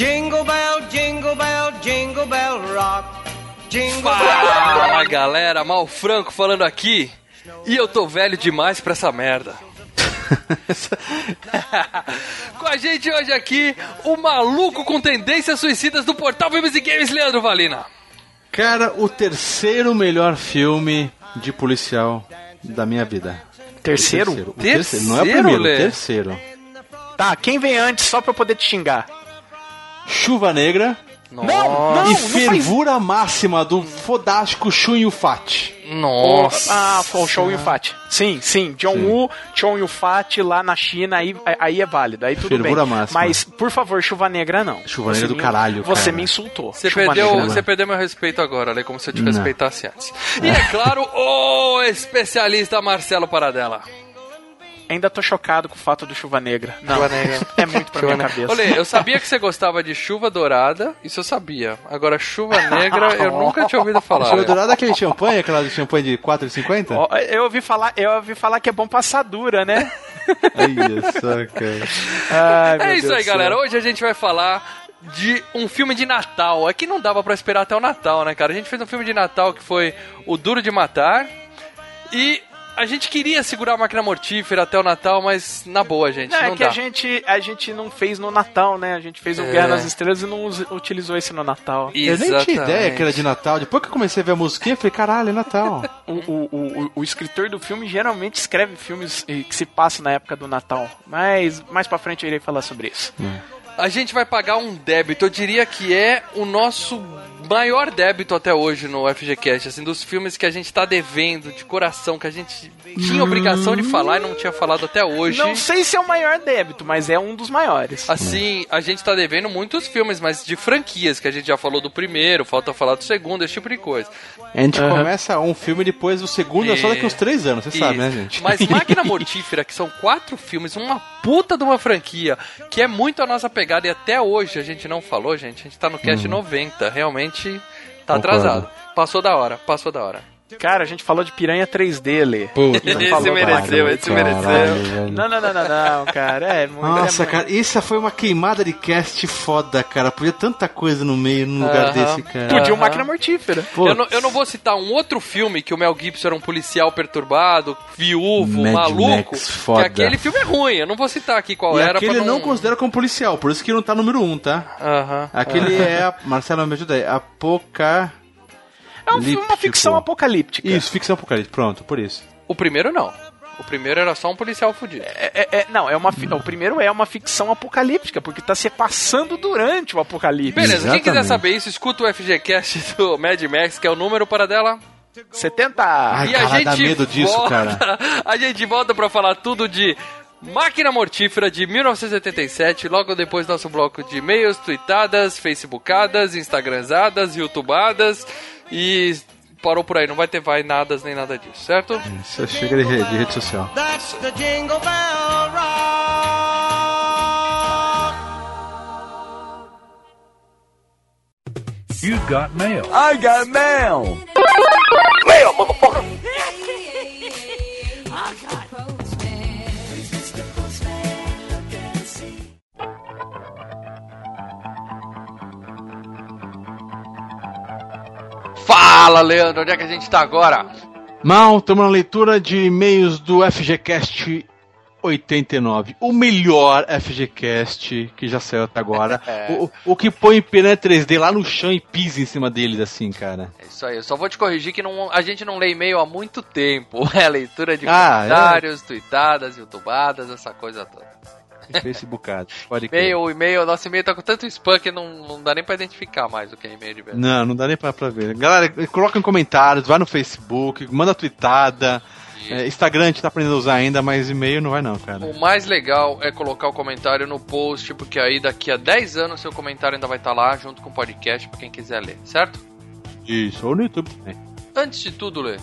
Jingle bell, jingle bell, jingle bell rock. Jingle bell. Fala galera, Mal Franco falando aqui. E eu tô velho demais pra essa merda. com a gente hoje aqui, o maluco com tendências suicidas do portal Filmes e Games, Leandro Valina. Cara, o terceiro melhor filme de policial da minha vida. Terceiro? O terceiro. O Terceiro, Não é o primeiro, Lê? o terceiro. Tá, quem vem antes só pra eu poder te xingar? Chuva Negra Não, não, e não faz- fervura máxima do fodástico Shun Yufat. Nossa. Ah, foi o Show Yufat. Sim, sim. John Sim. Woo, Chon Yufat lá na China, aí, aí é válido, aí tudo Fervura bem. máxima. Mas, por favor, Chuva Negra não. Chuva Negra do me- caralho, Você cara. me insultou. Você Chuva perdeu, Negra. você perdeu meu respeito agora, Lê, como se eu te Não. respeitasse antes. E é claro, o especialista Marcelo Paradela. Ainda tô chocado com o fato do Chuva Negra. Não, Chuva Negra. é muito pra minha cabeça. Olê, eu sabia que você gostava de chuva dourada, isso eu sabia. Agora, chuva negra, eu nunca tinha ouvido falar. Chuva. Dourada é aquele champanhe, aquela de champanhe de 4,50? Ó, eu ouvi falar, eu ouvi falar que é bom passadura, né? Ai, meu É isso Deus aí, céu. galera. Hoje a gente vai falar de um filme de Natal. É que não dava pra esperar até o Natal, né, cara? A gente fez um filme de Natal que foi O Duro de Matar. E a gente queria segurar a máquina mortífera até o Natal, mas na boa, gente, Não, não, é que dá. a gente, a gente não fez no Natal, né? A gente fez o É. Guerra nas Estrelas e não utilizou esse no Natal. Eu nem tinha ideia Exatamente. que era de Natal. Depois que eu comecei a ver a musiquinha, eu falei, caralho, é Natal. O, o, o, o- escritor do filme geralmente escreve filmes eh, que se passam na época do Natal. Mas mais pra frente eu irei falar sobre isso. A gente vai pagar um débito, eu diria que é o nosso maior débito até hoje no FGCast, assim, dos filmes que a gente tá devendo de coração, que a gente tinha obrigação de falar e não tinha falado até hoje. Não sei se é o maior débito, mas é um dos maiores. Assim, a gente tá devendo muitos filmes, mas de franquias, que a gente já falou do primeiro, falta falar do segundo, esse tipo de coisa. A gente começa um filme depois do segundo, é só daqui uns três anos, você sabe, né, gente? Mas Máquina Mortífera, que são quatro filmes, uma puta de uma franquia, que é muito a nossa pegada e até hoje a gente não falou, gente. A gente tá no cast 90, realmente tá atrasado. Passou da hora, passou da hora. Cara, a gente falou de Piranha 3D, Lê. Puta Esse mereceu, nada. esse mereceu. Não, não, não, não, não, cara. É muito. Nossa, é cara, isso foi uma queimada de cast foda, cara. Podia tanta coisa no meio, num lugar Aham. desse, cara. Podia um Aham. máquina mortífera. Eu não, eu não vou citar um outro filme que o Mel Gibson era um policial perturbado, viúvo, Mad maluco. Max, foda. Que aquele filme é ruim, eu não vou citar aqui qual E era. aquele não... não considera como policial, por isso que não tá número um, tá? Aham. Aquele é. a- Marcelo, me ajuda aí. Apoca. É um filme, uma ficção apocalíptica. Isso, ficção apocalíptica. Pronto, por isso. O primeiro não. O primeiro era só um policial fudido. É, é- é- não, é uma, fi- o primeiro é uma ficção apocalíptica, porque tá se passando durante o apocalipse. Beleza, quem quiser Exatamente. saber isso, escuta o FGCast do Mad Max, que é o número para dela. 70. Ai, e a cara, gente dá medo disso, volta, cara. A gente volta pra falar tudo de Máquina Mortífera de 1987, logo depois do nosso bloco de e-mails, tweetadas, facebookadas, instagramzadas, youtubadas e parou por aí, não vai ter vai nadas nem nada disso, certo? Isso chega de rede, de rede social. That's the jingle bell rock. You got mail. Fala, Leandro, onde é que a gente tá agora? Mal, estamos na leitura de e-mails do FGCast 89. O melhor FGCast que já saiu até agora. o, o que põe Piranha 3D lá no chão e pisa em cima deles, assim, cara. É isso aí, eu só vou te corrigir que não, a gente não lê e-mail há muito tempo. É leitura de Ah, é? comentários, tweetadas, youtubadas, essa coisa toda. Facebookado. Pode. E-mail, o e-mail, nosso e-mail tá com tanto spam que não, não dá nem pra identificar mais o que é e-mail de verdade. Não, não dá nem pra, pra ver. Galera, coloca em comentários, vai no Facebook, manda tweetada. É, Instagram a gente tá aprendendo a usar ainda, mas e-mail não vai não, cara. O mais legal é colocar o comentário no post, porque aí daqui a 10 anos seu comentário ainda vai estar lá junto com o podcast pra quem quiser ler, certo? Isso, ou no YouTube também. Antes de tudo, Lê,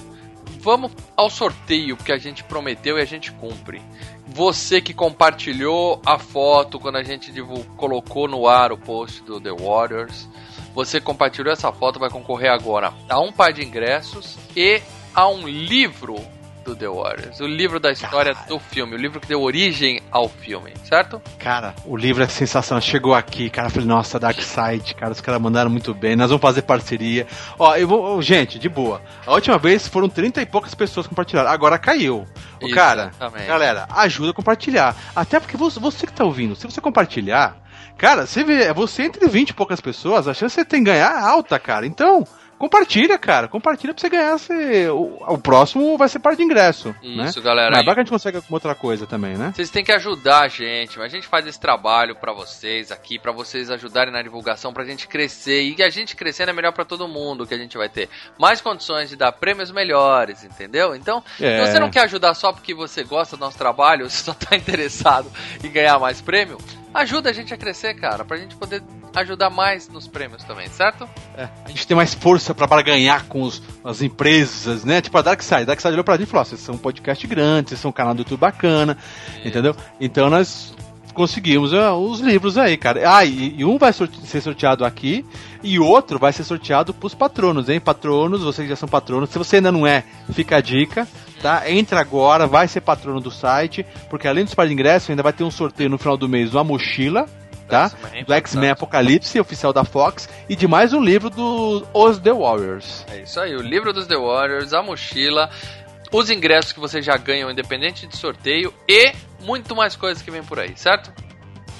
vamos ao sorteio que a gente prometeu e a gente cumpre. Você que compartilhou a foto quando a gente colocou no ar o post do The Warriors, você compartilhou essa foto, vai concorrer agora a um par de ingressos e a um livro do The Warriors. O livro da história Cara. do filme, o livro que deu origem ao filme, certo? Cara, o livro é sensacional. Chegou aqui, cara, falei, nossa, Dark Side, cara, os caras mandaram muito bem. Nós vamos fazer parceria. Ó, eu vou. Gente, de boa. A última vez foram 30 e poucas pessoas que compartilharam. Agora caiu. O cara, Exatamente. galera, ajuda a compartilhar. Até porque você, que tá ouvindo, se você compartilhar, cara, você vê, é você entre 20 e poucas pessoas, a chance de você tem que ganhar é alta, cara. Então. Compartilha, cara. Compartilha pra você ganhar. Você... O, o próximo vai ser par de ingresso. né? Isso, galera. Mas vai que a gente consegue alguma outra coisa também, né? Vocês têm que ajudar a gente, mas a gente faz esse trabalho pra vocês aqui, pra vocês ajudarem na divulgação, pra gente crescer. E a gente crescendo é melhor pra todo mundo, que a gente vai ter mais condições de dar prêmios melhores, entendeu? Então, É. se você não quer ajudar só porque você gosta do nosso trabalho, você só tá interessado em ganhar mais prêmio, ajuda a gente a crescer, cara, pra gente poder ajudar mais nos prêmios também, certo? É, a gente tem mais força pra barganhar com os- as empresas, né? Tipo a Darkside. Darkside olhou pra gente e falou: vocês são um podcast grande, vocês são um canal do YouTube bacana, entendeu? Então nós conseguimos ó, os livros aí, cara. Ah, e, e um vai sorte- ser sorteado aqui e outro vai ser sorteado pros patronos, hein? Patronos, vocês já são patronos. Se você ainda não é, fica a dica, tá? Entra agora, vai ser patrono do site, porque além dos par de ingressos, ainda vai ter um sorteio no final do mês uma mochila. Tá? X-Men, Do X-Men. Apocalipse, oficial da Fox, e de mais um livro do Os The Warriors. É isso aí, o livro dos The Warriors, a mochila, os ingressos que você já ganham independente de sorteio e muito mais coisas que vem por aí, certo?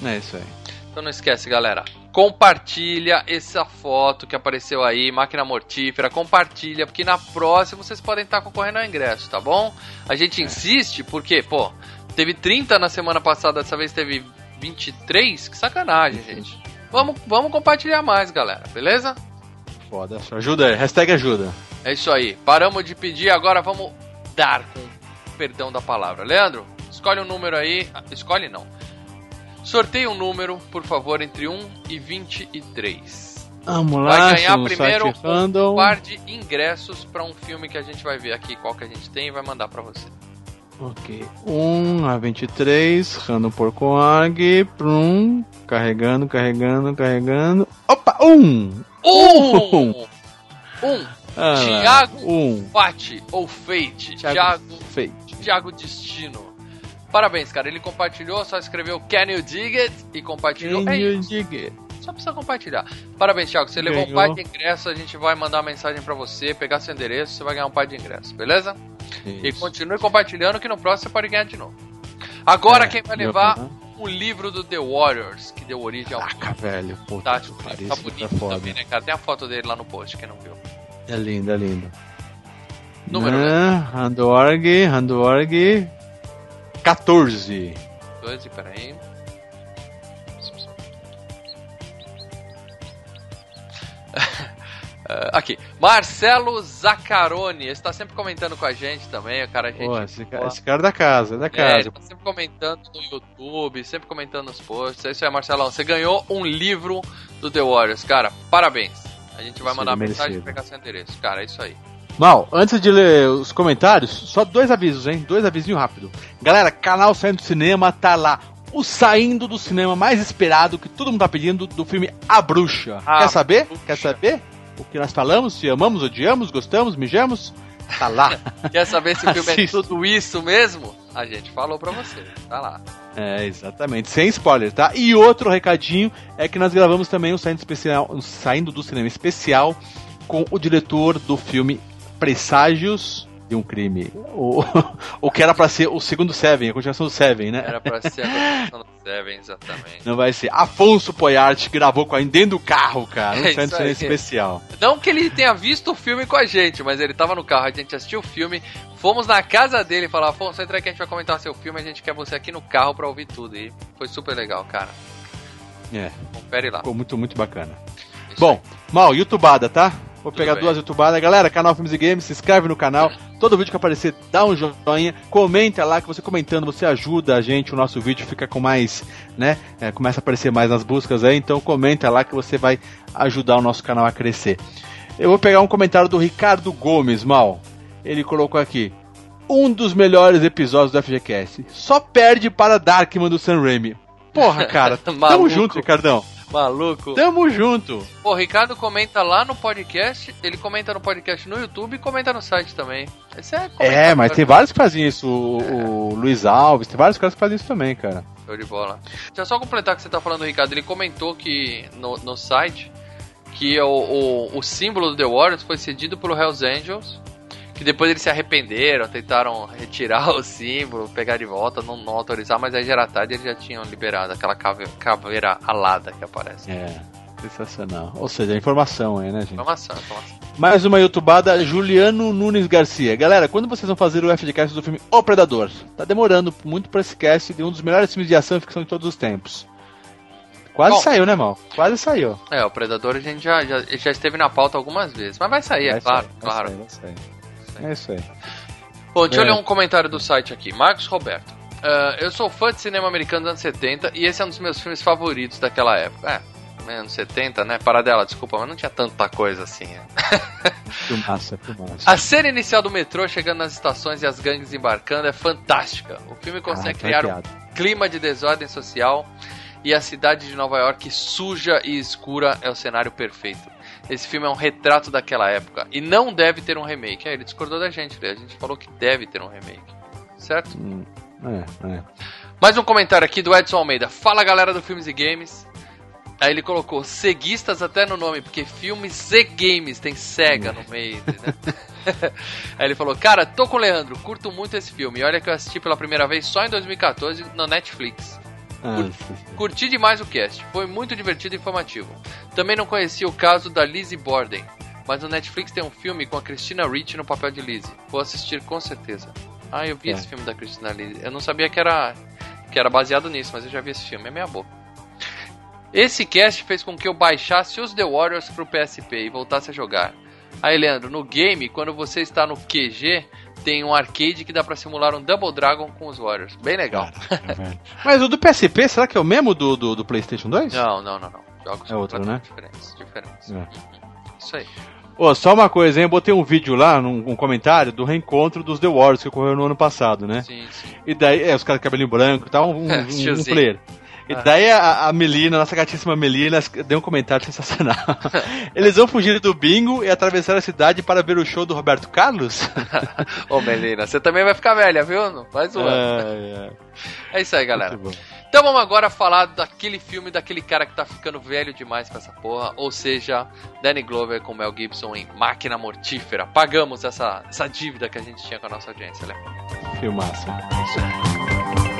É isso aí. Então não esquece, galera. Compartilha essa foto que apareceu aí, máquina mortífera, compartilha, porque na próxima vocês podem estar concorrendo ao ingresso, tá bom? A gente insiste porque, pô, teve 30 na semana passada, dessa vez teve 23, que sacanagem, gente. Vamos, vamos compartilhar mais, galera, beleza? Foda. Ajuda aí. Hashtag ajuda. É isso aí. Paramos de pedir, agora vamos dar com perdão da palavra. Leandro, escolhe um número aí. Ah, Escolhe não. Sorteia um número, por favor, entre 1 e 23. Vamos lá, Vai ganhar primeiro random. um par de ingressos para um filme que a gente vai ver aqui, qual que a gente tem e vai mandar para você. Ok. 1 a 23, random.org, prum, carregando, carregando, carregando. Opa, 1! Um! Um! Ah, Thiago 1. Fati ou Fate. Thiago, Fate. Thiago Destino. Parabéns, cara. Ele compartilhou, só escreveu Can you dig it? E compartilhou. Can É you isso. dig it? Só precisa compartilhar. Parabéns, Thiago. Você levou um par de ingressos. A gente vai mandar uma mensagem pra você, pegar seu endereço. Você vai ganhar um par de ingressos, beleza? E Isso. continue compartilhando que no próximo você pode ganhar de novo. Agora É, quem vai levar né? o livro do The Warriors, que deu origem ao Caraca, velho. Puta que Tá isso bonito foda. também, né, cara? Tem a foto dele lá no post, quem não viu. É lindo, é lindo. Número, né? Randorg, Randorg. 14. 12, peraí. Ah, Aqui, Marcelo Zaccaroni, esse tá sempre comentando com a gente também, o cara, a gente. Pô, esse, ca- boa. esse cara é da casa, é da É, casa. ele tá sempre comentando no YouTube, sempre comentando nos posts. É isso aí, Marcelão. Você ganhou um livro do The Warriors, cara. Parabéns. A gente vai Merecido, mandar uma mensagem e pegar seu endereço. Cara, é isso aí. Mal, antes de ler os comentários, só dois avisos, hein? Dois avisinhos rápido. Galera, canal Saindo do Cinema tá lá. O saindo do cinema mais esperado que todo mundo tá pedindo do filme A Bruxa. A Quer saber? Bruxa. Quer saber? O que nós falamos? Se amamos, odiamos, gostamos, mijamos? Tá lá. Quer saber se o filme é tudo isso mesmo? A gente falou pra você. Tá lá. é, exatamente. Sem spoiler, tá? E outro recadinho é que nós gravamos também um saindo, especial, um saindo do cinema especial com o diretor do filme Presságios de um crime. O, o que era pra ser o segundo Seven, a continuação do Seven, né? Era pra ser a continuação do Seven, exatamente. Não vai ser. Afonso Poyart gravou com a gente dentro do carro, cara. Um É aí. especial. Não que ele tenha visto o filme com a gente, mas ele tava no carro, a gente assistiu o filme, fomos na casa dele e falou, Afonso, entra aqui, a gente vai comentar seu filme, a gente quer você aqui no carro pra ouvir tudo. E foi super legal, cara. É, Confere lá. ficou muito, muito bacana. Isso Bom, mal, YouTubada, tá? Vou pegar bem. duas youtubadas. Galera, canal Filmes e Games, se inscreve no canal. Todo vídeo que aparecer, dá um joinha. Comenta lá, que você comentando, você ajuda a gente. O nosso vídeo fica com mais, né? é, começa a aparecer mais nas buscas aí. Então comenta lá que você vai ajudar o nosso canal a crescer. Eu vou pegar um comentário do Ricardo Gomes, mal. Ele colocou aqui. Um dos melhores episódios do FGCast. Só perde para Darkman do Sam Raimi. Porra, cara. Tamo junto, Ricardão. Maluco. Tamo junto. Pô, o Ricardo comenta lá no podcast, ele comenta no podcast no YouTube e comenta no site também. Esse é É, mas tem vários que fazem isso. O, o Luiz Alves, tem vários caras que fazem isso também, cara. Show de bola. Deixa eu só completar o que você tá falando, Ricardo. Ele comentou que no, no site que o, o, o símbolo do The Warriors foi cedido pelo Hells Angels. Que depois eles se arrependeram, tentaram retirar o símbolo, pegar de volta, não, não autorizar, mas aí já era tarde e eles já tinham liberado aquela cave- caveira alada que aparece. É, sensacional. Ou seja, informação aí, né, gente? Informação, informação. Mais uma youtubada, Juliano Nunes Garcia. Galera, quando vocês vão fazer o FGCast do filme O Predador? Tá demorando muito pra esse cast de um dos melhores filmes de ação e ficção de todos os tempos. Quase Bom. saiu, né, mal? Quase saiu. É, o Predador a gente já, já, já esteve na pauta algumas vezes, mas vai sair, é Vai claro, sair, vai claro. sair, vai sair. É isso aí. Bom, deixa eu É. ler um comentário do site aqui. Marcos Roberto. Ah, eu sou fã de cinema americano dos anos 70 e esse é um dos meus filmes favoritos daquela época. É, anos 70, né? Paradela, desculpa, mas não tinha tanta coisa assim. né? Filmaça, filmaça. A cena inicial do metrô chegando nas estações e as gangues embarcando é fantástica. O filme consegue Ah, criar um clima de desordem social e a cidade de Nova York suja e escura é o cenário perfeito. Esse filme é um retrato daquela época e não deve ter um remake. É, ele discordou da gente, a gente falou que deve ter um remake. Certo? Hum, é, é. Mais um comentário aqui do Edson Almeida. Fala galera do Filmes e Games. Aí ele colocou ceguistas até no nome, porque filmes e games tem SEGA no meio, né? Aí ele falou, cara, tô com o Leandro, curto muito esse filme. E olha que eu assisti pela primeira vez só em 2014 no Netflix. Ah. Curti demais o cast, foi muito divertido e informativo. Também não conhecia o caso da Lizzie Borden, mas no Netflix tem um filme com a Christina Ricci no papel de Lizzie. Vou assistir com certeza. Ah, eu vi É. esse filme da Christina Ricci. Eu não sabia que era que era baseado nisso, mas eu já vi esse filme, é meia boca. Esse cast fez com que eu baixasse os The Warriors pro PSP e voltasse a jogar. Aí, Leandro, no game, quando você está no QG, tem um arcade que dá pra simular um Double Dragon com os Warriors. Bem legal. Caraca, velho. Mas o do PSP, será que é o mesmo do, do, do PlayStation 2? Não, não, não, não. Jogos É outro, né? diferentes. diferentes. É. Uhum. Isso aí. Ô, só uma coisa, hein? Eu botei um vídeo lá, num um comentário, do reencontro dos The Wars que ocorreu no ano passado, né? Sim, sim. E daí, é, os caras de cabelinho branco e tal, um, um, um player. E daí a, a Melina, nossa gatíssima Melina, deu um comentário sensacional. Eles vão fugir do bingo e atravessar a cidade para ver o show do Roberto Carlos? Ô, Melina, você também vai ficar velha, viu? Não faz zoando. É, É isso aí, é, galera. Então vamos agora falar daquele filme, daquele cara que tá ficando velho demais com essa porra. Ou seja, Danny Glover com Mel Gibson em Máquina Mortífera. Pagamos essa, essa dívida que a gente tinha com a nossa audiência, né? Filmaça. É isso aí,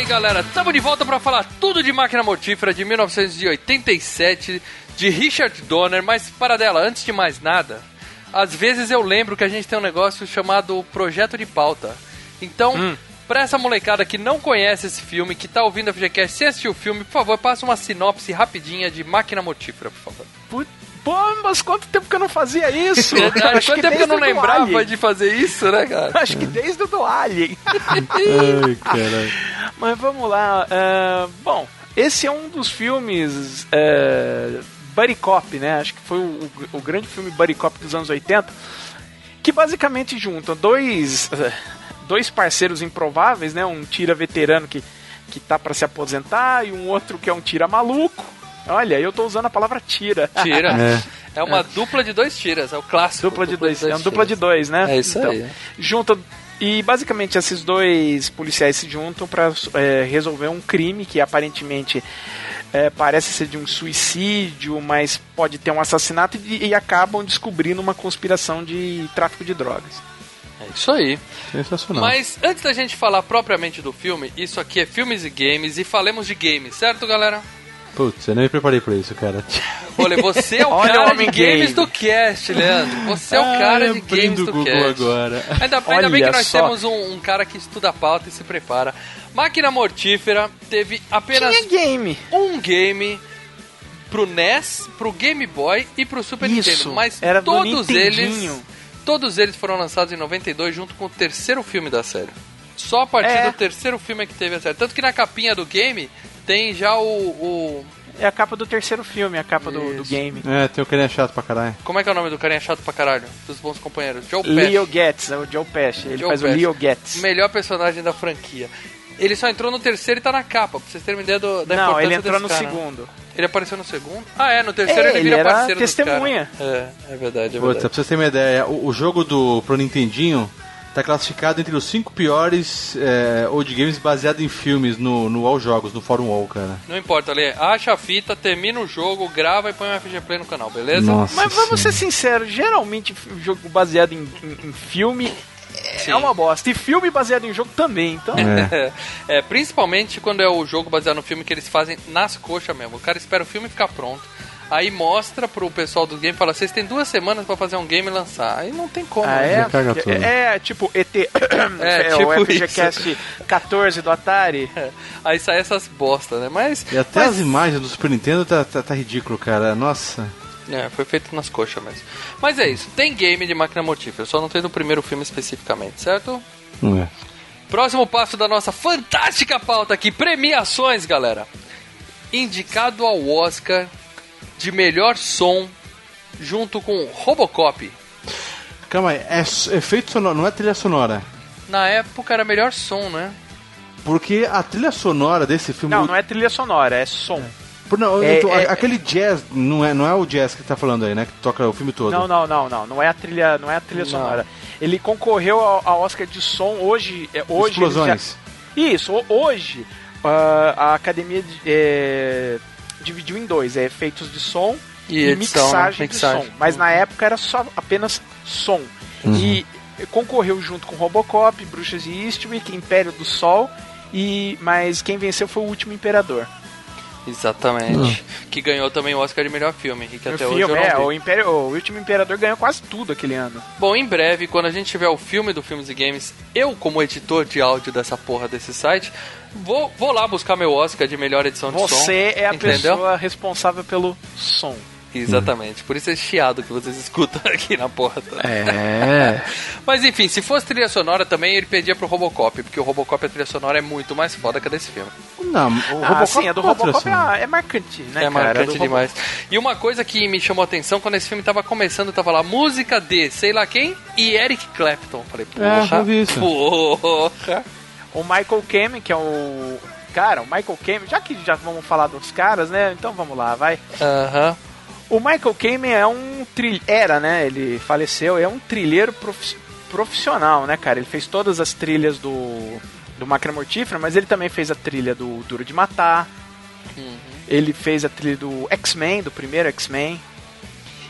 galera. Tamo de volta pra falar tudo de Máquina Mortífera de 1987 de Richard Donner, mas para dela, antes de mais nada, às vezes eu lembro que a gente tem um negócio chamado Projeto de Pauta. Então, pra essa molecada que não conhece esse filme, que tá ouvindo a FGCast, se assistiu o filme, por favor, passa uma sinopse rapidinha de Máquina Mortífera, por favor. Pô, mas quanto tempo que eu não fazia isso? Verdade, quanto que tempo que eu não lembrava Alien. de fazer isso, né, cara? Acho que desde o do Alien. Ai, caralho. Mas vamos lá. é, bom, esse é um dos filmes é, Buddy Cop, né? Acho que foi o, o grande filme Buddy Cop dos anos 80. Que basicamente junta dois, dois parceiros improváveis, né? Um tira veterano que, que tá para se aposentar e um outro que é um tira maluco. Olha, eu tô usando a palavra tira. Tira. É. É uma dupla de dois tiras, é o clássico. Dupla de dois. É um dupla de dois, né? É isso aí. Junta. E basicamente esses dois policiais se juntam para resolver um crime que aparentemente é, parece ser de um suicídio, mas pode ter um assassinato e, e acabam descobrindo uma conspiração de tráfico de drogas. É isso aí. Sensacional. Mas antes da gente falar propriamente do filme, isso aqui é filmes e games e falemos de games, certo, galera? Putz, eu nem me preparei pra isso, cara. Olha, você é o Olha o cara de homem games game. do cast, Leandro. Você é o Ah, cara de games o do Google cast. agora. Ainda, ainda bem que nós só. temos um, um cara que estuda a pauta e se prepara. Máquina Mortífera teve apenas Tinha game. um game pro NES, pro Game Boy e pro Super Isso, Nintendo. Mas era do todos eles. Todos eles foram lançados em 92 junto com o terceiro filme da série. Só a partir É. do terceiro filme é que teve a série. Tanto que na capinha do game tem já o. o- É a capa do terceiro filme, a capa do, do game. É, tem um carinha chato pra caralho. como é que é o nome do carinha chato pra caralho? Dos bons companheiros? Joe Pesci. Leo Getz, é o Joe Pesci. Ele Joe faz Pesci. o Leo Getz. Melhor personagem da franquia. Ele só entrou no terceiro e tá na capa, pra vocês terem uma ideia do, da Não, importância ele entrou desse no cara. segundo. Ele apareceu no segundo? Ah, é, no terceiro É, ele ele vira era parceiro testemunha. É, é verdade, é Puta, verdade. pra vocês terem uma ideia, o, o jogo do pro Nintendinho tá classificado entre os cinco piores é, old games baseado em filmes no, no All Jogos, no Fórum All, cara. Não importa, Lê. Acha a fita, termina o jogo, grava e põe um FG Play no canal, beleza? Nossa. Mas vamos ser Senhora. sinceros, geralmente jogo baseado em, em- em filme Sim. é uma bosta. E filme baseado em jogo também, então. É. É, principalmente quando é o jogo baseado no filme que eles fazem nas coxas mesmo. O cara espera o filme ficar pronto. Aí mostra pro pessoal do game e fala: vocês têm duas semanas pra fazer um game e lançar. Aí não tem como. Ah, né? é? É, é, tipo ET. É, o tipo FGCast 14 do Atari. Aí sai essas bosta, né? Mas. E até mas- as imagens do Super Nintendo tá, tá, tá ridículo, cara. Nossa. É, foi feito nas coxas mesmo. Mas é isso. Tem game de máquina mortífera. Só não tem no primeiro filme especificamente, certo? Não é. Próximo passo da nossa fantástica pauta aqui: premiações, galera. Indicado ao Oscar de melhor som junto com Robocop. Calma aí, é efeito sonoro, não é trilha sonora. Na época era melhor som, né? Porque a trilha sonora desse filme. Não, não é trilha sonora, é som. Por- não, É- então, é- aquele jazz, não é, não é o jazz que tá falando aí, né? Que toca o filme todo. Não, não, não, não. Não é a trilha, não é a trilha Não. sonora. Ele concorreu ao, ao Oscar de som hoje. é, hoje Explosões. já- Isso, ho- hoje ah, a academia de- é, dividiu em dois: é efeitos de som E e, edição, né? mixagem, Mixagem. de som. Mas na época era só apenas som. E concorreu junto com Robocop, Bruxas de Eastwick, Império do Sol. E, mas quem venceu foi o último Imperador. Exatamente. Que ganhou também o Oscar de melhor filme. E que O até hoje filme, eu não é, vi. o, Império, o último Imperador ganhou quase tudo aquele ano. Bom, em breve, quando a gente tiver o filme do Filmes e Games, eu, como editor de áudio dessa porra desse site, vou, vou lá buscar meu Oscar de melhor edição de som. Você é a entendeu? pessoa responsável pelo som. Exatamente. Por isso é chiado que vocês escutam aqui na porta. É. Mas enfim, se fosse trilha sonora também, ele pedia pro Robocop, porque o Robocop, a trilha sonora é muito mais foda que a desse filme. Não, o Ah, sim, a do é Robocop é, é marcante, né, é cara? Marcante Robo- demais. E uma coisa que me chamou a atenção quando esse filme tava começando, tava lá, música de sei lá quem e Eric Clapton. Falei, É, porra. eu vi isso. Porra. O Michael Kamen, que é o... Cara, o Michael Kamen, já que já vamos falar dos caras, né? Então vamos lá, vai. Aham. O Michael Kamen é um trilheiro, era, né? Ele faleceu, é um trilheiro profi- profissional, né, cara? Ele fez todas as trilhas do, do Máquina Mortífera, mas ele também fez a trilha do Duro de Matar. Ele fez a trilha do X-Men, do primeiro X-Men.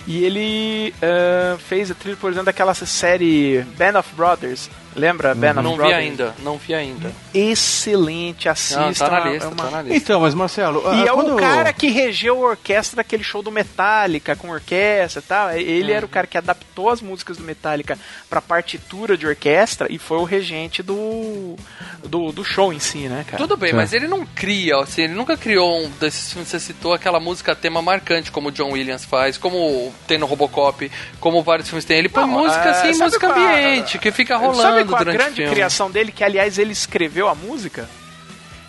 E ele ah, fez a trilha, por exemplo, daquela série Band of Brothers. Lembra? Band of Não vi Brothers? ainda, não vi ainda. Excelente, assista. Não, tá na é lista, uma- tá na lista. Então, mas Marcelo. e ah, é quando- o cara que regeu a orquestra daquele show do Metallica com orquestra e tal. Ele Uhum. era o cara que adaptou as músicas do Metallica pra partitura de orquestra e foi o regente do, do, do show em si, né, cara? Tudo bem, mas ele não cria, assim, ele nunca criou um desses filmes que você citou aquela música tema marcante, como o John Williams faz, como tem no Robocop, como vários filmes têm. Ele põe Não, música é, assim, sabe música a- ambiente, que fica Sabe rolando qual a grande criação dele? Que, aliás, ele escreveu a música?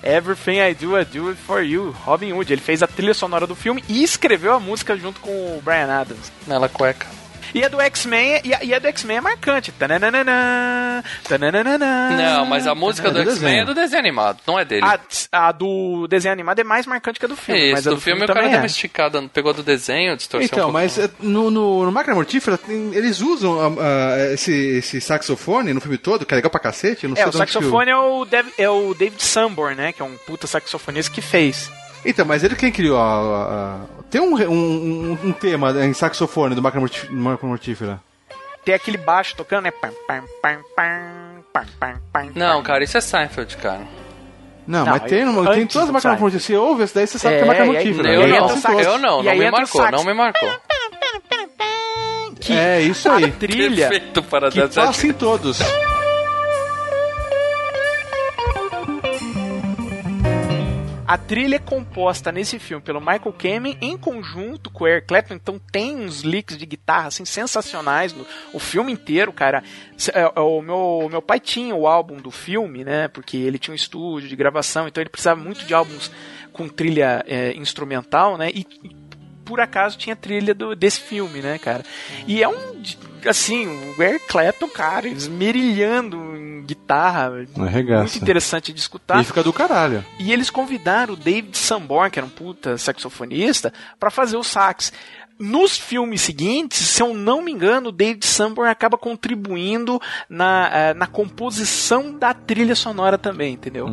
Everything I Do, I Do It For You, Robin Hood. Ele fez a trilha sonora do filme e escreveu a música junto com o Brian Adams. Nela cueca. E a do X-Men e, a- e a do X-Men é marcante. Tananana, tananana. Não, mas a música É do do X-Men é do desenho animado, não é dele. A, a do desenho animado é mais marcante que a do filme. é mas isso, a do, filme, o cara deu é. uma esticada, pegou a do desenho, distorceu Então, um mas é, no, no, no Máquina Mortífera, eles usam ah, ah, esse, esse saxofone no filme todo, que é legal pra cacete. Não É, sei o onde que saxofone é o, Dev- é o David Sanborn, né? Que é um puta saxofonista que fez. Então, mas ele quem criou a. a- a- tem um, um, um- tema em saxofone do Máquina Máquina Mortífera. Tem aquele baixo tocando, né? Pam, pam, pam, pam, pam, pam, pam, Não, cara, isso é Seinfeld, cara. Não, Não, mas tem, no- tem todas as máquinas mortíferas. Você ouve esse daí, você sabe É, que é máquina e aí- mortífera. Eu aí não, eu não, não me marcou, sax. não me marcou. Que É, isso a aí. trilha. Perfeito para Que dar passa em todos. A trilha é composta nesse filme pelo Michael Kamen em conjunto com o Eric Clapton, então tem uns licks de guitarra assim sensacionais no o filme inteiro, cara. É, é, O meu, meu pai tinha o álbum do filme, né? Porque ele tinha um estúdio de gravação, então ele precisava muito de álbuns com trilha é, instrumental, né? E por acaso tinha trilha do, desse filme, né, cara? E é um assim, o Eric Clapton, cara, esmerilhando em guitarra, Arregaça. muito interessante de escutar. E fica do caralho. E eles convidaram o David Sanborn, que era um puta saxofonista, pra fazer o sax. Nos filmes seguintes, se eu não me engano, o David Sanborn acaba contribuindo na, eh, na composição da trilha sonora também, entendeu?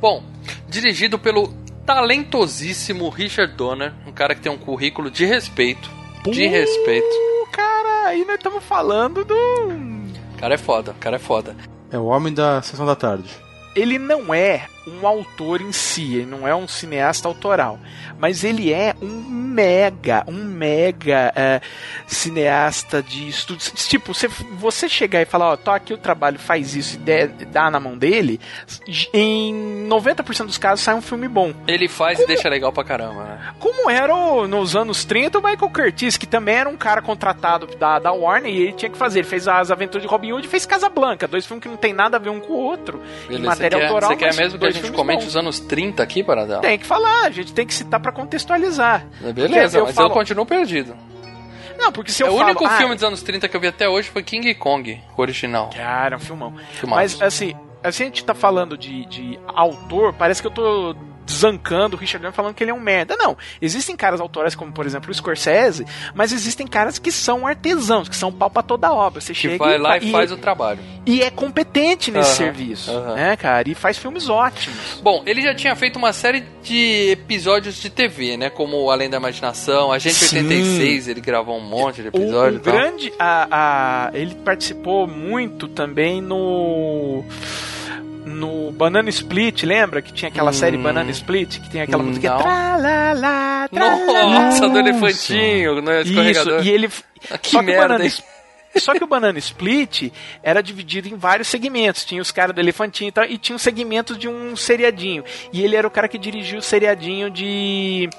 Bom, dirigido pelo talentosíssimo Richard Donner, um cara que tem um currículo de respeito. De respeito. Cara, aí nós estamos falando do. O cara é foda, o cara é foda. É o homem da sessão da tarde. Ele não é um autor em si, ele não é um cineasta autoral, mas ele é um mega, um mega eh, cineasta de estudos. Tipo, você, você chegar e falar, ó, tô aqui o trabalho, faz isso e der- dá na mão dele, em 90% dos casos sai um filme bom. Ele faz e deixa legal pra caramba, né? Como era o- nos anos 30 o Michael Curtis, que também era um cara contratado da, da Warner e ele tinha que fazer. Ele fez as aventuras de Robin Hood e fez Casablanca, dois filmes que não tem nada a ver um com o outro. em Beleza, matéria você quer, autoral, você quer mesmo dois gente comente bons. os anos 30 aqui, Paradão? Tem que falar, a gente tem que citar pra contextualizar. Beleza, Porque mas falo- eu continuo perdido. Não, porque se eu o falo, único ah, filme dos anos 30 que eu vi até hoje foi King Kong, o original. Cara, é um filmão. Filmaço. Mas, assim, assim, a gente tá falando de, de autor, parece que eu tô zancando o Richard Donner falando que ele é um merda. Não, existem caras autorais como, por exemplo, o Scorsese, mas existem caras que são artesãos, que são pau pra toda obra. Você Que chega vai lá e, e faz o trabalho. e é competente nesse Aham, serviço, aham. né, cara? E faz filmes ótimos. Bom, ele já tinha feito uma série de episódios de TV, né? Como Além da Imaginação, A Gente Sim. 86, ele gravou um monte de episódios o e grande. A, a- ele participou muito também no. No Banana Split, lembra? Que tinha aquela Hum. série Banana Split, que tem aquela Hum, música. Tra, lá, lá, tra, Nossa, lá. do elefantinho, no Isso, escorregador. e ele. Que só que o merda, Banana Só que o Banana Split era dividido em vários segmentos. Tinha os caras do elefantinho e tal, e tinha um segmento de um seriadinho. E ele era o cara que dirigiu o seriadinho de.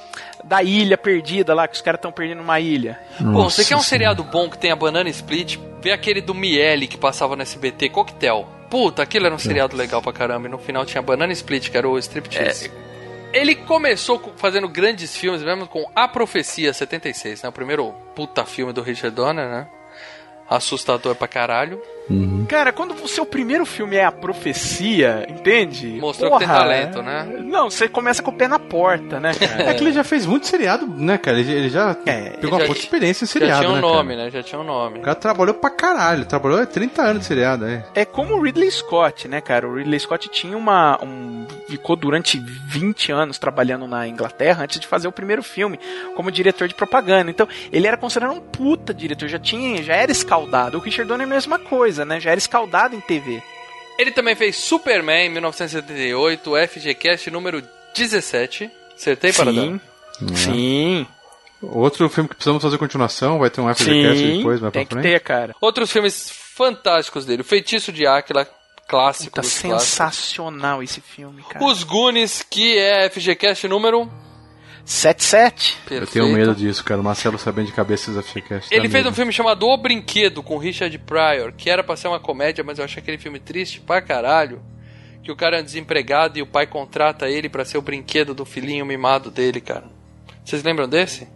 Da ilha perdida lá, que os caras estão perdendo uma ilha. Bom, você quer um seriado bom que tenha Banana Split? Vê aquele do Miele que passava no SBT, Coquetel. Puta, aquilo era um seriado legal pra caramba. E no final tinha Banana Split, que era o striptease. Ele começou com- fazendo grandes filmes mesmo com A Profecia 76, né? O primeiro puta filme do Richard Donner, né? Assustador pra caralho. Cara, quando o seu primeiro filme é a profecia, entende? Mostrou que tem talento, né? Não, você começa com o pé na porta, né, cara? É que ele já fez muito seriado, né, cara? Ele, ele já É, pegou já- uma puta experiência em seriado, Já tinha um né, nome, cara? né? Já tinha um nome. O cara trabalhou pra caralho. Trabalhou 30 anos de seriado, é. É como o Ridley Scott, né, cara? O Ridley Scott tinha uma. Um, ficou durante 20 anos trabalhando na Inglaterra antes de fazer o primeiro filme como diretor de propaganda. Então, ele era considerado um puta diretor, já tinha, já era escaldado. O Richard Donner é a mesma coisa, né? Já era escaldado em TV. Ele também fez Superman em 1978, FGCast número 17. Acertei, Paradão? Sim. Sim. Outro filme que precisamos fazer continuação, vai ter um FGCast Sim. depois, mais pra Tem que frente. ter, cara. Outros filmes fantásticos dele. O Feitiço de Áquila, clássico Tá dos clássicos. sensacional esse filme, cara. Os Goonies, que é FGCast número... 77. Perfeito. Eu tenho medo disso, cara. O Marcelo sabendo de cabeça do FGCast. Ele fez medo. um filme chamado O Brinquedo, com Richard Pryor, que era pra ser uma comédia, mas eu achei aquele filme triste pra caralho. Que o cara é um desempregado e o pai contrata ele pra ser o brinquedo do filhinho mimado dele, cara. Vocês lembram desse?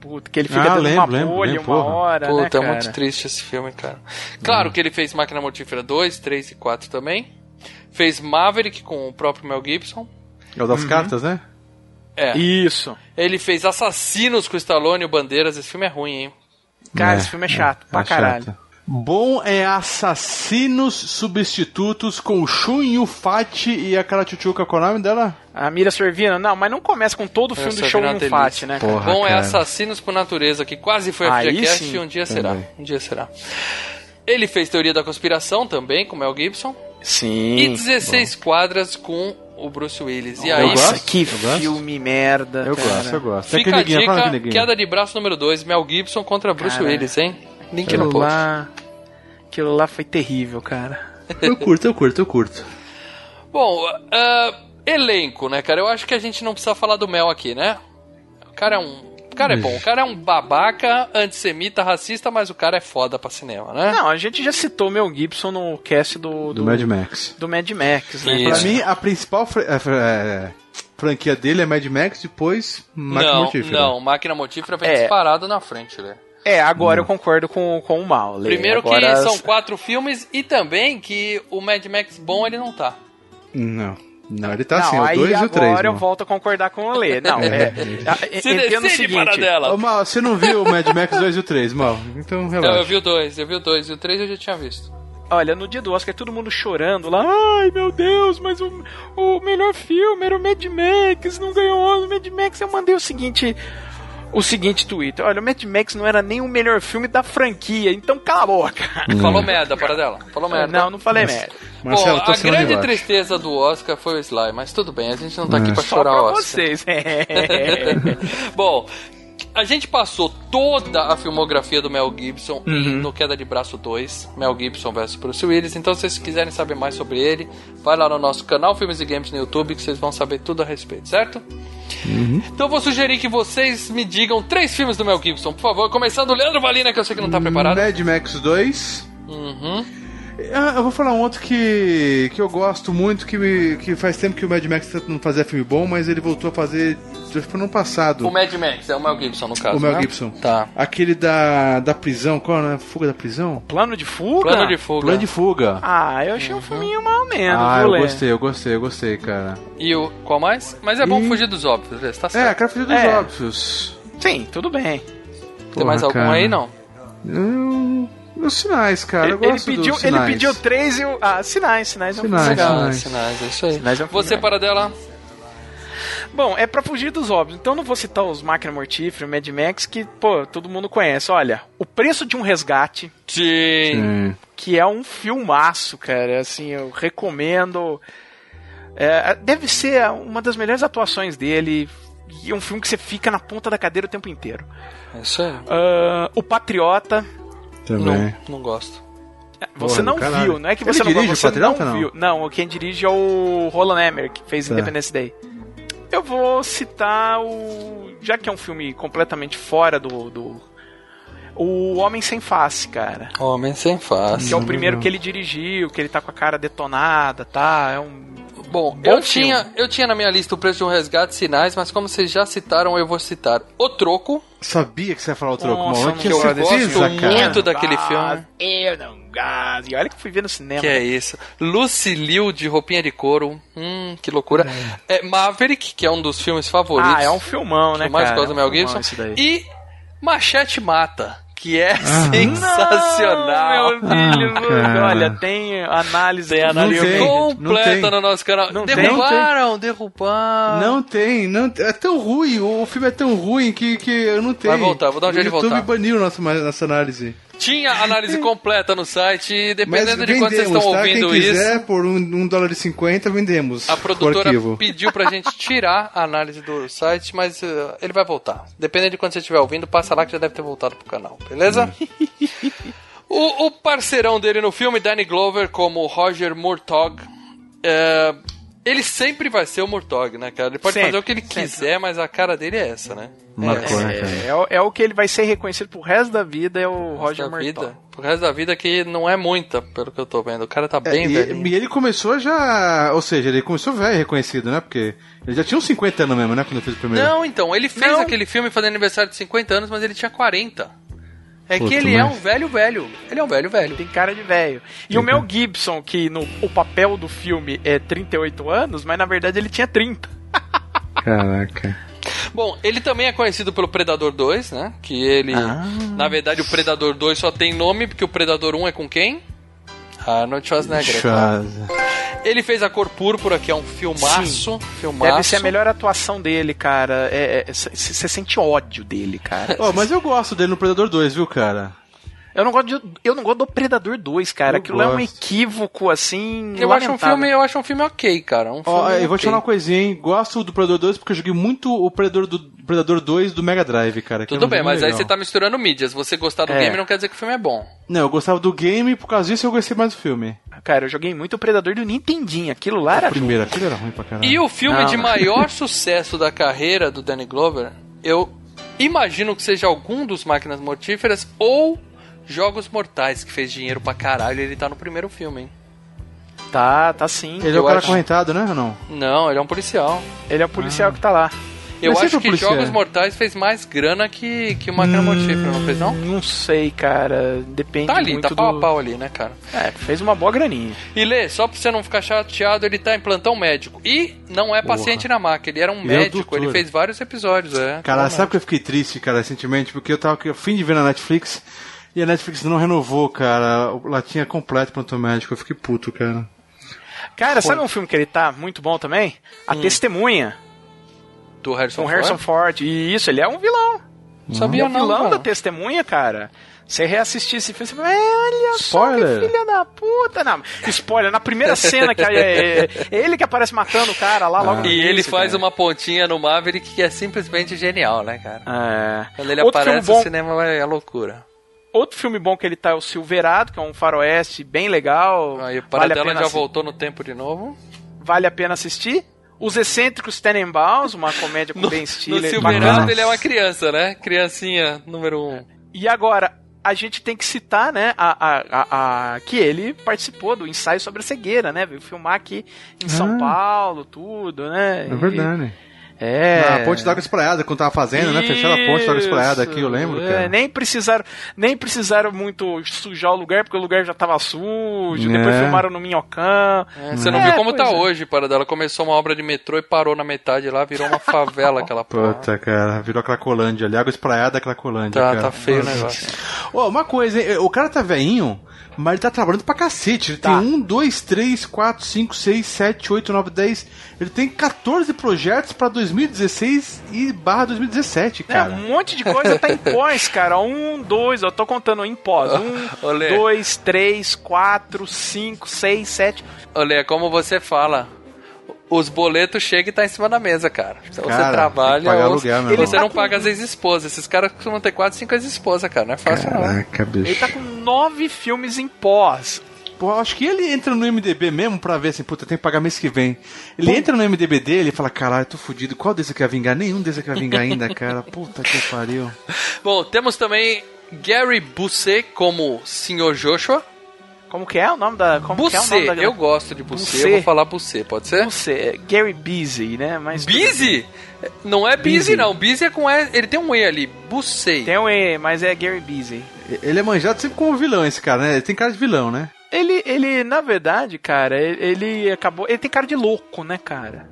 Puta, que ele fica Ah, dando lembro, uma lembro, bolha lembro, uma porra. hora, né, Puta, é cara? muito triste esse filme, cara. Claro que ele fez Máquina Mortífera 2, 3 e 4 também. Fez Maverick com o próprio Mel Gibson. É o das cartas, né? É. Isso. Ele fez Assassinos com o Stallone e o Bandeiras. Esse filme é ruim, hein? Cara, É, esse filme é chato, pra é caralho. chato. Bom é Assassinos Substitutos com o Shun Yufati e aquela tchutchuca, qual é o nome dela? A Mira Sorvino, não, mas não começa com todo o filme do é no uma Fat, né? Porra, Bom é cara. Assassinos por Natureza, que quase foi Aí FGCast e um dia será. Também. Um dia será. Ele fez Teoria da Conspiração também, com Mel Gibson. Sim. E 16 quadras com o Bruce Willis. E Eu aí, gosto, que eu gosto. filme merda. Eu cara. gosto, eu gosto. Tem fica a neguinho, fala dica, neguinho. queda de braço número 2, Mel Gibson contra Bruce Cara. Willis, hein? Link no post. lá. Aquilo lá foi terrível, cara. Eu curto, eu curto, eu curto. Bom, ah, elenco, né, cara? Eu acho que a gente não precisa falar do Mel aqui, né? O cara é um. O cara é bom, o cara é um babaca, antissemita, racista, mas o cara é foda pra cinema, né? Não, a gente já citou o Mel Gibson no cast do, Do Mad Max. do Mad Max, né? Isso. Pra mim, a principal é, é, franquia dele é Mad Max, depois Máquina não, Mortífera. não, Máquina Mortífera vem É. disparado na frente, né? É, agora eu concordo com, com o Mal. Lê. Primeiro agora... que são quatro filmes e também que o Mad Max bom ele não tá. Não. Não, ele tá não, assim, o aí 2 e o agora 3. eu volto a concordar com o Lê. Não, é. é, Se entendo o decide seguinte. para dela. Ô, Mal, você não viu o Mad Max 2 e o 3, Mal? Então Não, relaxa. eu vi o dois, eu vi o dois e o três eu já tinha visto. Olha, no dia do Oscar, todo mundo chorando lá. Ai, meu Deus, mas o, o melhor filme era o Mad Max, não ganhou o Mad Max. Eu mandei o seguinte. O seguinte tweet. Olha, o Mad Max não era nem o melhor filme da franquia, então cala a boca. Falou merda para dela. Falou merda. Não, não falei merda. Marcelo, Bom, a grande tristeza do Oscar foi o Sly, mas tudo bem, a gente não tá aqui pra Só chorar pra o Oscar. vocês. Bom, a gente passou toda a filmografia do Mel Gibson Uhum. no Queda de Braço 2, Mel Gibson vs Bruce Willis. Então, se vocês quiserem saber mais sobre ele, vai lá no nosso canal Filmes e Games no YouTube que vocês vão saber tudo a respeito, certo? Uhum. Então, eu vou sugerir que vocês me digam três filmes do Mel Gibson, por favor. Começando o Leandro Valina, que eu sei que não tá preparado. Mad Max 2. Uhum. Ah, eu vou falar um outro que, que eu gosto muito, que, me- que faz tempo que o Mad Max não fazia filme bom, mas ele voltou a fazer, acho que foi no ano passado. O Mad Max, é o Mel Gibson, no caso. O Mel né? Gibson. Tá. Aquele da, da prisão, qual é? Fuga da prisão? Plano de fuga? Plano de fuga. Plano de fuga. Ah, eu achei um filminho mal menos, ah, eu Lê? gostei, eu gostei, eu gostei, cara. E o. Qual mais? Mas é bom E- fugir dos óbvios, tá É, certo. quero fugir dos É. óbvios. Sim, tudo bem. Tem mais Porra, algum cara. aí, não? Hum, os sinais, cara. eu Ele, pediu, dos ele sinais. pediu três e o. Ah, sinais, sinais é um filme Sinais, sinais. sinais, é isso aí. Sinais é um Você, para dela. Bom, é pra fugir dos óbvios. Então eu não vou citar os Máquina Mortífera, o Mad Max, que, pô, todo mundo conhece. Olha, O Preço de um Resgate, Sim. Que é um filmaço, cara. Assim, eu recomendo. É, deve ser uma das melhores atuações dele. E é um filme que você fica na ponta da cadeira o tempo inteiro. É isso aí. Ah, o Patriota. Também. Não, não gosto. Você Porra, não caralho. viu, não é que Ele você não dirige o você Patriota, não não? viu. Não, quem dirige é o Roland Emmerich, que fez Tá. Independence Day. Eu vou citar o. Já que é um filme completamente fora do. do o Homem Sem Face, cara. Homem sem face. Que é o primeiro que ele dirigiu, que ele tá com a cara detonada, tá? É um. Bom, Bom eu filme. tinha, eu tinha na minha lista o preço de um resgate sinais, mas como vocês já citaram, eu vou citar O Troco, Sabia que você ia falar o troco, Nossa, tinha que eu gosto cara. muito daquele Ah, filme. Eu não gasto. E olha que eu fui ver no cinema. Que é isso. Lucy Liu de roupinha de couro. Hum, que loucura. É, Maverick, que é um dos filmes favoritos. Ah, é um filmão, que né, mais cara? gosto do É um Mel filmão Gibson. E Machete Mata, que é Ah. sensacional. Não, meu filho, cara. olha, tem análise Tem análise tem, completa no nosso canal. Não tem? derrubaram, derrubaram. Não tem, não É tão ruim, o filme é tão ruim que, que eu não tenho. Vai voltar, vou dar um jeito de O YouTube voltar. baniu nossa, nossa análise. Tinha análise completa no site e dependendo de quando vocês vendemos, estão tá? ouvindo Quem quiser, isso, por um, um dólar e cinquenta, vendemos. a produtora pediu pra gente tirar a análise do site, mas uh, ele vai voltar. Dependendo de quando você estiver ouvindo, passa lá que já deve ter voltado pro canal, beleza? o, o parceirão dele no filme, Danny Glover, como Roger Murtaugh, é, ele sempre vai ser o Murtaugh, né, cara? Ele pode Sempre, fazer o que ele sempre. quiser, mas a cara dele é essa, né? Marcou, essa. né, cara? É, é o- é o que ele vai ser reconhecido pro resto da vida, é o Roger da vida, pro resto da vida que não é muita, pelo que eu tô vendo. O cara tá bem É, velho. e, e ele começou já. Ou seja, ele começou velho reconhecido, né? Porque ele já tinha uns 50 anos mesmo, né? Quando ele fez o primeiro. Não, então, ele fez Não. aquele filme fazendo aniversário de 50 anos, mas ele tinha 40. É Puta, que ele é mas- um velho velho. Ele é um velho velho. Tem cara de velho. E o Mel Gibson, que no o papel do filme é 38 anos, mas na verdade ele tinha 30. Caraca. Bom, ele também é conhecido pelo Predador 2, né? Que ele. Ah. Na verdade, o Predador 2 só tem nome porque o Predador 1 é com quem? Arnold Schwarzenegger. é claro. Ele fez A Cor Púrpura, que é um filmaço. filmaço. Deve ser a melhor atuação dele, cara. Você sente ódio dele, cara. Oh, mas eu gosto dele no Predador 2, viu, cara? Eu não gosto, de, eu não gosto do Predador 2, cara. Eu Aquilo é um gosto. equívoco, assim. Eu acho, um filme, eu acho um filme ok, cara. Um Ó, filme eu vou te falar uma coisinha, hein? Gosto do Predador 2 porque eu joguei muito o Predador, do, Predador 2 do Mega Drive, cara. que Tudo é um bem, mas aí legal. você tá misturando mídias. Você gostar do É. game não quer dizer que o filme é bom. Não, eu gostava do game, por causa disso eu gostei mais do filme. Cara, eu joguei muito o Predador do Nintendinho. Aquilo lá era. Primeiro, aquele era ruim pra caralho. E o filme Não. de maior sucesso da carreira do Danny Glover, eu imagino que seja algum dos Máquinas Mortíferas ou Jogos Mortais, que fez dinheiro pra caralho e ele tá no primeiro filme, hein? Tá, tá sim. Ele é o cara acho- acorrentado, né ou não? Não, ele é um policial. Ele é o policial que tá lá. Eu Mas acho sempre que policial. Jogos Mortais fez mais grana que, que o Máquina Mortífera, não fez não? Não sei, cara. Depende Tá ali, muito tá pau do... a pau ali, né, cara? É, fez uma boa graninha. E Lê, só pra você não ficar chateado, ele tá em plantão médico. E não é paciente na maca, ele era um Ele é médico, doutor. ele fez vários episódios, é. Cara, sabe que eu fiquei triste, cara, recentemente? Porque eu tava a fim de ver na Netflix e a Netflix não renovou, cara. O latinha completo Pronto Médico. Eu fiquei puto, cara. Cara, sabe um filme que ele tá muito bom também? A Hum. Testemunha, Do Harrison, com Harrison Ford? Ford. E isso, ele é um vilão. Não Ele sabia é o não, vilão cara. da Testemunha, cara. Você reassistir esse filme, você fala, "É, olha Spoiler. só que filha da puta. Não, spoiler, na primeira cena que é, é- é ele que aparece matando o cara lá logo no E ele início, faz cara. uma pontinha no Maverick que é simplesmente genial, né, cara? É. Quando ele Outro aparece, filme bom- o cinema é loucura. Outro filme bom que ele tá é o Silverado, que é um faroeste bem legal. Aí o vale, a Paradela pena já voltou no tempo de novo. vale a pena assistir. Os Excêntricos Tenenbaums, uma comédia com Ben No Stiller. Silverado bacana. ele é uma criança, né? Criancinha número um. E agora, a gente tem que citar, né, a, a, a, a- que ele participou do ensaio sobre a cegueira, né? Veio filmar aqui em São Ah. Paulo, tudo, né? É E- verdade. É. Na ponte da água espraiada, quando tava fazendo, né? Fecharam a ponte da água espraiada aqui, eu lembro, Isso. cara. É, nem precisaram, nem precisaram muito sujar o lugar, porque o lugar já tava sujo. Depois É. filmaram no Minhocão. É, Você não É, viu como tá é. hoje, Paradela. Começou uma obra de metrô e parou na metade lá, virou uma favela aquela porra. Puta, cara, virou Cracolândia ali, água espraiada, Cracolândia, Tá, cara. tá feio o Nossa. Ô, uma coisa, hein? o cara tá veinho, mas ele tá trabalhando pra cacete. Ele Tá. tem um, dois, três, quatro, cinco, seis, sete, oito, nove, dez. Ele tem 14 projetos pra 2016 e barra 2017, É, cara. um monte de coisa tá em pós, cara. Um, dois, eu tô contando em pós. Um, Olê. dois, três, quatro, cinco, seis, sete. Olha, é como você fala. Os boletos chegam e tá em cima da mesa, cara. Então Cara, você trabalha ou aluguel, você irmão. não paga as ex-esposas. Esses caras costumam ter quatro, cinco ex-esposas, cara. Não é fácil, não. Caraca, bicho. Ele tá com nove filmes em pós. Pô, acho que ele entra no MDB mesmo pra ver assim, puta, tem que pagar mês que vem. Ele entra no MDB dele e fala, caralho, tô fudido. Qual desses que vai vingar? Nenhum desses que vai vingar ainda, cara. Puta que pariu. Bom, temos também Gary Busset como Sr. Joshua. Como que é o nome da. Como que é o nome da eu gosto de Busset, Busset. eu vou falar Busset, pode ser? Busy, é Gary Busy, né? Mas Busy? Não é Busy, Busy. não. Busy é com E, ele tem um E ali. Busset. Tem um E, mas é Gary Busy. Ele é manjado sempre como vilão, esse cara, né? Ele tem cara de vilão, né? Ele, ele, na verdade, cara, ele, ele acabou. Ele tem cara de louco, né, cara?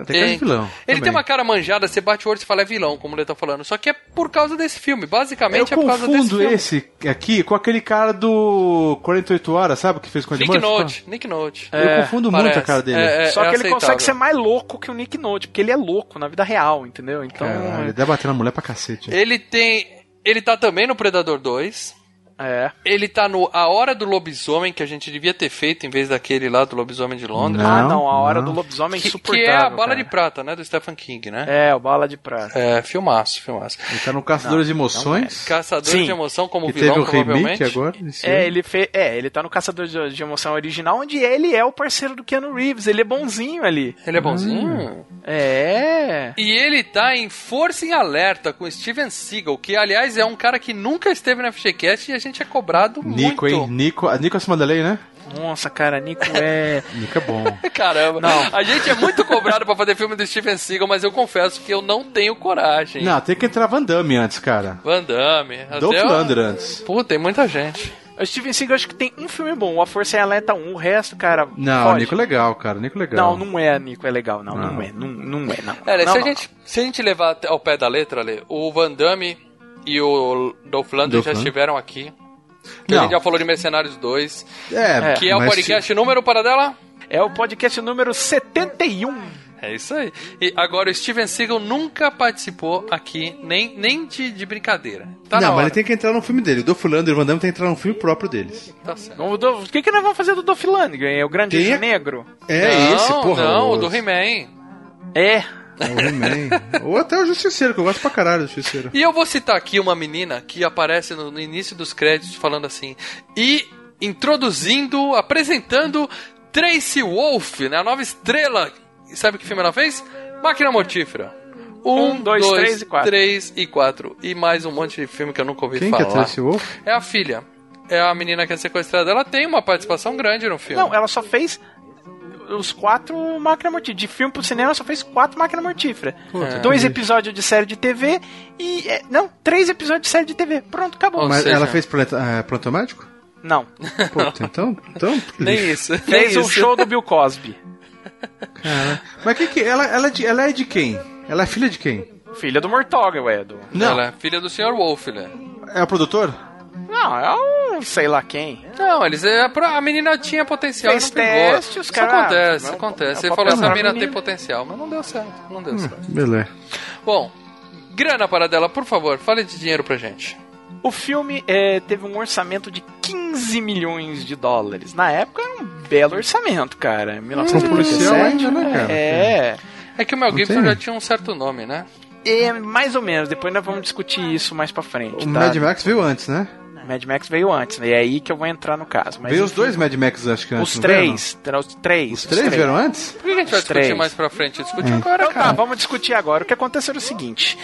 Ele tem cara de vilão. Ele também. tem uma cara manjada, você bate o olho e fala é vilão, como ele tá falando. Só que é por causa desse filme. Eu Basicamente é por causa desse confundo filme. esse aqui com aquele cara do 48 Horas, sabe? O que fez com o Nick Murphy? Note, Nick Note. Eu É, confundo muito parece. a cara dele. É, é, Só que ele aceitável. consegue ser mais louco que o Nick Note, porque ele é louco na vida real, entendeu? Então. Caralho, ele deve bater na mulher pra cacete. Ele tem. Ele tá também no Predador 2. É. Ele tá no A Hora do Lobisomem, que a gente devia ter feito em vez daquele lá do Lobisomem de Londres. Não, ah, não, a hora não. do lobisomem Que, insuportável. que é a Bala cara. de Prata, né? Do Stephen King, né? É, o bala de prata. É, filmaço, filmaço. Ele tá no Caçadores de Emoções. Caçador Sim. de Emoção como que vilão, teve o provavelmente. agora. É, ele fez. É, ele tá no Caçador de, de Emoção original, onde ele é o parceiro do Keanu Reeves. Ele é bonzinho ali. Ele é bonzinho. É. E ele tá em Força em Alerta com Steven Seagal, que aliás é um cara que nunca esteve na FGCast e a gente é cobrado Nico, muito. hein? Nico, a Nico acima da lei, né? Nossa, cara, Nico é. Nico é bom. Caramba, Não. a gente é muito cobrado pra fazer filme do Steven Seagal, mas eu confesso que eu não tenho coragem. Não, tem que entrar Van Damme antes, cara. Van Damme. Dolph Lundgren antes. Pô, tem muita gente. O Steven Seagal acho que tem um filme bom, A Força é Alerta 1, o resto, cara. Não, foge. Nico é legal, cara. Nico é legal. Não, não é, Nico, é legal. Não, não, Não. é. Não, não é, não. É, não, se, a gente, se a gente levar ao pé da letra, Ale, o Van Damme e o Dolph Lundgren já estiveram aqui. A Não. gente já falou de Mercenários 2, É, que é o podcast número para dela. É o podcast número 71. É isso aí. E agora o Steven Seagal nunca participou aqui, nem, nem de, de brincadeira. Tá na não, mas ele tem que entrar no filme dele. O Dolph Lundgren e o Van Damme tem que entrar no filme próprio deles. Tá certo. O, do- o que, que nós vamos fazer do Dolph Lundgren? É o Grande Tem- Negro? É não, esse, porra. Não, o, do He-Man. É o He-Man. Ou até o Justiceiro, que eu gosto pra caralho do Justiceiro. E eu vou citar aqui uma menina que aparece no, no início dos créditos falando assim. E introduzindo, apresentando Tracy Wolf, né, a nova estrela. E sabe que filme ela fez? Máquina Mortífera. Um, dois, três e quatro. três e quatro. E mais um monte de filme que eu nunca ouvi Quem que é falar. Tracy Wolf? É a filha. É a menina que é sequestrada. Ela tem uma participação grande no filme. Não, ela só fez os quatro máquinas mortíferas. De filme pro cinema, só fez quatro máquinas mortíferas. Dois episódios de série de TV e. é, não, três episódios de série de TV. Pronto, acabou. Ou Mas seja- ela fez Planeta, ah, Pronto Médico? Não. Puta, então. então Nem isso. Nem Fez o isso. show do Bill Cosby. Cara. Mas que que, ela, ela, é de, ela é de quem? Ela é filha de quem? Filha do Mortog, ué. Do... Não. Ela é filha do Sr. Wolf, né? É o produtor? Não, é um sei lá quem. Não, eles é, a menina tinha potencial Fez e não pegou. teste, os Isso caras- acontece, é um- acontece. é Ele falou papel essa menina tem potencial, mas não deu certo, não deu certo. Beleza. Bom, grana para dela, por favor, fale de dinheiro pra gente. O filme é, teve um orçamento de 15 milhões de dólares. Na época era um belo orçamento, cara. Em policial 1937. ainda, né, cara? É. É que o Mel Gibson já tinha um certo nome, né? É, mais ou menos. Depois nós vamos discutir isso mais pra frente. O tá? Mad Max veio antes, né? Mad Max veio antes, né? E é aí que eu vou entrar no caso. Mas, veio os enfim, dois Mad Max, acho que antes. Os veio, três. Os três. Os três vieram antes? Por que a gente vai Os discutir três. mais pra frente? Discutir agora, Então tá, cara. vamos discutir agora. O que aconteceu era o seguinte.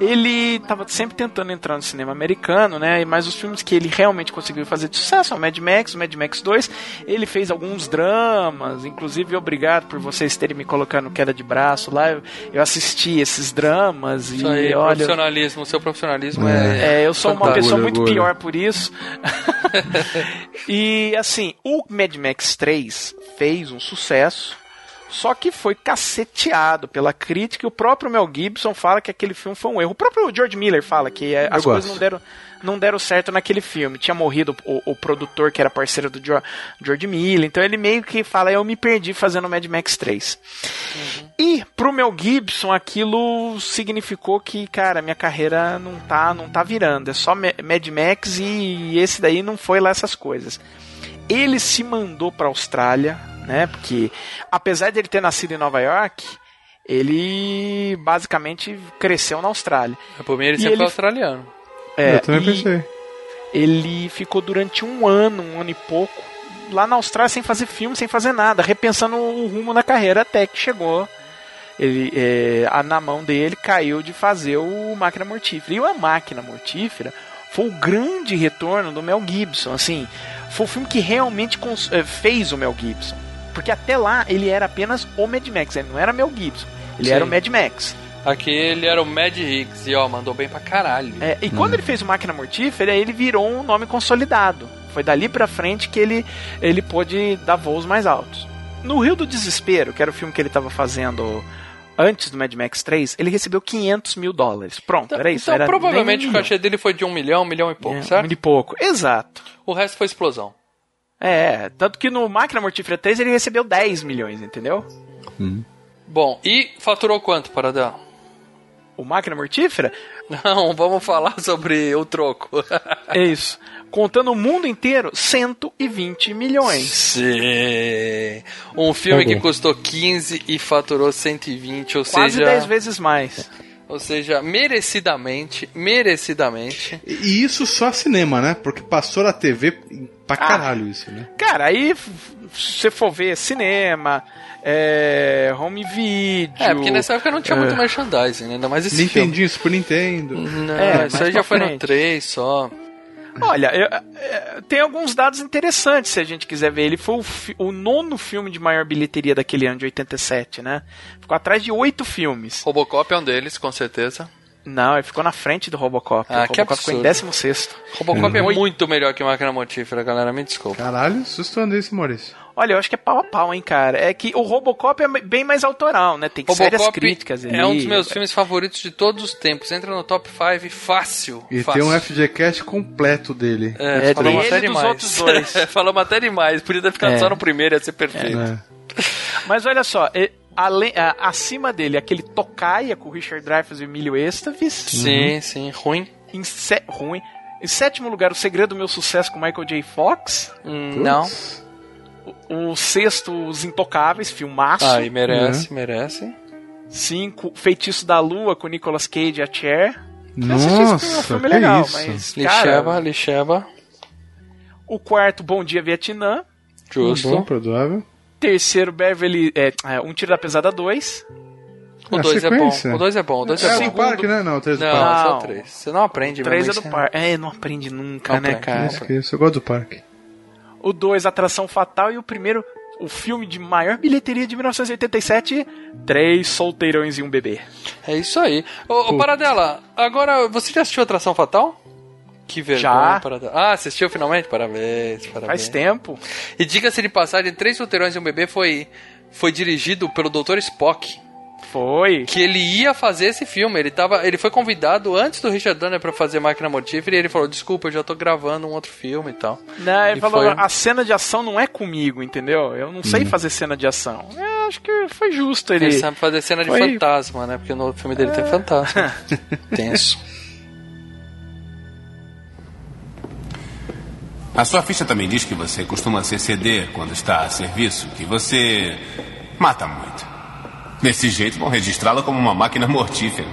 Ele tava sempre tentando entrar no cinema americano, né? Mas os filmes que ele realmente conseguiu fazer de sucesso, o Mad Max, o Mad Max 2, ele fez alguns dramas, inclusive obrigado por vocês terem me colocado no queda de braço lá. Eu, eu assisti esses dramas Isso e aí, olha, profissionalismo, o seu profissionalismo é. é, eu sou uma pessoa muito pior por isso. e assim, o Mad Max 3 fez um sucesso, só que foi caceteado pela crítica e o próprio Mel Gibson fala que aquele filme foi um erro. O próprio George Miller fala que é, as Eu coisas gosto. não deram, não deram certo naquele filme. Tinha morrido o, o produtor que era parceiro do Jo- George Miller, então ele meio que fala: Eu me perdi fazendo Mad Max 3. E pro Mel Gibson aquilo significou que, cara, minha carreira não tá, não tá virando. É só Ma- Mad Max e esse daí não foi lá essas coisas. Ele se mandou pra Austrália, né? Porque apesar de ele ter nascido em Nova York, ele basicamente cresceu na Austrália. Por mim, ele E sempre ele- foi australiano. É, eu também e pensei. ele ficou durante um ano, um ano e pouco, lá na Austrália sem fazer filme, sem fazer nada, repensando o rumo na carreira até que chegou. Ele, é, a, na mão dele caiu de fazer o Máquina Mortífera. E o A Máquina Mortífera foi o grande retorno do Mel Gibson. Assim, foi o filme que realmente cons- eh, fez o Mel Gibson. Porque até lá ele era apenas o Mad Max, ele não era Mel Gibson. Ele Sim. era o Mad Max. Aqui ele era o Mad Higgs e ó, mandou bem pra caralho. É, e quando ele fez o Máquina Mortífera, ele virou um nome consolidado. Foi dali pra frente que ele, ele pôde dar voos mais altos. No Rio do Desespero, que era o filme que ele estava fazendo antes do Mad Max 3, ele recebeu 500 mil dólares. Pronto, Então, era isso. então era provavelmente o cachê dele foi de um milhão, um milhão e pouco, milhão. É, certo? um de pouco. Exato. O resto foi explosão. É, tanto que no Máquina Mortífera 3 ele recebeu 10 milhões, entendeu? Bom, e faturou quanto, Paradão? O Máquina Mortífera Não, vamos falar sobre o troco. é isso. Contando o mundo inteiro, 120 milhões. Sim. Um filme que custou 15 e faturou 120, ou Quase seja, 10 vezes mais. ou seja, merecidamente, merecidamente. E isso só cinema, né? Porque passou na TV pra Ah. caralho isso, né? Cara, aí se você for ver cinema, é, home video. É, porque nessa época não tinha muito É. merchandising, né? ainda mais esse filme. Nintendinho, Super Nintendo. Não, É, isso aí já foi no frente. 3 só. Olha, eu- é, tem alguns dados interessantes se a gente quiser ver. Ele foi o, fi- o nono filme de maior bilheteria daquele ano de 87, né? Ficou atrás de oito filmes. Robocop é um deles, com certeza. Não, ele ficou na frente do Robocop. Ah, o que Robocop ficou em absurdo. 16 Robocop é Oi. muito melhor que Máquina Mortífera, galera, me desculpa. Caralho, assustando esse, Maurício. Olha, eu acho que é pau a pau, hein, cara. É que o Robocop é bem mais autoral, né? Tem sérias Robocop críticas ali. é um dos meus filmes favoritos de todos os tempos. Entra no top 5 fácil. E fácil. tem um FGCast completo dele. É, É, falamos dele até dos demais. outros dois. falamos até demais. Podia ter ficado É. só no primeiro, ia ser perfeito. É. Mas olha só, além, acima dele, aquele Tocaia com o Richard Dreyfuss e o Emílio Estavis. Sim, sim. Ruim. Em sé- ruim. Em sétimo lugar, O Segredo do Meu Sucesso com Michael J. Fox. Hum, não. O, o sexto, Os Intocáveis, filmaço. Ah, e merece, merece. Cinco, Feitiço da Lua com Nicolas Cage e a Cher. Nossa, é um filme que legal, isso. mas. Lixeva, Cara, Lixeva. o quarto, Bom Dia Vietnã. Justo. Bom, perdoável. Terceiro, Beverly. É, é, um Tiro da Pesada 2. O É, 2 é bom. sequência. O 2 é bom. O 2 É, é, o bom. do parque, né? Não, o 3 do Não, parque. só Não. o 3. Você não aprende Três é mesmo. do parque. É, não aprende nunca, Não né, aprende, cara? Isso, que isso, eu gosto do parque. O 2, Atração Fatal. E o primeiro, o filme de maior bilheteria de 1987, Três Solteirões e um Bebê. É isso aí. Ô, ô Paradela, agora você já assistiu Atração Fatal? Que vergonha, Já. Paradela. Ah, assistiu finalmente? Parabéns, parabéns. Faz tempo. E diga-se de passagem, Três Solteirões e um Bebê foi, foi dirigido pelo Dr. Spock. Foi. Que ele ia fazer esse filme. Ele, tava, ele foi convidado antes do Richard Donner pra fazer Máquina Mortífera e ele falou: Desculpa, eu já tô gravando um outro filme e tal. Não, ele E falou, foi- a cena de ação não é comigo, entendeu? Eu não sei fazer cena de ação. É, acho que foi justo ele. Ele sabe fazer cena de Foi- fantasma, né? Porque no filme dele tem fantasma. Tenso. A sua ficha também diz que você costuma ser CD quando está a serviço, que você mata muito. Desse jeito vão registrá-la como uma máquina mortífera.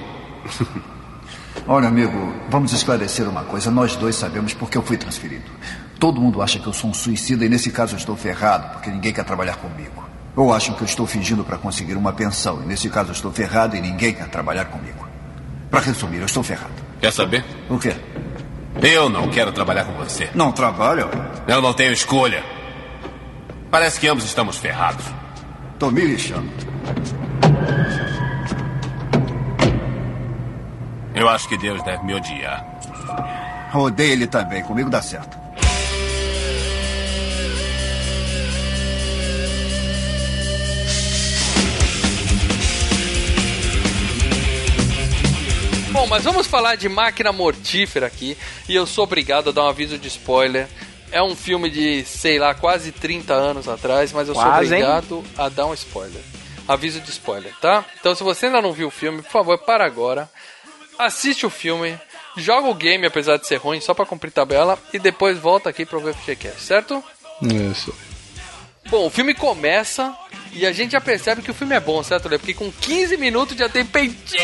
Olha, amigo, vamos esclarecer uma coisa. Nós dois sabemos por que eu fui transferido. Todo mundo acha que eu sou um suicida e nesse caso eu estou ferrado, porque ninguém quer trabalhar comigo. Ou acham que eu estou fingindo para conseguir uma pensão e nesse caso eu estou ferrado e ninguém quer trabalhar comigo. Para resumir, eu estou ferrado. Quer saber? O quê? Eu não quero trabalhar com você. Não trabalho? Eu não tenho escolha. Parece que ambos estamos ferrados. Tô me lixando. Eu acho que Deus deve me odiar. Odeio ele também, comigo dá certo. Bom, mas vamos falar de Máquina Mortífera aqui. E eu sou obrigado a dar um aviso de spoiler. É um filme de, sei lá, quase 30 anos atrás, mas eu sou Quase, hein? obrigado a dar um spoiler. Aviso de spoiler, tá? Então, se você ainda não viu o filme, por favor, para agora. Assiste o filme, joga o game, apesar de ser ruim, só pra cumprir tabela, e depois volta aqui pro VFGCast, certo? Isso. Bom, o filme começa e a gente já percebe que o filme é bom, certo, Lê? Porque com 15 minutos já tem peitinho,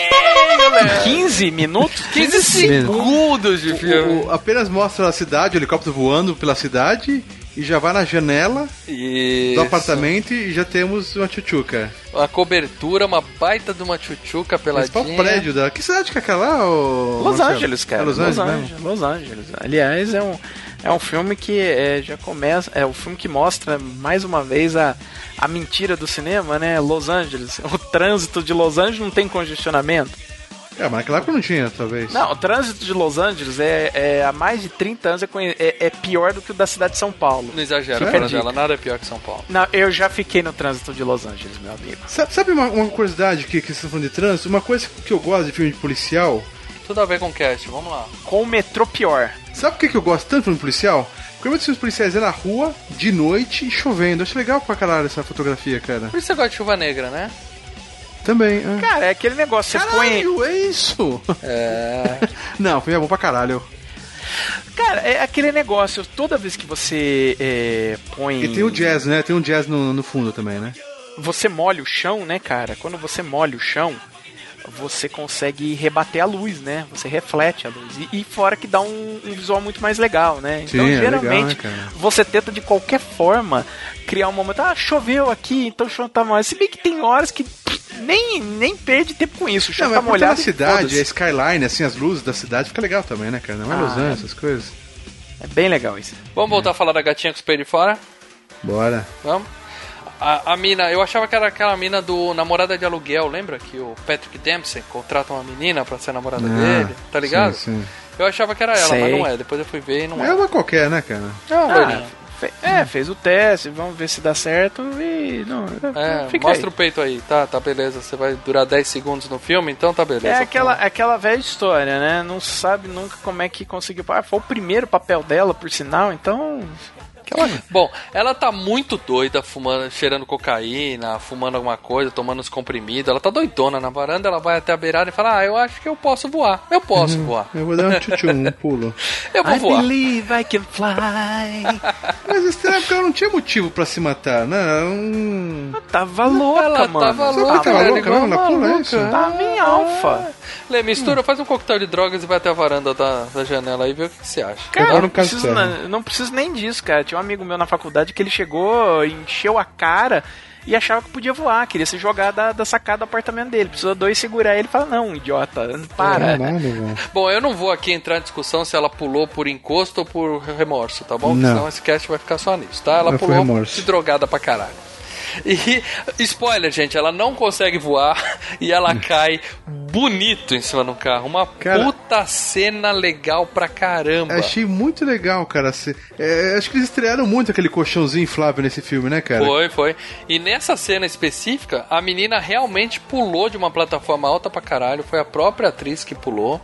né? 15 minutos? 15 segundos de filme. O- apenas mostra a cidade, o helicóptero voando pela cidade e já vai na janela Isso. do apartamento e já temos uma tchutchuca. Uma cobertura, uma baita de uma tchutchuca peladinha. prédio da. Que cidade que é aquela Los Marcelo? Angeles, cara. É Los Angeles, mesmo? Los Angeles. Aliás, é um, é um filme que é, já começa. É o filme que mostra mais uma vez a, a mentira do cinema, né? Los Angeles. O trânsito de Los Angeles não tem congestionamento. É, mas naquela época não tinha, talvez. Não, o trânsito de Los Angeles é, é há mais de 30 anos é, é, é pior do que o da cidade de São Paulo. Não exagera, Fica a para dica. dela, nada é pior que São Paulo. Não, eu já fiquei no trânsito de Los Angeles, meu amigo. Sabe, sabe uma, uma curiosidade que, que vocês estão falando de trânsito? Uma coisa que eu gosto de filme de policial. Tudo a ver com cast, vamos lá. Com o metrô pior. Sabe por que, que eu gosto tanto de filme policial? Porque muitos filmes policiais é na rua, de noite e chovendo. Eu acho legal pra caralho essa fotografia, cara. Por isso você gosta de chuva negra, né? Também. ah. Cara, é aquele negócio, você põe. Caralho, é isso! É. Não, o filme é bom pra caralho. Cara, é aquele negócio, toda vez que você é, põe. E tem o jazz, né? Tem um jazz no, no fundo também, né? Você molha o chão, né, cara? Quando você molha o chão, você consegue rebater a luz, né? Você reflete a luz. E, e fora que dá um, um visual muito mais legal, né? Então, Sim, é legal, geralmente, né, você tenta de qualquer forma criar um momento. Ah, choveu aqui, então o chão tá molhado. Se bem que tem horas que nem, nem perde tempo com isso. Não, tá mas na molhado. e cidade, a skyline, assim, as luzes da cidade, fica legal também, né, cara? Não é Ah, Los é. Angeles, essas coisas. É bem legal isso. Vamos voltar a falar da gatinha com os peitos de fora? Bora. Vamos? A, a mina, eu achava que era aquela mina do Namorada de Aluguel, lembra? Que o Patrick Dempsey contrata uma menina pra ser namorada Ah, dele, tá ligado? Sim, sim. Eu achava que era ela, Sei. mas não é. Depois eu fui ver e não É é. uma qualquer, né, cara? É uma Ah, é, fez o teste, vamos ver se dá certo e. Não, É, mostra aí. o peito aí, tá, tá beleza. Você vai durar 10 segundos no filme, então tá beleza. É aquela, aquela velha história, né? Não sabe nunca como é que conseguiu. Ah, foi o primeiro papel dela, por sinal, então. Aquela... Bom, ela tá muito doida, fumando, cheirando cocaína, fumando alguma coisa, tomando os comprimidos. Ela tá doidona na varanda, ela vai até a beirada e fala: Ah, eu acho que eu posso voar. Eu posso voar. Eu vou dar um tchutchu, um pulo. Eu vou I voar. believe I can fly. Mas nessa época ela não tinha motivo pra se matar, né? Ela não- tava louca, Ela mano. tava louca, tava velho, louca mesmo na pula, é louca. isso? Tava em alfa. Lê, mistura, faz um coquetel de drogas e vai até a varanda da, da janela aí e vê o que, que você acha. Cara, não caso preciso, não, não preciso nem disso, cara. Tinha um amigo meu na faculdade que ele chegou, encheu a cara e achava que podia voar, queria se jogar da, da sacada do apartamento dele. Precisou dois segurar ele e falar: Não, idiota, para. Caralho, velho. Bom, eu não vou aqui entrar em discussão se ela pulou por encosto ou por remorso, tá bom? Não. Senão esse cast vai ficar só nisso, tá? Ela foi pulou remorso. de drogada pra caralho. E, spoiler, gente, ela não consegue voar e ela cai bonito em cima do carro. Uma Cara- puta cena legal pra caramba. Achei muito legal, cara. É, acho que eles estrearam muito aquele colchãozinho inflável nesse filme, né, cara? Foi, foi. E nessa cena específica, a menina realmente pulou de uma plataforma alta pra caralho. Foi a própria atriz que pulou.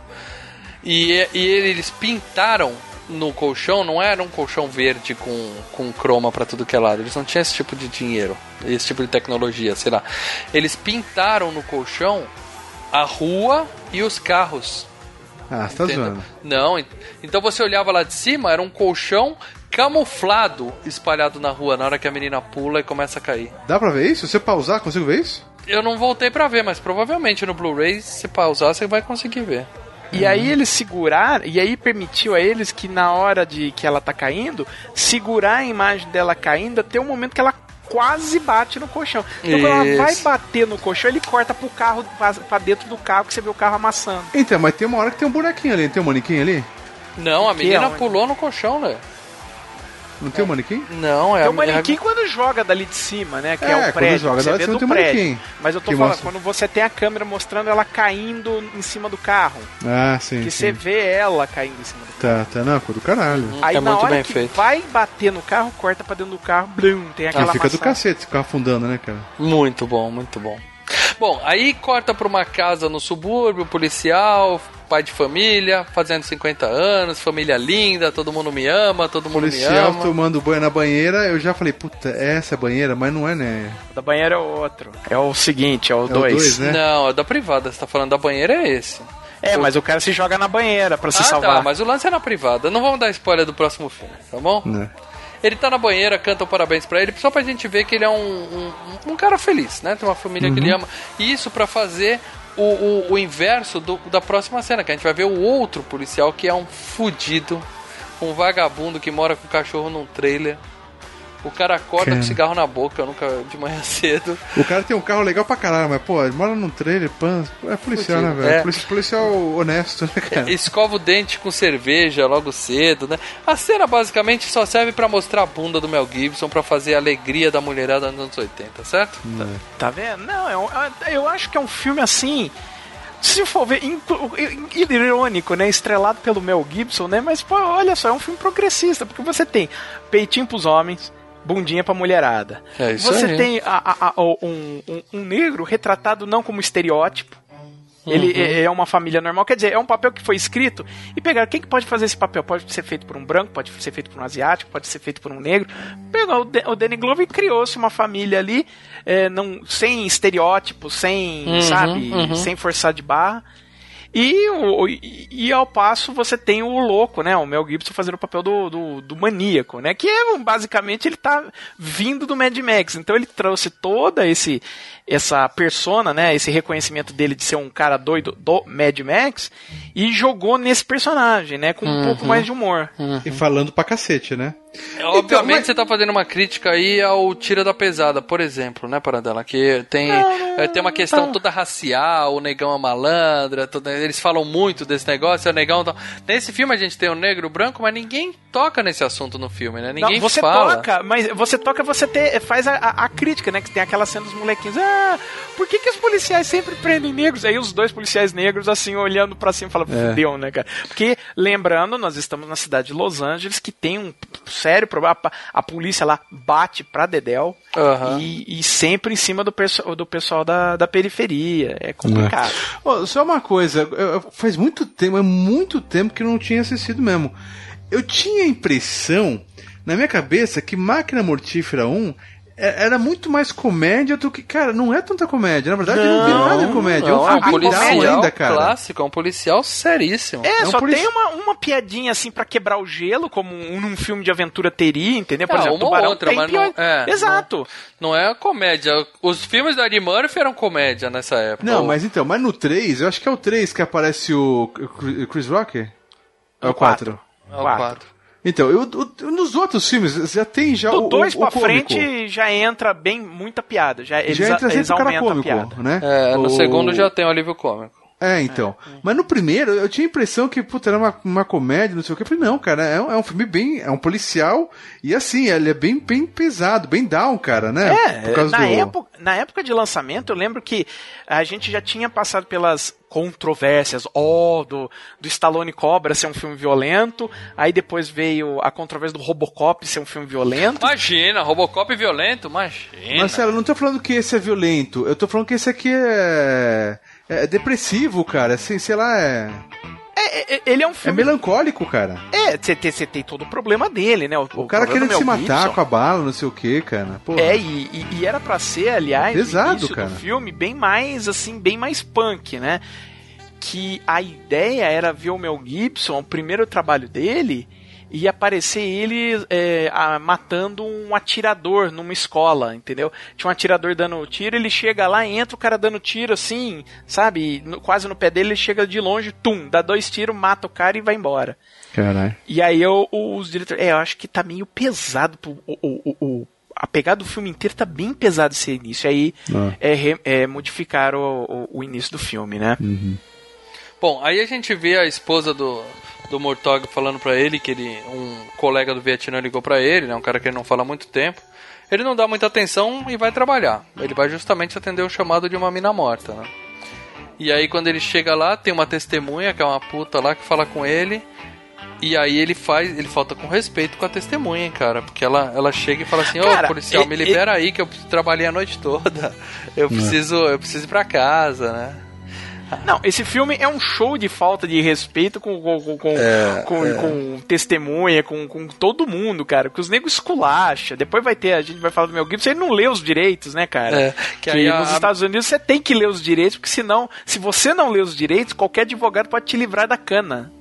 E, e eles pintaram no colchão, não era um colchão verde com, com croma pra tudo que é lado. Eles não tinham esse tipo de dinheiro, esse tipo de tecnologia, sei lá. Eles pintaram no colchão a rua e os carros. Ah, você tá zoando. Não, ent- então você olhava lá de cima, era um colchão camuflado espalhado na rua na hora que a menina pula e começa a cair. Dá pra ver isso? Se você pausar, consigo ver isso? Eu não voltei pra ver, mas provavelmente no Blu-ray, se pausar, você vai conseguir ver. E aí eles seguraram, e aí permitiu a eles que na hora de que ela tá caindo, segurar a imagem dela caindo até o momento que ela quase bate no colchão. Então quando ela Isso. vai bater no colchão, ele corta pro carro, pra- dentro do carro, que você vê o carro amassando. Então, mas tem uma hora que tem um bonequinho ali. Tem um manequim ali? Não, a menina pulou no colchão, né? Não tem um manequim? Não, é Tem o manequim quando joga dali de cima, né? Que é, É, o quando prédio. joga você dali vê de cima do tem um prédio. manequim Mas eu tô que falando, mostra. quando você tem a câmera mostrando ela caindo em cima do carro. Ah, sim. Que sim. você vê ela caindo em cima do carro. Tá, tá, não, ficou do caralho. Aí É na muito hora bem que feito. vai bater no carro, corta pra dentro do carro, blum, tem aquela Ah, fica do amassada. cacete esse carro afundando, né, cara? Muito bom, muito bom. Bom, aí corta pra uma casa no subúrbio, policial, pai de família, fazendo 50 anos, família linda, todo mundo me ama, todo mundo me Policial ama. tomando banho na banheira, eu já falei, puta, é essa a banheira, mas não é, né? Da banheira é o outro. É o seguinte, é o o 2. dois, né? Não, é da privada, você tá falando da banheira é esse. É, mas o cara se joga na banheira pra se ah, salvar. tá, mas o lance é na privada. Não vamos dar spoiler do próximo filme, tá bom? Né. Ele tá na banheira, canta um parabéns pra ele, só pra gente ver que ele é um, um, um cara feliz, né? Tem uma família que ele ama. E isso pra fazer o, o, o inverso do- da próxima cena, que a gente vai ver o outro policial que é um fudido, um vagabundo que mora com o cachorro num trailer. O cara acorda Cara. com cigarro na boca nunca de manhã cedo. O cara tem um carro legal pra caralho, mas, pô, ele mora num trailer, pan, é policial, né, velho? é. Polici- Policial honesto, né, cara? Escova o dente com cerveja logo cedo, né? A cena basicamente só serve pra mostrar a bunda do Mel Gibson pra fazer a alegria da mulherada nos anos 80, certo? Tá vendo? Não, é um- é- eu acho que é um filme assim. Se for ver, irônico, né? Estrelado pelo Mel Gibson, né? Mas, pô, olha só, é um filme progressista, porque você tem peitinho pros homens, bundinha pra mulherada. É isso você aí. tem a- a- a- um, um- um negro retratado não como estereótipo. Ele é é uma família normal, quer dizer, é um papel que foi escrito e pegaram. Quem que pode fazer esse papel? Pode ser feito por um branco, pode ser feito por um asiático, pode ser feito por um negro. Pegou o, Dan- o Danny Glover e criou-se uma família ali, é, não, sem estereótipos, sem, Uhum, sabe, uhum. sem forçar de barra. E, e ao passo você tem o louco, né? O Mel Gibson fazendo o papel do, do, do maníaco, né? Que é basicamente ele tá vindo do Mad Max. Então ele trouxe toda esse essa persona, né, esse reconhecimento dele de ser um cara doido do Mad Max e jogou nesse personagem, né, com um Uhum. pouco mais de humor. E falando pra cacete, né? Obviamente mas- você tá fazendo uma crítica aí ao Tira da Pesada, por exemplo, né, Paradela? Que tem, eh, tem uma questão não. toda racial, o negão é malandra, toda- eles falam muito desse negócio, é o negão. tá- Nesse filme a gente tem o negro e o branco, mas ninguém toca nesse assunto no filme, né? Ninguém Não, você fala. toca, mas você toca, você te- faz a, a- a crítica, né? Que tem aquela cena dos molequinhos. Ah, por que, que os policiais sempre prendem negros? Aí os dois policiais negros, assim, olhando pra cima, falam, É. fudeu, né, cara? Porque, lembrando, nós estamos na cidade de Los Angeles, que tem um sério problema. A, polícia lá bate pra Dedel e, e sempre em cima do, perso- do pessoal da, da periferia. É complicado. Ô, só uma coisa, faz muito tempo, é muito tempo que eu não tinha assistido mesmo. Eu tinha a impressão, na minha cabeça, que Máquina Mortífera 1 é- é, era muito mais comédia do que. Cara, não é tanta comédia. Na verdade, não, não tem nada de comédia. Não, é um policial ainda, cara. clássico, é um policial seríssimo. É, é um só polici... tem uma, uma piadinha assim para quebrar o gelo, como um, num filme de aventura teria, entendeu? Por é, exemplo, uma ou mas pior... não, é, Exato. Não, não, é comédia. Os filmes da Eddie Murphy eram comédia nessa época. Não, ou... mas então, mas no 3, eu acho que é o 3 que aparece o Chris Rocker? É o 4. É o 4. Então, eu, o- nos outros filmes já tem já Do o 2 o, pra o cômico. frente já entra bem muita piada. Já, eles, já entra eles aumentam a piada. cômico, né? É, no O- segundo já tem o alívio cômico. É, então. Mas no primeiro, eu tinha a impressão que, puta, era uma, uma comédia, não sei o que. Eu falei, não, cara, é, um- é um filme bem. É um policial. E assim, ele é bem, bem pesado, bem down, cara, né? É, na, época, na época de lançamento, eu lembro que a gente já tinha passado pelas controvérsias, ó, do, do Stallone Cobra ser um filme violento, aí depois veio a controvérsia do Robocop ser um filme violento. Imagina, Robocop violento, imagina. Marcelo, eu não tô falando que esse é violento. Eu tô falando que esse aqui é. É depressivo, cara. Assim, sei lá, é. É, é, ele é um É filme... melancólico, cara. É, você tem, todo o problema dele, né? O, O cara querendo do se matar Gibson. com a bala, não sei o que, cara. Porra. É, e, e- e era pra ser, aliás, Pesado, cara. do filme bem mais, assim, bem mais punk, né? Que a ideia era ver o Mel Gibson, o primeiro trabalho dele, e aparecer ele é, a- matando um atirador numa escola, entendeu? Tinha um atirador dando tiro, ele chega lá, entra o cara dando tiro assim, sabe? No- quase no pé dele, ele chega de longe, tum, dá dois tiros, mata o cara e vai embora. Caralho. E aí eu, os diretores. É, eu acho que tá meio pesado. Pro, o, o, o- o- a pegada do filme inteiro tá bem pesado esse início. Aí Ah. é, re- é, modificaram o, o, o início do filme, né? Bom, aí a gente vê a esposa do, do Murtog falando pra ele que ele, um colega do Vietnã ligou pra ele, né, um cara que ele não fala há muito tempo. Ele não dá muita atenção e vai trabalhar. Ele vai justamente atender o chamado de uma mina morta, né? E aí quando ele chega lá, tem uma testemunha, que é uma puta lá, que fala com ele. E aí ele faz, ele falta com respeito com a testemunha, cara. Porque ela, ela chega e fala assim, ô Cara, policial, e- me libera aí que eu trabalhei a noite toda. Eu preciso, eu preciso ir pra casa, né? Não, esse filme é um show de falta de respeito com, com, com, com, É, com- testemunha, com, com todo mundo, cara. Que os negros esculacha. Depois vai ter, a gente vai falar do Mel Gibson, ele não lê os direitos, né, cara? É, que que aí a- nos Estados Unidos você tem que ler os direitos, porque senão, se você não lê os direitos, qualquer advogado pode te livrar da cana.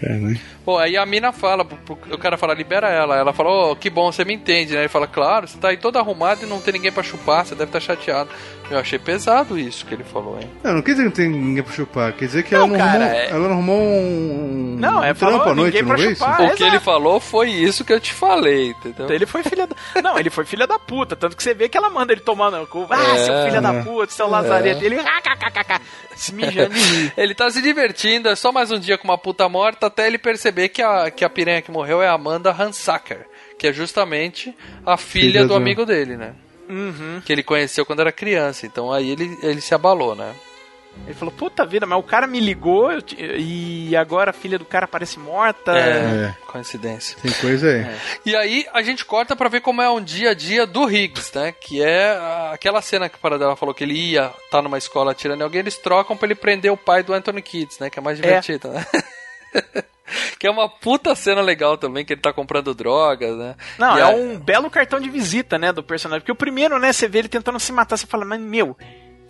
Caralho. Pô, aí a mina fala, o cara fala, libera ela. Ela fala, ô, que bom, você me entende, né? Ele fala, claro, você tá aí todo arrumado e não tem ninguém pra chupar, você deve estar chateado. Eu achei pesado isso que ele falou, hein? Não, não quer dizer que não tem ninguém pra chupar. Quer dizer que Não, ela, não cara, arrumou, é- ela não arrumou um, Não, é um trampo falou, à noite, ninguém não pra é isso? chupar. o exato. que ele falou foi isso que eu te falei, entendeu? Então ele foi filha da... Não, ele foi filha da puta. Tanto que você vê que ela manda ele tomar no cu. Ah, É, seu filho da né? puta, seu lazarete. Ele... ah, Se mijando. Ele tá se divertindo, é só mais um dia com uma puta morta, até ele perceber que a, que a piranha que morreu é a Amanda Hansacker, que é justamente a filha, Filha do do- amigo dele, né? Uhum. Que ele conheceu quando era criança, então aí ele, ele se abalou, né? Ele falou, puta vida, mas o cara me ligou eu e agora a filha do cara parece morta. É. coincidência. Tem coisa aí. E aí a gente corta pra ver como é um dia a dia do Higgs, né? Que é aquela cena que o Paradela falou que ele ia tá numa escola atirando em alguém, eles trocam pra ele prender o pai do Anthony Kids, né? Que é mais divertido, né? que é uma puta cena legal também, que ele tá comprando drogas, né? Não, E é a- um belo cartão de visita, né, do personagem. Porque o primeiro, né, você vê ele tentando se matar, você fala, mas meu,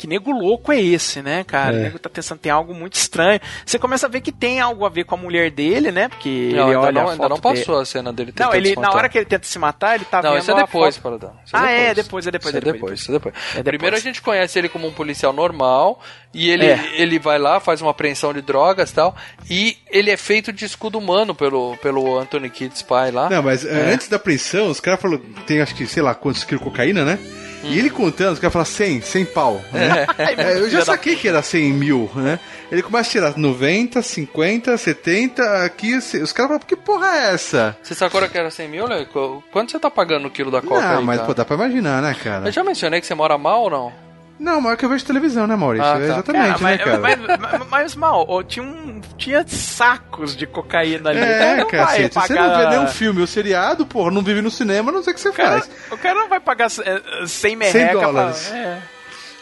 que nego louco é esse, né, cara? É. O nego tá pensando tem algo muito estranho. Você começa a ver que tem algo a ver com a mulher dele, né? Porque Não, ele ainda olha não, a ainda não foto dele. passou a cena dele Não, tentando ele, se na hora que ele tenta se matar, ele tá Não, vendo isso é a depois, foto. Paradão. Isso é Ah, é, depois. depois, é depois, Isso é depois. isso é depois. É depois. Primeiro a gente conhece ele como um policial normal e ele, É. ele vai lá, faz uma apreensão de drogas e tal, e ele é feito de escudo humano pelo, pelo Anthony Kidd's pai lá. Não, mas antes da apreensão, os caras falaram tem acho que, sei lá, quantos quilos de cocaína, né? E ele contando, os caras falam 100, 100 pau. Né? É, eu já saquei que era 100 mil, né? Ele começa a tirar 90, 50, 70, aqui os caras falam, que porra é essa? Você sacou que era 100 mil, né? Qu- Quanto você tá pagando o quilo da coca aí, mas cara? pô, dá pra imaginar, né, cara? Eu já mencionei que você mora mal ou não? Não, mas é que eu vejo televisão, né, Maurício? Ah, tá. É Exatamente, Cara, mas, né, cara? mas, mas- mas, mal, tinha, um, tinha sacos de cocaína ali. É, Então vai se você pagar- não vê nenhum filme ou seriado, porra, não vive no cinema, não sei o que você O cara, faz. o cara não vai pagar é, 100 merreca 100 pra- dólares. é.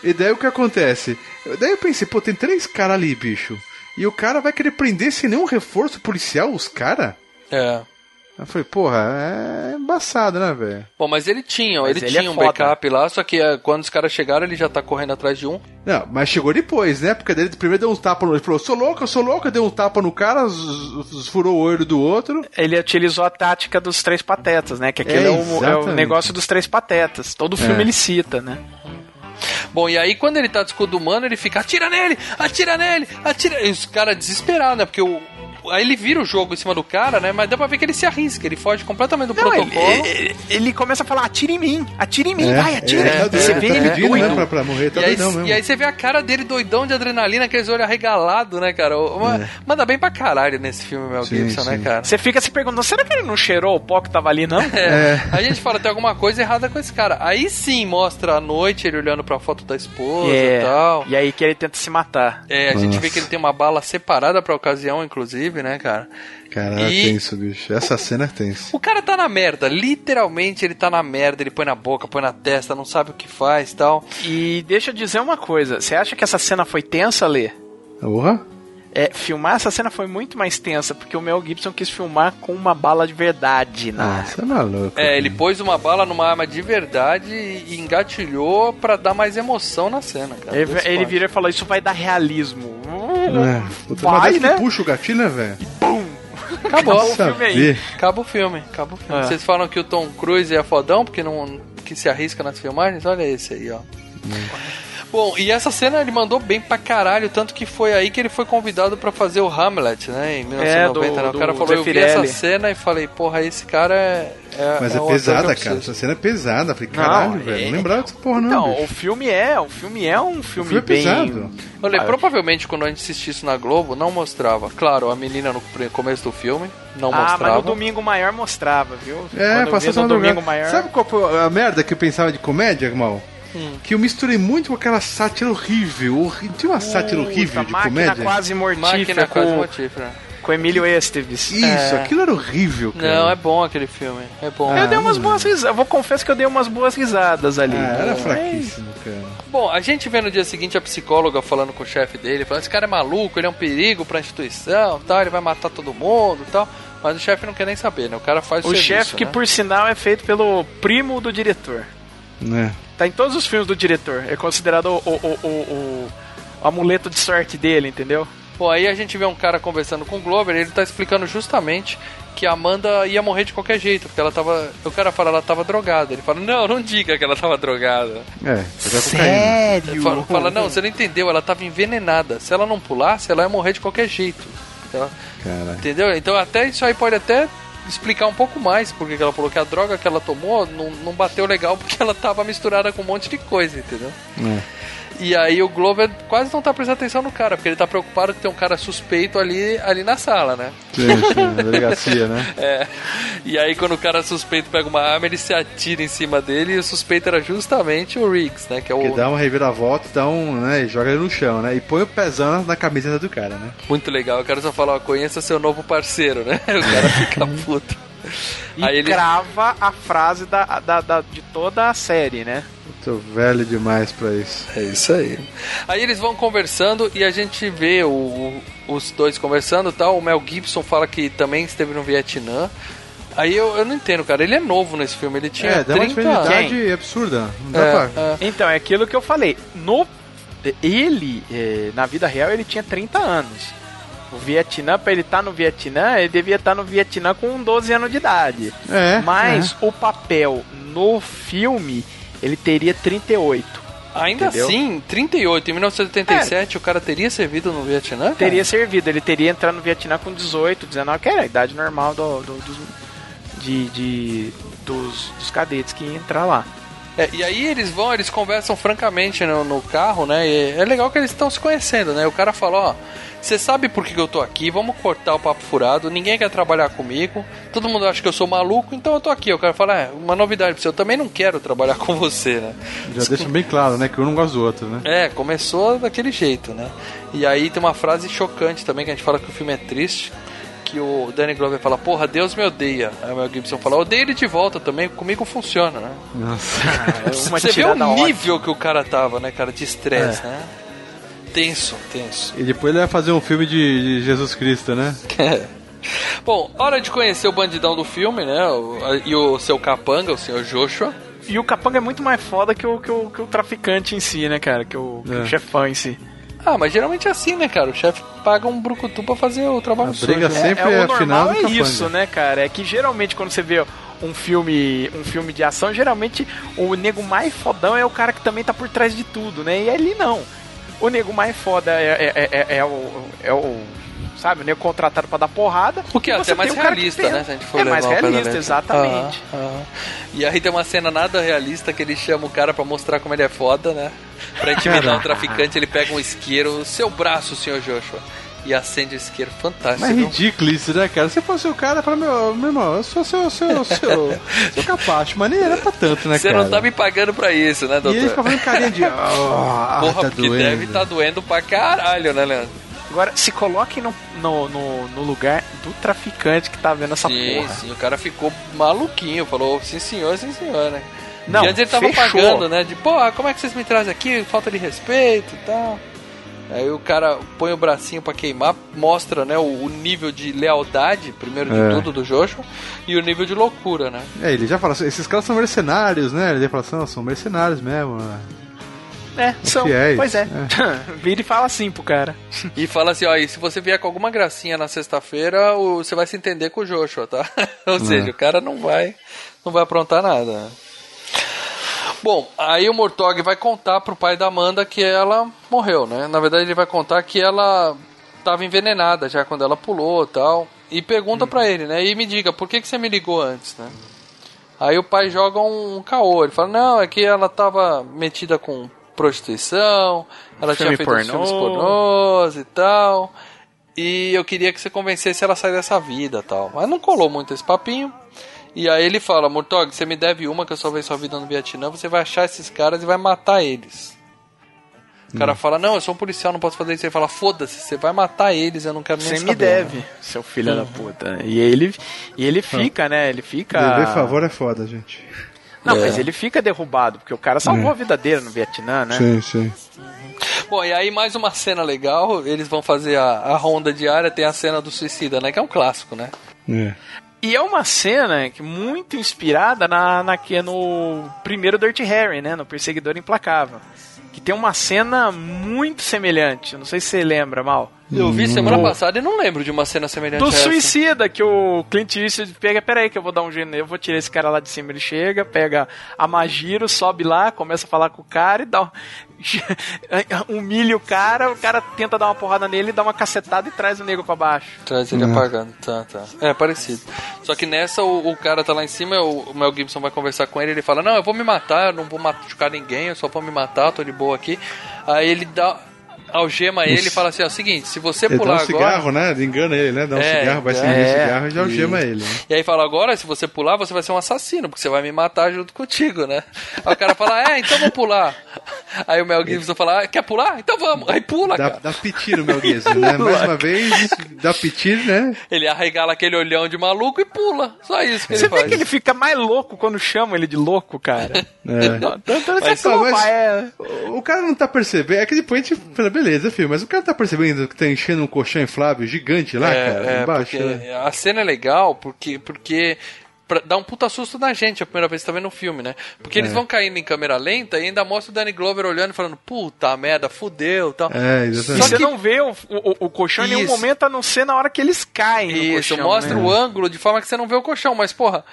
E daí o que acontece? Daí eu pensei, pô, tem três caras ali, bicho. E o cara vai querer prender sem nenhum reforço policial, os caras? É. Eu falei, porra, é embaçado, né, velho? Bom, mas ele tinha, Mas ele, ele tinha é um foda. backup lá, só que é, quando os caras chegaram ele já tá correndo atrás de um. Não, mas chegou depois, né? Porque ele primeiro deu um tapa no. Ele falou, sou louco, eu sou louco, deu um tapa no cara, furou o olho do outro. Ele utilizou a tática dos três patetas, né? Que aquele É, é, o, é o negócio dos três patetas. Todo filme É. ele cita, né? Bom, e aí quando ele tá de escudo humano, ele fica, atira nele, atira nele, atira. E os caras desesperados, né? Porque o. Aí ele vira o jogo em cima do cara, né? Mas dá pra ver que ele se arrisca, ele foge completamente do Não, ele, protocolo. ele, ele começa a falar, atira em mim, atira em mim, É, vai, atira. é, tá Você vê tá ele doido. né, pra, pra morrer, tá e, aí, doidão mesmo. e aí você vê a cara dele doidão de adrenalina, aqueles olhos arregalados, né, cara? Uma- Manda bem pra caralho nesse filme, Mel É. Sim, Gibson, né, sim. cara? Você fica se perguntando, será que ele não cheirou o pó que tava ali, não? É. Aí a gente fala, tem alguma coisa errada com esse cara. Aí sim mostra à noite ele olhando pra foto da esposa É, e tal. E aí que ele tenta se matar. É, a gente Nossa. vê que ele tem uma bala separada pra ocasião, inclusive, né, cara? Caralho, E- tenso, bicho. Essa cena é tenso. O cara tá na merda, literalmente ele tá na merda, ele põe na boca, põe na testa, não sabe o que faz e tal. E deixa eu dizer uma coisa, você acha que essa cena foi tensa, Lê? Porra? É, filmar essa cena foi muito mais tensa, porque o Mel Gibson quis filmar com uma bala de verdade na Nossa, é maluco. É, ele pôs uma bala numa arma de verdade e engatilhou pra dar mais emoção na cena, cara. Ele, ele virou e falou: Isso vai dar realismo. É. Puta, Vai, né? puxa o gatilho, né, velho? Acabou. Acabou o filme aí. Acaba o filme, acaba o filme. É. Vocês falam que o Tom Cruise é fodão porque não que se arrisca nas filmagens? Olha esse aí, ó. Bom, e essa cena ele mandou bem pra caralho, tanto que foi aí que ele foi convidado pra fazer o Hamlet, né, em 1990. né? do- o cara falou, eu vi essa cena e falei, porra, esse cara é... é Mas é é, pesada, cara. Essa cena é pesada. Falei, caralho, Não, velho. é- Não lembrava dessa porra, não. Então, bicho. o filme é, o filme é um filme, filme é bem. pesado. Olha, Ah, provavelmente quando a gente assistisse isso na Globo, não mostrava. Claro, a menina no começo do filme não Ah, mostrava. mas no domingo maior mostrava, viu? É, passou no domingo lugar. maior. Sabe qual foi a merda que eu pensava de comédia, mal? Hum. Que eu misturei muito com aquela sátira horrível. Tinha uma sátira horrível Puta, de máquina comédia? quase mortífera Máquina quase com, mortífera. com Emílio Esteves. Isso, É. aquilo era horrível, cara. Não, é bom aquele filme. É bom. Ah, Eu dei umas não. boas risadas. Eu vou confesso que eu dei umas boas risadas ali. Ah, era Mas- fraquíssimo, cara. Bom, a gente vê no dia seguinte a psicóloga falando com o chefe dele, falando, esse cara é maluco, ele é um perigo pra instituição, tal, ele vai matar todo mundo e tal. Mas o chefe não quer nem saber, né? O cara faz o, O serviço, chefe, que né? por sinal é feito pelo primo do diretor. Né? Tá em todos os filmes do diretor. É considerado o, o, o, o- o amuleto de sorte dele, entendeu? Bom, aí a gente vê um cara conversando com o Glover e ele tá explicando justamente que a Amanda ia morrer de qualquer jeito, porque ela tava. O cara fala, ela tava drogada. Ele fala, não, não diga que ela tava drogada. É, você vai cocaína. Ele fala, fala, não, você não entendeu, ela tava envenenada. Se ela não pulasse, ela ia morrer de qualquer jeito. Ela-. Entendeu? Então até isso aí pode até explicar um pouco mais porque que ela falou que a droga que ela tomou não, não bateu legal porque ela tava misturada com um monte de coisa, entendeu? É. E aí o Glover quase não tá prestando atenção no cara, porque ele tá preocupado que tem um cara suspeito ali, ali na sala, né? Sim, sim, na delegacia, né? É. E aí quando o cara suspeito pega uma arma, ele se atira em cima dele e o suspeito era justamente o Riggs, né? Que é o Que dá uma reviravolta, dá um, né, e joga ele no chão, né? E põe o pezão na, camiseta do cara, né? muito legal. O cara só fala, ó, conheça seu novo parceiro, né? O cara fica puto. E Aí ele- crava a frase da, da, da- de toda a série, né? Tô velho demais pra isso. É isso aí. Aí eles vão conversando e a gente vê o- o- os dois conversando e tal. O Mel Gibson fala que também esteve no Vietnã. Aí eu, eu não entendo, cara. Ele é novo nesse filme. Ele tinha é, dá uma 30 anos. absurda. Não dá É, pra... é. Então, é aquilo que eu falei. No ele, é, na vida real, ele tinha 30 anos. O Vietnã, pra ele estar tá no Vietnã, ele devia estar tá no Vietnã com 12 anos de idade. É, Mas é. o papel no filme, ele teria 38. Ainda Entendeu? assim, 38, em 1987, o cara teria servido no Vietnã? cara? Teria servido, ele teria entrado no Vietnã com 18, 19, que era a idade normal do, do- dos, de, de- dos, dos cadetes que iam entrar lá. É, e aí eles vão, eles conversam francamente no, no carro, né? E é legal que eles estão se conhecendo, né? O cara fala, ó, você sabe por que eu tô aqui, vamos cortar o papo furado, ninguém quer trabalhar comigo, todo mundo acha que eu sou maluco, então eu tô aqui. O cara fala, é, uma novidade pra você, eu também não quero trabalhar com você, né? Já deixa bem claro, né? Que um não gosta do outro, né? É, começou daquele jeito, né? E aí tem uma frase chocante também, que a gente fala que o filme é triste, que o Danny Glover fala, porra, Deus me odeia. Aí o Mel Gibson fala, odeia ele de volta também, comigo funciona, né? Nossa. Uma Você vê o tirada ótima. nível que o cara tava, né, cara, de estresse, né? Tenso, tenso. E depois ele vai fazer um filme de, de Jesus Cristo, né? Bom, hora de conhecer o bandidão do filme, né? o- a- e o seu capanga, o senhor Joshua. E o capanga é muito mais foda que o, que o, que o traficante em si, né, cara? Que o, que o É. chefão em si. Ah, mas geralmente é assim, né, cara? O chefe paga um brucutu pra fazer o trabalho A briga sujo. sempre é, é o a final normal é isso, né, cara? É que geralmente quando você vê um filme, um filme de ação, geralmente o nego mais fodão é o cara que também tá por trás de tudo, né? E ali não. O nego mais foda é, é, é, é o, é o. Sabe, o nego contratado pra dar porrada. O que é até mais cara que realista, né? Se a gente for é levar mais realista, exatamente. Aham, aham. E aí tem uma cena nada realista que ele chama o cara pra mostrar como ele é foda, né? Pra intimidar o traficante, ele pega um isqueiro, seu braço, senhor Joshua, e acende o isqueiro. Fantástico. Mas é ridículo isso, né, cara? Se fosse o cara, para meu, meu irmão, eu sou seu, seu, seu, seu capacho, mas nem era pra tanto, né, Você cara? não tá me pagando pra isso, né, E doutor? ele fica fazendo carinha de. Ah, Porra, tá porque doendo. deve estar doendo pra caralho, né, Leandro? Agora, se coloquem no, no, no, no lugar do traficante que tá vendo essa sim, porra. sim, o cara ficou maluquinho, falou sim senhor, sim senhor, né? Não, e antes ele tava fechou. pagando, né? De, porra, como é que vocês me trazem aqui? Falta de respeito e tal. Aí o cara põe o bracinho pra queimar, mostra, né, o, o nível de lealdade, primeiro de É. tudo, do Joshua, e o nível de loucura, né? É, ele já fala assim, esses caras são mercenários, né? Ele fala assim, "Não, são mercenários mesmo. né? É, são. Fiéis, Pois é. é. Vira e fala assim pro cara. E fala assim, ó, e se você vier com alguma gracinha na sexta-feira, você vai se entender com o Joshua, tá? Ou seja, o cara não vai, não vai aprontar nada. Bom, aí o Mortog vai contar pro pai da Amanda que ela morreu, né? Na verdade, ele vai contar que ela tava envenenada já quando ela pulou e tal. E pergunta pra ele, né? E me diga, por que, que você me ligou antes, né? Aí o pai joga um, caô. Ele fala, não, é que ela tava metida com prostituição, ela tinha feito pornô. filmes pornôs e tal. E eu queria que você convencesse ela a sair dessa vida tal. Mas não colou muito esse papinho. E aí ele fala, Murtog, você me deve uma que eu salvei sua vida no Vietnã, você vai achar esses caras e vai matar eles. O Hum. cara fala, não, eu sou um policial, não posso fazer isso. Ele fala, foda-se, você vai matar eles, eu não quero nem Você saber. me deve, né? seu filho da puta. E ele, e ele fica, né? Ele fica. Dever favor é foda, gente. Não, É. mas ele fica derrubado, porque o cara salvou É. a vida dele no Vietnã, né? Sim, sim. Bom, e aí mais uma cena legal, eles vão fazer a, a ronda diária, tem a cena do suicida, né? Que é um clássico, né? É. E é uma cena que muito inspirada na, na que é no primeiro Dirty Harry, né? No Perseguidor Implacável. Que tem uma cena muito semelhante. Eu não sei se você lembra, Mal. Eu vi semana passada e não lembro de uma cena semelhante Do a essa. suicida, que o Clint Eastwood pega, peraí que eu vou dar um nele, eu vou tirar esse cara lá de cima, ele chega, pega a Magiro, sobe lá, começa a falar com o cara e dá. humilha o cara, o cara tenta dar uma porrada nele, dá uma cacetada e traz o nego pra baixo. Traz ele apagando, tá, tá. É, parecido. Só que nessa o, o cara tá lá em cima, o, o Mel Gibson vai conversar com ele, ele fala, não, eu vou me matar, eu não vou machucar ninguém, eu só vou me matar, tô de boa aqui. Aí ele dá. Algema ele e fala assim: ó, é o seguinte, se você Ele dá pular um agora. cigarro, né? Engana ele, né? Dá um É, cigarro, vai é. acender o cigarro e já algema ele. Né? E aí fala, agora se você pular, você vai ser um assassino, porque você vai me matar junto contigo, né? Aí o cara fala, é, então vou pular. Aí o Mel Gibson fala, ah, quer pular? Então vamos. Aí pula, Dá, cara. dá piti no Mel Gibson, né? Mais uma vez, dá piti, né? Ele arregala aquele olhão de maluco e pula. Só isso que Você ele vê faz. que ele fica mais louco quando chamam ele de louco, cara. É. Tanto ele Mas- mas- é... O cara não tá percebendo. É que depois a gente beleza, filho, mas o cara tá percebendo que tá enchendo um colchão inflável gigante lá, cara, é, embaixo. né? a cena é legal porque, porque pra dar um puta susto na gente a primeira vez que tá vendo o filme, né? Porque eles vão caindo em câmera lenta e ainda mostra o Danny Glover olhando e falando, puta merda, fudeu tal. É, E exatamente. você que- não vê o, o, o colchão em nenhum Isso. momento, a não ser na hora que eles caem no Isso, colchão. mostra né? o ângulo de forma que você não vê o colchão, mas porra,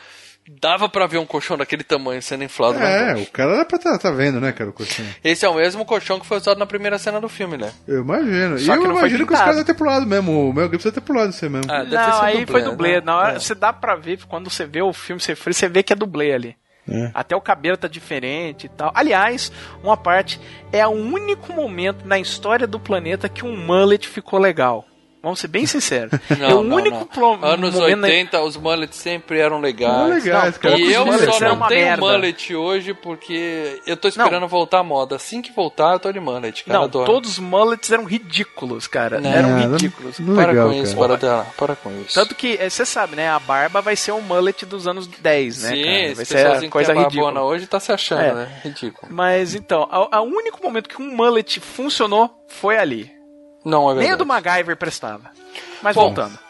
dava pra ver um colchão daquele tamanho sendo inflado. né? É, o cara era pra tá, tá vendo, né, cara, o colchão. Esse é o mesmo colchão que foi usado na primeira cena do filme, né? Eu imagino. Só e eu que não foi imagino que os caras devem ter pulado mesmo. O Mel Gibson deve ter pulado isso mesmo. Ah, deve ter Não, sido aí foi dublê. né? Na hora, É. você dá pra ver, quando você vê o filme, você, você vê que é dublê ali. É. Até o cabelo tá diferente e tal. Aliás, uma parte, é o único momento na história do planeta que um mullet ficou legal. Vamos ser bem sinceros. Não, é o não, único não. plo- Anos momento na- 80, os mullets sempre eram legais. Legais, Não, cara. E eu só não tenho merda. mullet hoje porque eu tô esperando Não. voltar a moda. Assim que voltar, eu tô de mullet, cara. Não, adoro. todos os mullets eram ridículos, cara. Né? Eram É, não- ridículos. não Para legal, com isso, cara. para dela, para com isso. Tanto que, é, você sabe, né? A barba vai ser o mullet dos anos 10, né? Sim, cara? Vai ser a coisa que ridícula. hoje tá se achando, É. né? Ridículo. Mas então, o único momento que um mullet funcionou foi ali. Não, é Nem o verdade. do MacGyver prestava. Mas Bom, voltando.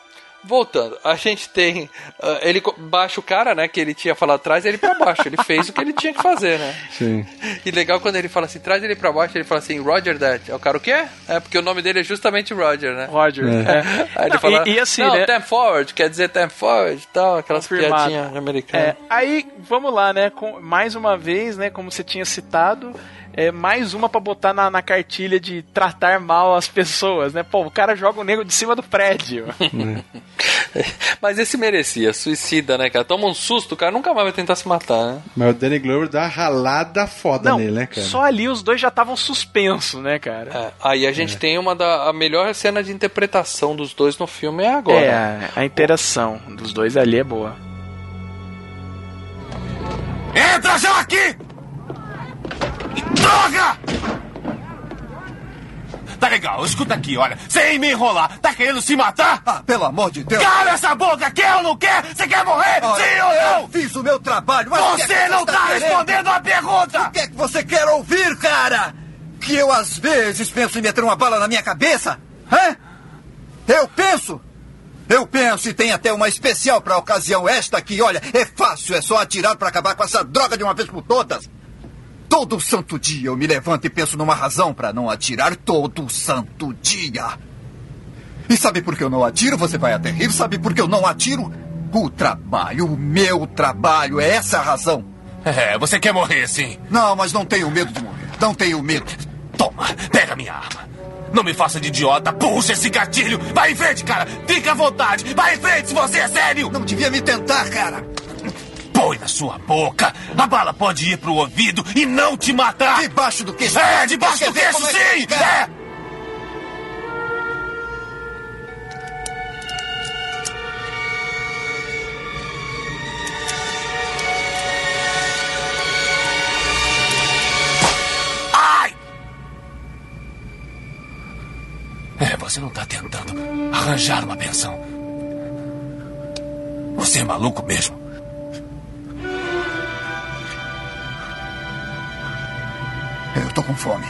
Voltando, a gente tem. ah, ele baixa o cara, né? Que ele tinha falado atrás, ele pra baixo. Ele fez o que ele tinha que fazer, né? Sim. E legal quando ele fala assim, traz ele pra baixo, ele fala assim, Roger that. É o cara o quê? É porque o nome dele é justamente Roger, né? Roger. é. Aí ele Não, fala, e, e assim, não, né? time forward, quer dizer time forward e tal, aquelas Confirmado. piadinhas americanas. É, aí, vamos lá, né? Com, mais uma vez, né? Como você tinha citado, é, mais uma pra botar na, na cartilha de tratar mal as pessoas, né? Pô, o cara joga o nego de cima do prédio. Mas esse merecia, suicida, né, cara? Toma um susto, o cara nunca mais vai tentar se matar, né? Mas o Danny Glover dá uma ralada foda Não, nele, né, cara? só ali os dois já estavam suspensos, né, cara? É, aí a gente tem uma da a melhor cena de interpretação dos dois no filme é agora. É, a, a interação dos dois ali é boa. Entra já aqui! Droga! Tá legal, escuta aqui, olha. Sem me enrolar, tá querendo se matar? Ah, pelo amor de Deus! Cala essa boca, quer ou não quer? Você quer morrer? Olha, Sim ou eu não? fiz o meu trabalho, mas que é Você que não está tá querendo? respondendo a pergunta! O que é que você quer ouvir, cara? Que eu às vezes penso em meter uma bala na minha cabeça? Hã? Eu penso! Eu penso e tem até uma especial pra ocasião esta aqui, olha, é fácil, é só atirar pra acabar com essa droga de uma vez por todas. Todo santo dia eu me levanto e penso numa razão pra não atirar todo santo dia. E sabe por que eu não atiro? Você vai até rir. Sabe por que eu não atiro? O trabalho, o meu trabalho, é essa a razão. É, você quer morrer, sim. Não, mas não tenho medo de morrer. Não tenho medo. Toma, pega minha arma. Não me faça de idiota, puxa esse gatilho. Vai em frente, cara. Fica à vontade. Vai em frente se você é sério. Não devia me tentar, cara. Põe na sua boca. A bala pode ir pro ouvido e não te matar. Debaixo do queixo. É, debaixo do queixo, é que sim! fica? É! Ai! É, você não tá tentando arranjar uma pensão. Você é maluco mesmo. Eu tô com fome.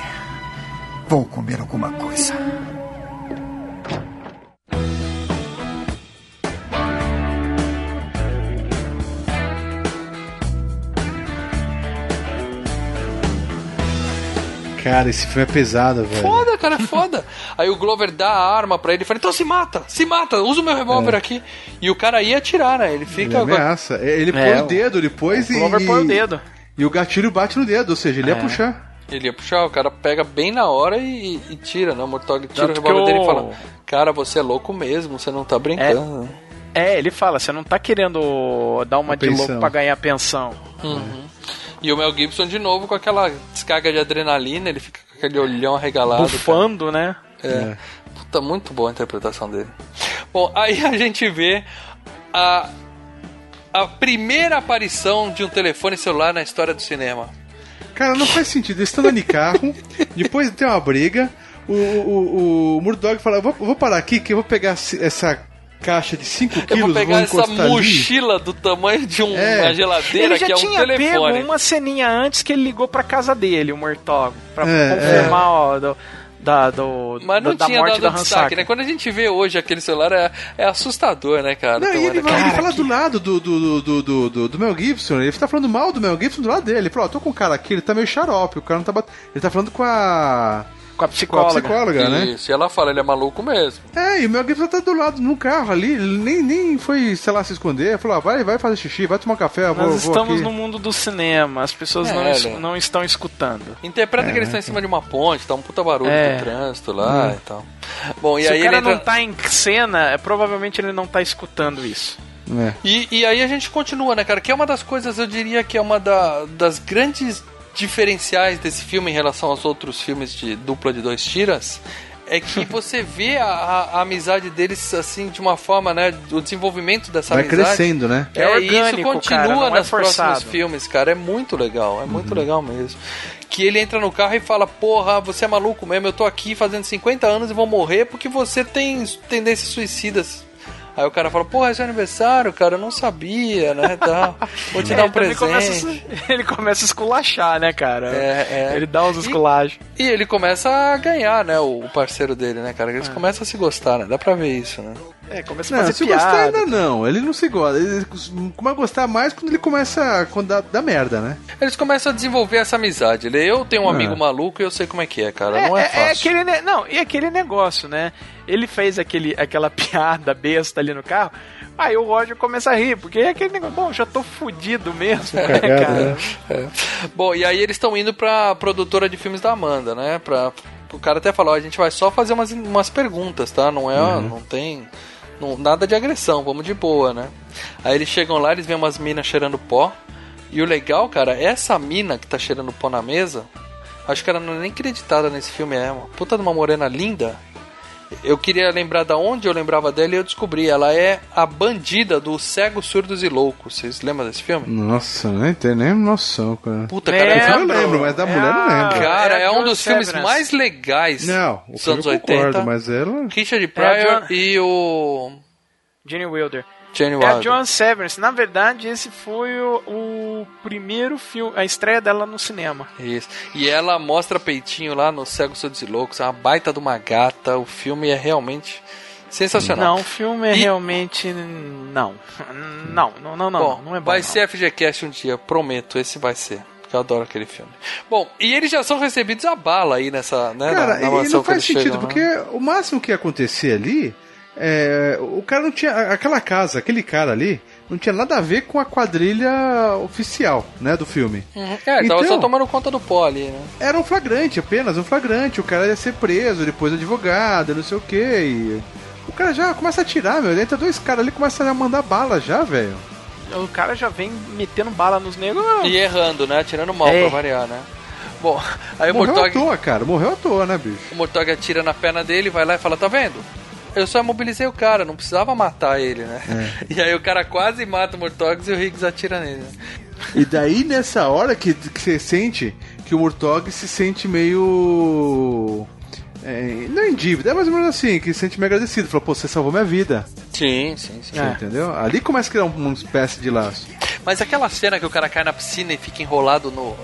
Vou comer alguma coisa. Cara, esse filme é pesado, velho. Foda, cara, é foda. Aí o Glover dá a arma pra ele e fala, então se mata, se mata, usa o meu revólver aqui. E o cara ia atirar, né? Ele Ele fica... ameaça. Ele põe É, o dedo depois O e. Glover põe o dedo. E o gatilho bate no dedo, ou seja, ele ia É. puxar. Ele ia puxar, o cara pega bem na hora e, e tira, né? O Mortog tira Tanto o revólver que dele e fala, cara, você é louco mesmo, você não tá brincando. É, ele fala, você não tá querendo dar uma A de louco pensão. pra ganhar pensão. E o Mel Gibson de novo com aquela descarga de adrenalina, ele fica com aquele olhão arregalado. cara. Bufando, né? É. Puta, muito boa a interpretação dele. Bom, aí a gente vê a, a primeira aparição de um telefone celular na história do cinema. Cara, não faz sentido. Eles estão andando de carro, depois tem uma briga. O, o, o Murdog fala: vou, vou parar aqui que eu vou pegar essa caixa de 5 Eu quilos. vou pegar essa encostar ali." mochila do tamanho de um- É. uma geladeira Ele já que é um tinha telefone. pego uma ceninha antes que ele ligou pra casa dele, o Murtog, pra É, confirmar, ó, do- da, do, Mas não da, tinha morte da dado Hansaka. destaque, né? Quando a gente vê hoje aquele celular, é, é assustador, né, cara? Não, ele, vai, ele cara, fala que- do lado do, do, do, do, do, do Mel Gibson, ele tá falando mal do Mel Gibson do lado dele. Ele falou, ó, tô com um cara aqui, ele tá meio xarope, o cara não tá bat... Ele tá falando com a. Com a Com a psicóloga. psicóloga, né? Isso, e ela fala, ele é maluco mesmo. É, e o Mel Gibson tá do lado no carro ali, ele nem, nem foi, sei lá, se esconder. Falou, ah, vai, vai fazer xixi, vai tomar café, vou, Nós vou estamos aqui. no mundo do cinema, as pessoas É, não, es- né? não estão escutando. Interpreta que eles estão em cima de uma ponte, tá um puta barulho É. do trânsito lá e tal. Bom, e Se aí o cara ele entra... não tá em cena, é, provavelmente ele não tá escutando isso. É. E, e aí a gente continua, né, cara? Que é uma das coisas, eu diria que é uma da- das grandes diferenciais desse filme em relação aos outros filmes de dupla de dois tiras. É que você vê a, a- a amizade deles assim de uma forma, né? O desenvolvimento dessa Vai amizade. crescendo, né? É, É e isso orgânico, continua cara, é nos próximos filmes, cara. É muito legal, é muito legal mesmo. Que ele entra no carro e fala: Porra, você é maluco mesmo, eu tô aqui fazendo 50 anos e vou morrer porque você tem tendências suicidas. Aí o cara fala: Porra, é seu aniversário, cara, eu não sabia, né? Tá. Vou te dar um presente. começa, a- ele começa a esculachar, né, cara? É, é. Ele dá uns E- esculachos. E ele começa a ganhar, né? O o parceiro dele, né, cara? Eles começam a se gostar, né? Dá pra ver isso, né? É, começa a Não, fazer se gostar piada. ainda não, ele não se gosta. Ele começa a gostar mais quando ele começa. quando dá, dá merda, né? Eles começam a desenvolver essa amizade. Ele, eu tenho um É. amigo maluco e eu sei como é que é, cara. não é, é, fácil. aquele, ne- não, e aquele negócio, né? Ele fez aquele, aquela piada besta ali no carro. Aí o Roger começa a rir, porque é aquele negócio, bom, já tô fudido mesmo, né, Cagado, cara? né? É. Bom, e aí eles estão indo pra produtora de filmes da Amanda, né? Pra, o cara até falou, "Ó, a gente vai só fazer umas, umas perguntas, tá? Não é, não tem não- nada de agressão, vamos de boa, né? Aí eles chegam lá, eles veem umas minas cheirando pó. E o legal, cara, essa mina que tá cheirando pó na mesa, acho que ela não é nem acreditada nesse filme, é uma puta de uma morena linda. Eu queria lembrar da onde eu lembrava dela e eu descobri, ela é a bandida do Cegos, Surdos e Loucos. Vocês lembram desse filme? Nossa, nem tenho nem noção, cara. Puta, É, cara, Esse eu bro. lembro, mas da mulher eu não lembro. Cara, é um dos filmes Severance. mais legais Não, o dos filme anos eu 80. concordo, mas ela. Richard É, Pryor John- e o Gene Wilder. Jenny É a Wilder. Joan Severance. Na verdade, esse foi o, o primeiro filme, a estreia dela no cinema. Isso. E ela mostra peitinho lá no Cego e Loucos, é uma baita de uma gata. O filme é realmente sensacional. Não, o filme é E- realmente. Não. Não, não, não, não. Bom, não é bom. vai não. ser FGCast um dia, prometo, esse vai ser. Porque eu adoro aquele filme. Bom, e eles já são recebidos a bala aí nessa, né, Cara, na, na e não faz sentido, chegam, porque né? o máximo que ia acontecer ali. É, o cara não tinha. Aquela casa, aquele cara ali, não tinha nada a ver com a quadrilha oficial, né, do filme. Uhum. É, ele tava Então- só tomando conta do pó ali, né? Era um flagrante apenas, um flagrante. O cara ia ser preso, depois advogado, não sei o que. E... O cara já começa a atirar, meu. Entra dois caras ali e começa a mandar bala já, velho. O cara já vem metendo bala nos negros. E errando, né? Tirando mal É. pra variar, né? Bom, aí o Morreu à Murtog, toa, cara. Morreu à toa, né, bicho? o Murtog atira na perna dele, vai lá e fala, tá vendo? Eu só imobilizei o cara, não precisava matar ele, né? E aí o cara quase mata o Murtogs e o Higgs atira nele. né? E daí, nessa hora que, que você sente que o Murtog se sente meio. é, não em dívida, é mais ou menos assim, que se sente meio agradecido. Falou, pô, você salvou minha vida. Sim, sim, sim. É. Entendeu? Ali começa a criar um- uma espécie de laço. Mas aquela cena que o cara cai na piscina e fica enrolado no,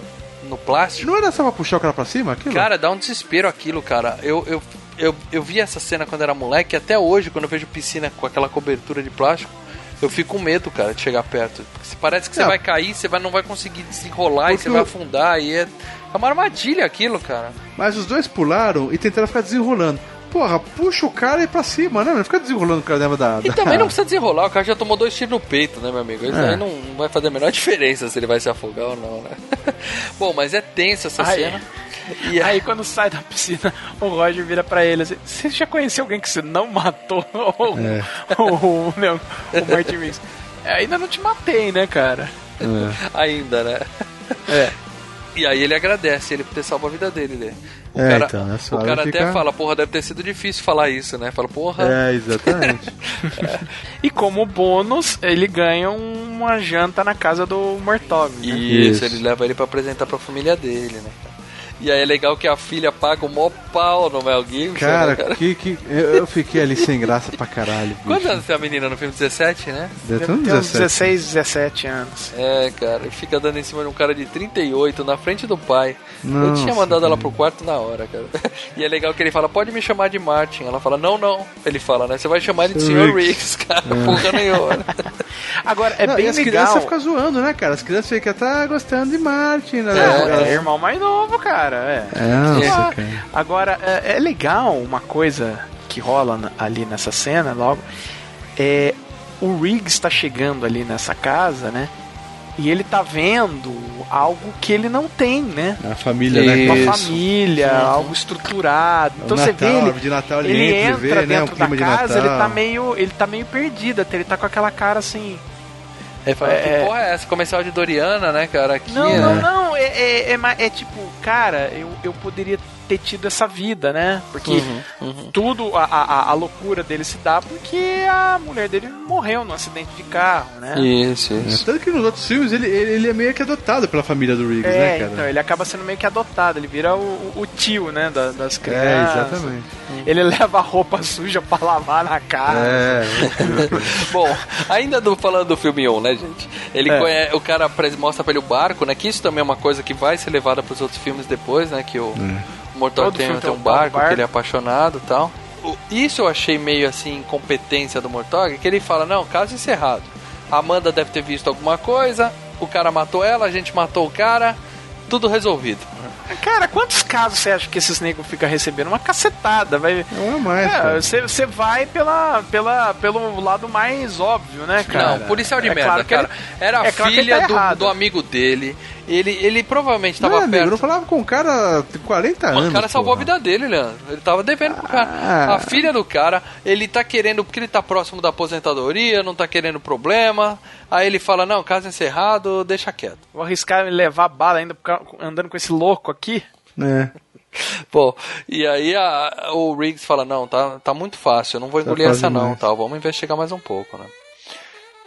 no plástico, Não era só pra puxar o cara pra cima? Aquilo? cara, dá um desespero aquilo, cara. Eu, eu, eu, eu vi essa cena quando era moleque, e até hoje, quando eu vejo piscina com aquela cobertura de plástico, eu fico com medo, cara, de chegar perto. Porque se parece que você Não. vai cair, você vai, não vai conseguir desenrolar e Porque você vai afundar. E é, é uma armadilha aquilo, cara. Mas os dois pularam e tentaram ficar desenrolando. Porra, puxa o cara e ir pra cima, né? Não fica desenrolando o cara dentro da. E também não precisa desenrolar, o cara já tomou dois tiros no peito, né, meu amigo? Isso É. aí não, não vai fazer a menor diferença se ele vai se afogar ou não, né? Bom, mas é tensa essa Ai. cena. E Aí quando sai da piscina, o Roger vira pra ele assim: Você já conheceu alguém que você não matou? o, É. o, o, meu, o Martin Riggs. "É, Ainda não te matei, né, cara? ainda, né? É. E aí ele agradece ele por ter salvo a vida dele, né? O É, cara, então, nessa o cara fica- até fala, porra, deve ter sido difícil falar isso, né? Fala, porra. É, exatamente. E como bônus, ele ganha uma janta na casa do Mortog. Né? Isso, Isso. ele leva ele pra apresentar pra família dele, né? Cara? E aí é legal que a filha paga o maior pau no Mel Gibson. Cara, né, cara? que, que, eu, eu fiquei ali sem graça pra caralho. bicho. Quantos anos tem a menina no filme? 17, né? Deve ter uns uns 17. 16, 17 anos. É, cara, e fica dando em cima de um cara de 38 na frente do pai. eu Nossa, tinha mandado ela pro quarto na hora, cara. E é legal que ele fala, pode me chamar de Martin. Ela fala, não, não. Ele fala, né? Você vai chamar ele de Sr. Riggs. Cara. Porra nenhuma. Agora, é Não, bem e as legal. crianças ficam zoando, né, cara? As crianças ficam, tá gostando de Martin, né? É, é irmão mais novo, cara. É. É, nossa, Ah, cara. Agora, é, é legal uma coisa que rola ali nessa cena, logo. É. O Riggs tá chegando ali nessa casa, né? E ele tá vendo algo que ele não tem, né? A família, né? Uma cara? família, algo estruturado. Então O você Natal, vê ele, de Natal, ele ele entra, entra vê, né, o dentro da clima de casa, ele Natal. tá meio, ele tá meio perdido, até ele tá com aquela cara assim. Ele fala, É. que porra é essa? Comercial de Doriana, né, cara? Aqui, Não, né? não, não, é, é, é, é tipo, cara, eu, eu poderia ter tido essa vida, né? Porque Uhum, tudo, a, a, a loucura dele se dá porque a mulher dele morreu num acidente de carro, né? Isso, É, isso. Tanto que nos outros filmes ele, ele, ele é meio que adotado pela família do Riggs, É, né, cara? então, ele acaba sendo meio que adotado, ele vira o, o- tio, né, da- das É, crianças. exatamente. Ele leva a roupa suja pra lavar na cara. É, Bom, ainda do, falando do filme 1, né, gente? Ele É. conhe- o cara mostra pra ele o barco, né? Que isso também é uma coisa que vai ser levada pros outros filmes depois, né? Que o, o Mortal Todo tem, um barco, barco. que ele é apaixonado e tal. O- Isso eu achei meio assim, incompetência do Mortog, que ele fala, não, caso encerrado. A Amanda deve ter visto alguma coisa, o cara matou ela, a gente matou o cara, tudo resolvido. Cara, quantos casos você acha que esses negros ficam recebendo? Uma cacetada, vai. não é mais. É, você você vai pela, pela, pelo lado mais óbvio, né, cara? Não, policial de É merda, claro que cara. ele- Era a é claro filha tá do, do amigo dele. Ele, ele provavelmente tava Não, amigo, perto. não falava com um cara de 40 anos. O cara salvou a vida dele, Leandro. Ele tava devendo pro cara. Ah. A filha do cara, ele tá querendo, porque ele tá próximo da aposentadoria, não tá querendo problema. Aí ele fala: Não, caso encerrado, deixa quieto. Vou arriscar me levar bala ainda andando com esse louco aqui. É. Pô, e aí a- o Riggs fala: Não, tá, tá muito fácil, eu não vou Tá engolir fácil essa não, tal. Vamos investigar mais um pouco, né?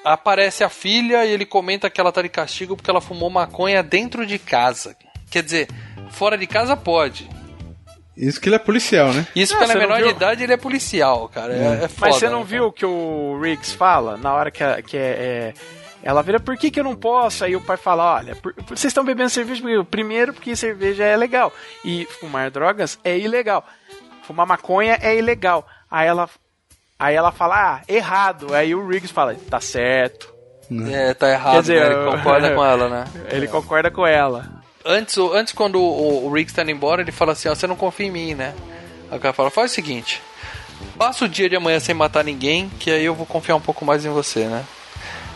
Aparece a filha e ele comenta que ela tá de castigo porque ela fumou maconha dentro de casa. Quer dizer, fora de casa pode. Isso que ele é policial, né? Isso Ah, pela você não menor de idade ele é policial, cara. É, é foda, Mas você não né, viu o que o Riggs fala na hora que, a- que é, é- ela vira, por que, que eu não posso? Aí o pai fala, olha, por- vocês estão bebendo cerveja. Primeiro porque cerveja é legal. E fumar drogas é ilegal. Fumar maconha é ilegal. Aí ela, aí ela fala, ah, errado. Aí o Riggs fala, tá certo. É, tá errado, Quer dizer, né? Ele concorda com ela, né? Ele concorda com ela. Antes, antes quando o, o Riggs tá indo embora, ele fala assim, ó, você não confia em mim, né? Aí o cara fala, faz o seguinte, passa o dia de amanhã sem matar ninguém, que aí eu vou confiar um pouco mais em você, né?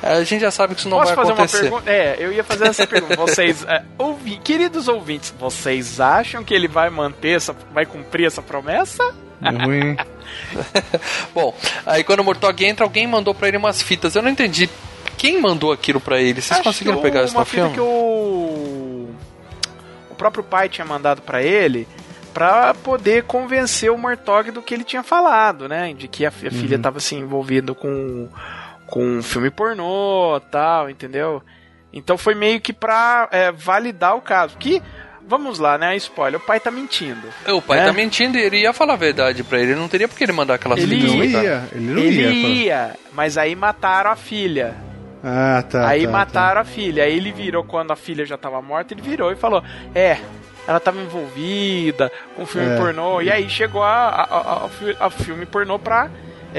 A gente já sabe que isso não Posso vai fazer acontecer. uma pergunta? É, eu ia fazer essa pergunta. Vocês, é, ouvi- queridos ouvintes, vocês acham que ele vai manter essa, vai cumprir essa promessa? É ruim. Bom, aí quando o Mortog entra, alguém mandou pra ele umas fitas. Eu não entendi quem mandou aquilo pra ele. Vocês Acho conseguiram que pegar isso no fita filme? que o o próprio pai tinha mandado pra ele pra poder convencer o Mortog do que ele tinha falado, né? De que a, a filha Uhum. tava assim envolvida com com um filme pornô, tal, entendeu? Então foi meio que pra é, validar o caso. Que vamos lá, né? Spoiler, o pai tá mentindo. O pai né? tá mentindo e ele ia falar a verdade pra ele. Não teria porque ele mandar aquelas Ele pra- ia, ele não ele ia. ia, mas aí mataram a filha. Ah, tá. aí tá, mataram a filha. Aí ele virou, quando a filha já tava morta, ele virou e falou: É, ela tava envolvida com filme É. pornô. E aí chegou a, a, a- a filme pornô pra.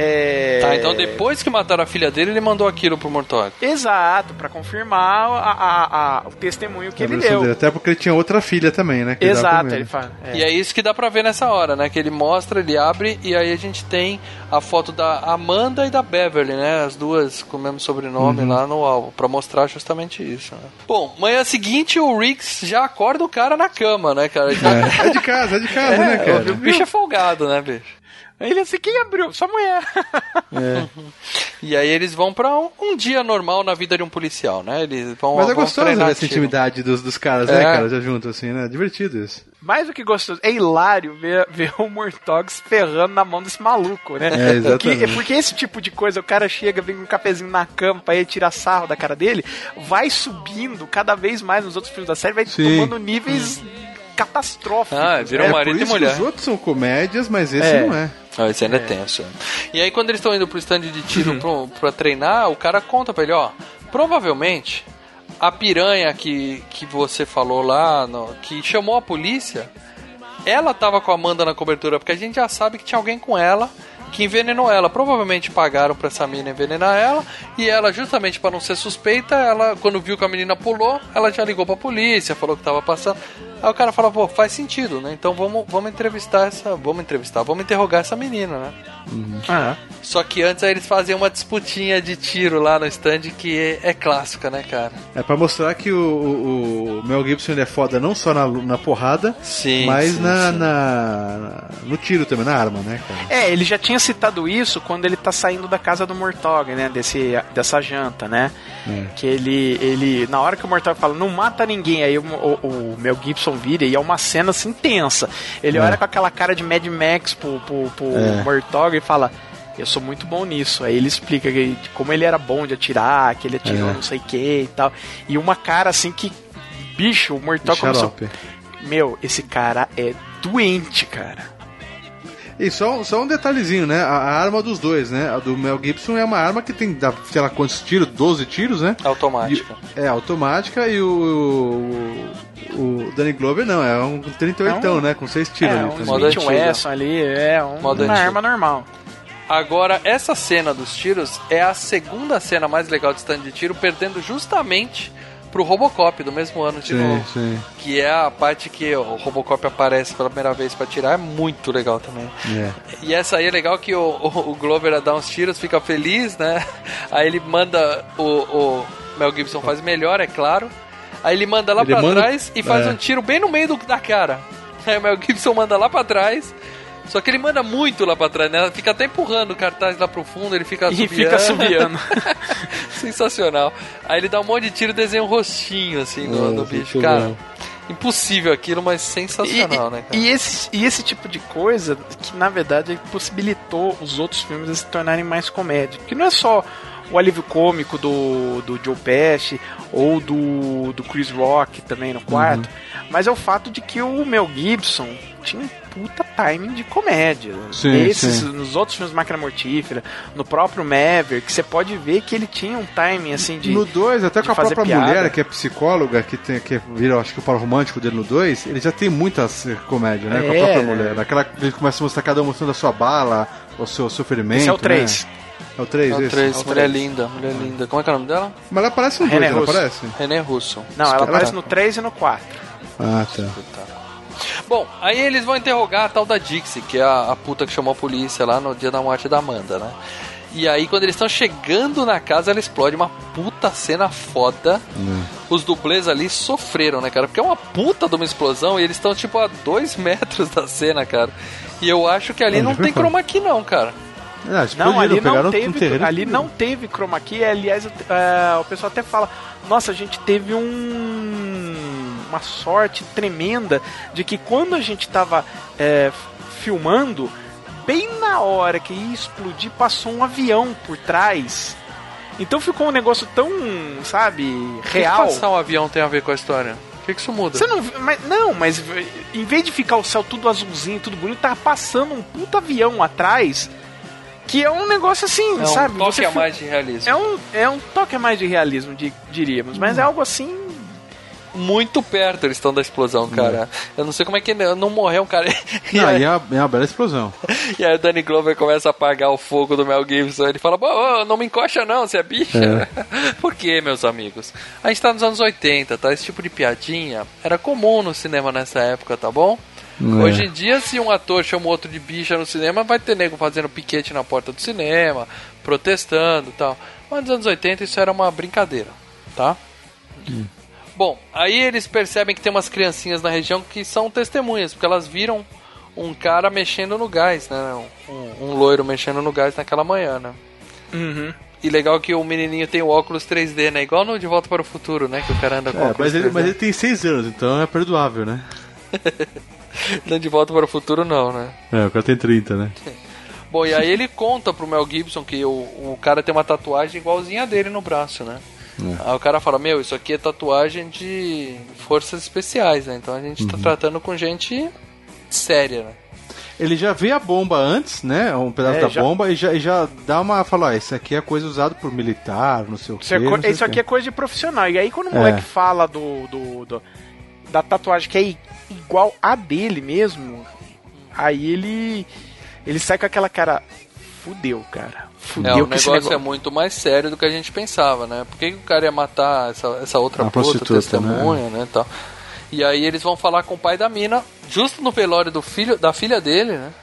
É... Tá, então depois que mataram a filha dele, ele mandou aquilo pro Mortog. Exato, pra confirmar a, a- a- o testemunho que A ele deu. dele, Até porque ele tinha outra filha também, né? Exato, ele fala. é. E é isso que dá pra ver nessa hora, né? Que ele mostra, ele abre e aí a gente tem a foto da Amanda e da Beverly, né? As duas com o mesmo sobrenome lá no álbum, pra mostrar justamente isso. Né? Bom, manhã seguinte o Riggs já acorda o cara na cama, né, cara? Já... É, é de casa, é de casa, né, cara? o bicho é folgado, né, bicho? Aí Ele assim, quem abriu? Sua mulher. E aí eles vão pra um, um dia normal na vida de um policial, né? Eles vão Mas é vão gostoso ver essa intimidade dos, dos caras, né, É. cara? Já junto, assim, né? Divertido isso. Mais do que gostoso, é hilário ver, ver o Mortog se ferrando na mão desse maluco, né? É, exatamente. Porque, porque esse tipo de coisa, o cara chega, vem com um cafezinho na cama pra ele tirar sarro da cara dele, vai subindo cada vez mais nos outros filmes da série, vai Sim. tomando níveis catastróficos. Ah, virou é, marido por e isso mulher. que os outros são comédias, mas esse É. não é. Ah, esse ainda é tenso. E aí, quando eles estão indo pro stand de tiro pro, pra treinar, o cara conta pra ele: ó, provavelmente a piranha que, que você falou lá, no- que chamou a polícia, ela tava com a Amanda na cobertura, porque a gente já sabe que tinha alguém com ela que envenenou ela. Provavelmente pagaram pra essa menina envenenar ela, e ela, justamente pra não ser suspeita, ela, quando viu que a menina pulou, ela já ligou pra polícia, falou que tava passando. Aí o cara fala, pô, faz sentido, né? Então vamos, vamos entrevistar essa. Vamos entrevistar, vamos interrogar essa menina, né? Ah, Só que antes aí eles fazem uma disputinha de tiro lá no stand que é, é clássica, né, cara? É pra mostrar que o, o- o Mel Gibson ele é foda não só na, na porrada, Sim. mas sim, na, sim. na- no tiro também, na arma, né, cara? É, ele já tinha citado isso quando ele tá saindo da casa do Mortog, né? Desse, dessa janta, né? Que ele, ele. Na hora que o Mortog fala, não mata ninguém, aí o, o, o Mel Gibson vira e é uma cena assim tensa. Ele olha com aquela cara de Mad Max pro, pro, pro É. Mortog e fala. Eu sou muito bom nisso. Aí ele explica que, como ele era bom de atirar, que ele atirou É. não sei o que e tal. E uma cara assim que. Bicho, o Mortog começou. Meu, esse cara é doente, cara. E só, só um detalhezinho, né? A, a arma dos dois, né? A do Mel Gibson é uma arma que tem, dá, sei lá quantos tiros, 12 tiros, né? Automática. E- é, automática e o, o, o Danny Glover não, é um 38, É um- né? Com 6 tiros é, ali. um. Modo antigo. Wesson ali, é um- uma antigo. arma normal. Agora, essa cena dos tiros é a segunda cena mais legal de stand de tiro, perdendo justamente pro Robocop do mesmo ano de Sim, novo. sim. Que é a parte que o Robocop aparece pela primeira vez pra tirar, é muito legal também. É. E essa aí é legal que o, o, o Glover dá uns tiros, fica feliz, né? Aí ele manda o, o Mel Gibson faz melhor, é claro. Aí ele manda lá Ele pra manda- trás e faz é. um tiro bem no meio do, da cara. Aí o Mel Gibson manda lá pra trás. Só que ele manda muito lá pra trás, né? Fica até empurrando o cartaz lá pro fundo, ele fica E fica assobiando. Sensacional. Aí ele dá um monte de tiro e desenha um rostinho assim no, É, no bicho. Cara, bom. impossível aquilo, mas E, sensacional, né, cara? e esse, e esse tipo de coisa que na verdade possibilitou os outros filmes a se tornarem mais comédia. Que não é só o alívio cômico do, do Joe Pesci ou do, do Chris Rock também no quarto, Uhum. mas é o fato de que o Mel Gibson tinha um puta timing de comédia. Sim, Nesses, sim. nos outros filmes Máquina Mortífera, no próprio Maverick, você pode ver que ele tinha um timing assim de. No 2, até com a própria piada. mulher, que é psicóloga, que, tem, que vira, acho que o par romântico dele no 2, ele já tem muitas comédia, né? Com a É, própria mulher. Naquela que ele começa a mostrar cada um mostrando a sua bala, o seu sofrimento. Esse é o né? 3. É o 3, É o esse. três, É o mulher três. linda, mulher linda. Como é que é o nome dela? Mas ela aparece no 2, René ela Russo. aparece? René Russo. Não, ela aparece no 3 e no 4. Ah, tá. Bom, aí eles vão interrogar a tal da Dixie, que é a, a puta que chamou a polícia lá no dia da morte da Amanda, né? E aí, quando eles estão chegando na casa, ela explode uma puta cena foda. Os dublês ali sofreram, né, cara? Porque é uma puta de uma explosão e eles estão, tipo, a dois metros da cena, cara. E eu acho que ali Não, tem chroma key, não, cara. Ah, Não, ali não um teve, terreno. ali não teve chroma key. Aliás, é, o pessoal até fala: Nossa, a gente teve um, uma sorte tremenda de que quando a gente estava filmando, bem na hora que ia explodir, passou um avião por trás. Então ficou um negócio tão, sabe, O que real. que passar um avião tem a ver com a história? O que, que isso muda? Você não, mas, não, mas em vez de ficar o céu tudo azulzinho, tudo bonito, tava passando um puta avião atrás. Que é um negócio assim, é um sabe? toque Você a mais de realismo. É um, é um toque a mais de realismo, di- diríamos, mas Hum. é algo assim. Muito perto eles estão da explosão, cara. Eu não sei como é que não morreu um cara. E Não, aí- e é uma, é uma bela explosão. E aí o Danny Glover começa a apagar o fogo do Mel Gibson. Ele fala, "Ô, ô, não me encoxa não, você é bicha. Por quê, meus amigos? A gente tá nos anos 80, tá? Esse tipo de piadinha era comum no cinema nessa época, tá bom? É. Hoje em dia, se um ator chama o outro de bicha no cinema, vai ter nego fazendo piquete na porta do cinema, protestando e tal. Mas nos anos 80 isso era uma brincadeira, tá? Bom, aí eles percebem que tem umas criancinhas na região que são testemunhas, porque elas viram um cara mexendo no gás, né? Um, um loiro mexendo no gás naquela manhã, né? Uhum. E legal que o menininho tem o óculos 3D, né? Igual no De Volta para o Futuro, né? Que o cara anda com É, óculos mas, ele, 3D. mas ele tem 6 anos, então é perdoável, né? De Volta para o Futuro não, né? É, o cara tem 30, né? Bom, e aí ele conta pro Mel Gibson que o, o cara tem uma tatuagem igualzinha a dele no braço, né? Aí o cara fala, meu, isso aqui é tatuagem de forças especiais, né? Então a gente tá tratando com gente séria, né? Ele já vê a bomba antes, né? Um pedaço É, da já- bomba e já, e já dá uma. Fala, ó, isso aqui é coisa usada por militar, não sei o Isso, é quê. co- não sei isso o aqui é coisa de profissional. E aí quando o É. moleque fala do, do, do- da tatuagem que é igual a dele mesmo, aí ele ele sai com aquela cara fudeu, cara. É, Fudeu o que esse negócio negócio é muito mais sério do que a gente pensava, né? Por que, que o cara ia matar essa, essa outra A puta, prostituta, testemunha, né? tal. E aí eles vão falar com o pai da mina, justo no velório do filho, da filha dele, né?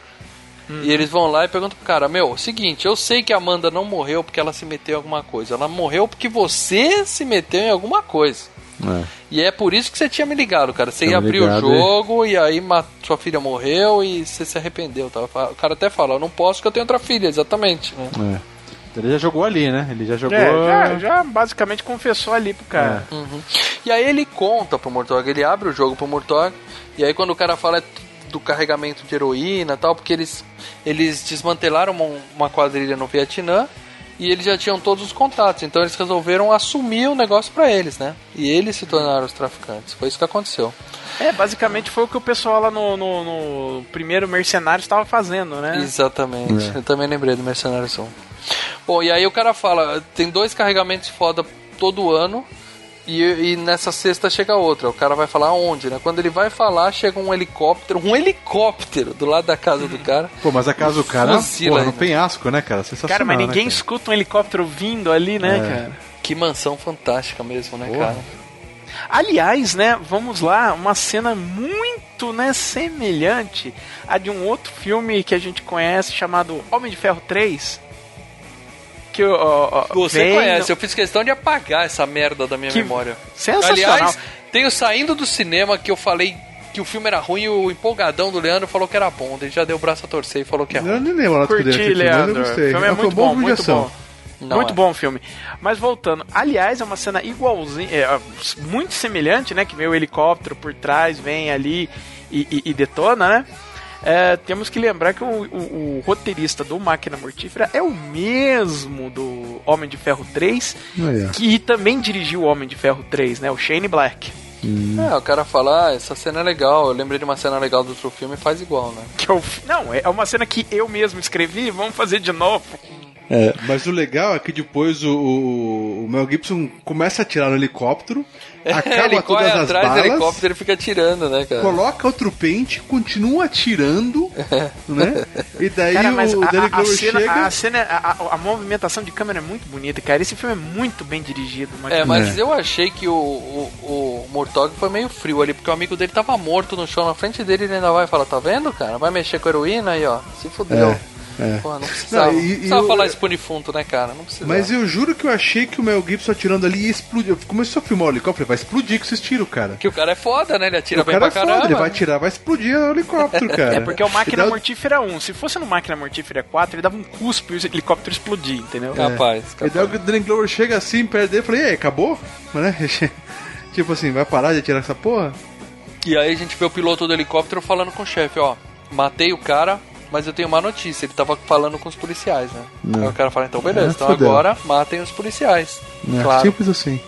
E eles vão lá e perguntam pro cara, meu, seguinte, eu sei que a Amanda não morreu porque ela se meteu em alguma coisa. Ela morreu porque você se meteu em alguma coisa. É. E é por isso que você tinha me ligado, cara. Você Tinha ia abrir o jogo e aí ma- sua filha morreu e você se arrependeu. Tá? O cara até fala, eu não posso porque eu tenho outra filha, exatamente. né? É. Ele já jogou ali, né? Ele já jogou. É, já, já basicamente confessou ali pro cara. Uhum. E aí ele conta pro Murtog, ele abre o jogo pro Murtog, e aí quando o cara fala é do carregamento de heroína e tal, porque eles, eles desmantelaram uma, uma quadrilha no Vietnã e eles já tinham todos os contatos, então eles resolveram assumir o negócio pra eles, né? E eles se tornaram os traficantes. Foi isso que aconteceu. É, basicamente foi o que o pessoal lá no, no, no primeiro Mercenário estava fazendo, né? Exatamente. Eu também lembrei do Mercenários 1. Bom, e aí o cara fala, tem dois carregamentos foda todo ano. E, e nessa sexta chega outra. O cara vai falar onde, né? Quando ele vai falar, chega um helicóptero, um helicóptero do lado da casa do cara. Pô, mas a casa do cara, porra, no penhasco, né, cara? Sensacional, Cara, mas ninguém né, cara? escuta um helicóptero vindo ali, né, É. cara? Que mansão fantástica mesmo, né, Porra. cara? Aliás, né, vamos lá, uma cena muito, né, semelhante a de um outro filme que a gente conhece chamado Homem de Ferro 3. Que ó, ó, Você vem conhece, eu fiz questão de apagar essa merda da minha Que memória. sensacional. Aliás, tenho saindo do cinema que eu falei que o filme era ruim e o empolgadão do Leandro falou que era bom. Ele já deu o braço a torcer e falou que é Eu ruim. nem lembro lá Curti, Leandro. eu gostei. O filme é muito bom filme muito bom. Não muito é. bom o filme. Mas voltando, aliás, é uma cena igualzinha, é, muito semelhante, né? Que vem o helicóptero por trás, vem ali e, e- e detona, né? É, temos que lembrar que o, o- o roteirista do Máquina Mortífera é o mesmo do Homem de Ferro 3, Aí, ó. que também dirigiu o Homem de Ferro 3, né? O Shane Black. É, o cara fala, ah, essa cena é legal. Eu lembrei de uma cena legal do outro filme e faz igual, né? Que é o, não, é uma cena que eu mesmo escrevi, vamos fazer de novo. É, mas o legal é que depois o, o- o Mel Gibson começa a atirar no helicóptero, acaba ele corre todas atrás do balas, helicóptero e fica atirando, né, cara? coloca outro pente, continua atirando, né? E daí Cara, mas o a, Danny a- a cena, chega... a, cena a, a- a movimentação de câmera é muito bonita, cara. Esse filme é muito bem dirigido. mas- É, mas É. eu achei que o, o, o Murtog foi meio frio ali, porque o amigo dele tava morto no chão na frente dele ele ainda vai falar, tá vendo, cara? Vai mexer com heroína aí, ó. Se fudeu. é. Pô, não precisava. Não, e- não e precisava eu- falar isso pro defunto, né, cara? Não precisava. Mas eu juro que eu achei que o Mel Gibson atirando ali ia explodir. Começou a filmar o helicóptero, vai explodir com esses tiros, cara. Que o cara é foda, né? Ele atira o bem cara pra é foda, caramba. ele vai atirar, vai explodir o helicóptero, cara. É porque é o E Máquina o- Mortífera 1. Se fosse no Máquina Mortífera 4, ele dava um cuspe e o helicóptero explodia, entendeu? Capaz, E capaz. daí o Danny Glover chega assim, perto dele e fala, e aí, acabou? Né? tipo assim, vai parar de atirar essa porra? E aí a gente vê o piloto do helicóptero falando com o chefe, ó. Matei o cara, mas eu tenho uma notícia. Ele tava falando com os policiais, né? Não. Aí o cara fala, então beleza, É, então agora matem os policiais. É, Claro. Simples assim.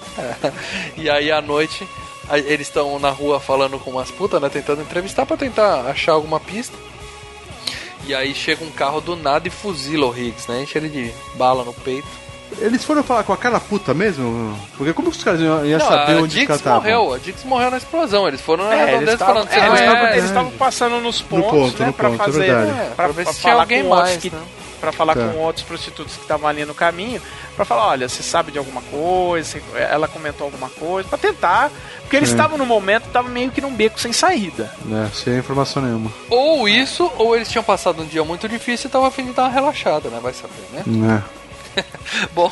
E aí à noite eles estão na rua falando com umas putas, né? Tentando entrevistar pra tentar achar alguma pista. E aí chega um carro do nada e fuzila o Higgs, né? Enche ele de bala no peito. Eles foram falar com a cara puta mesmo? Porque como que os caras iam, iam Não, saber a onde os caras Dix estavam? morreu, a Dix morreu na explosão. Eles foram na É, eles redondeza estavam falando, você é, eles estavam- eles estavam passando nos pontos, ponto, né, no pra ponto, é fazer. É, pra, pra ver se tinha falar alguém mais, que, né? pra falar Tá. com outros prostitutos que estavam ali no caminho, pra falar, olha, você sabe de alguma coisa, ela comentou alguma coisa, pra tentar, porque eles É. estavam no momento, estavam meio que num beco sem saída. É, sem informação nenhuma. Ou isso, ou eles tinham passado um dia muito difícil e estavam a fim de dar uma relaxada, né? Vai saber, né? É. Bom,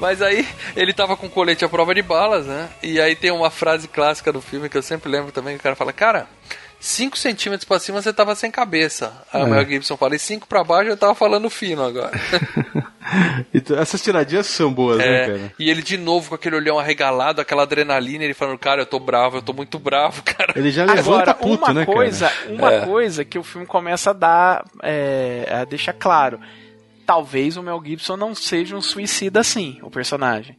mas aí ele tava com colete à prova de balas, né? E aí tem uma frase clássica do filme que eu sempre lembro também, que o cara fala, cara, 5 centímetros pra cima você tava sem cabeça. Aí o É. Mel Gibson fala, e 5 pra baixo eu tava falando fino agora. Essas tiradinhas são boas, né, É, cara? e ele de novo com aquele olhão arregalado, aquela adrenalina, ele falando, cara, eu tô bravo, eu tô muito bravo, cara. Ele já levanta Agora, puto, uma né, coisa, cara? uma É. coisa que o filme começa a dar, é, a deixar claro, talvez o Mel Gibson não seja um suicida assim, o personagem.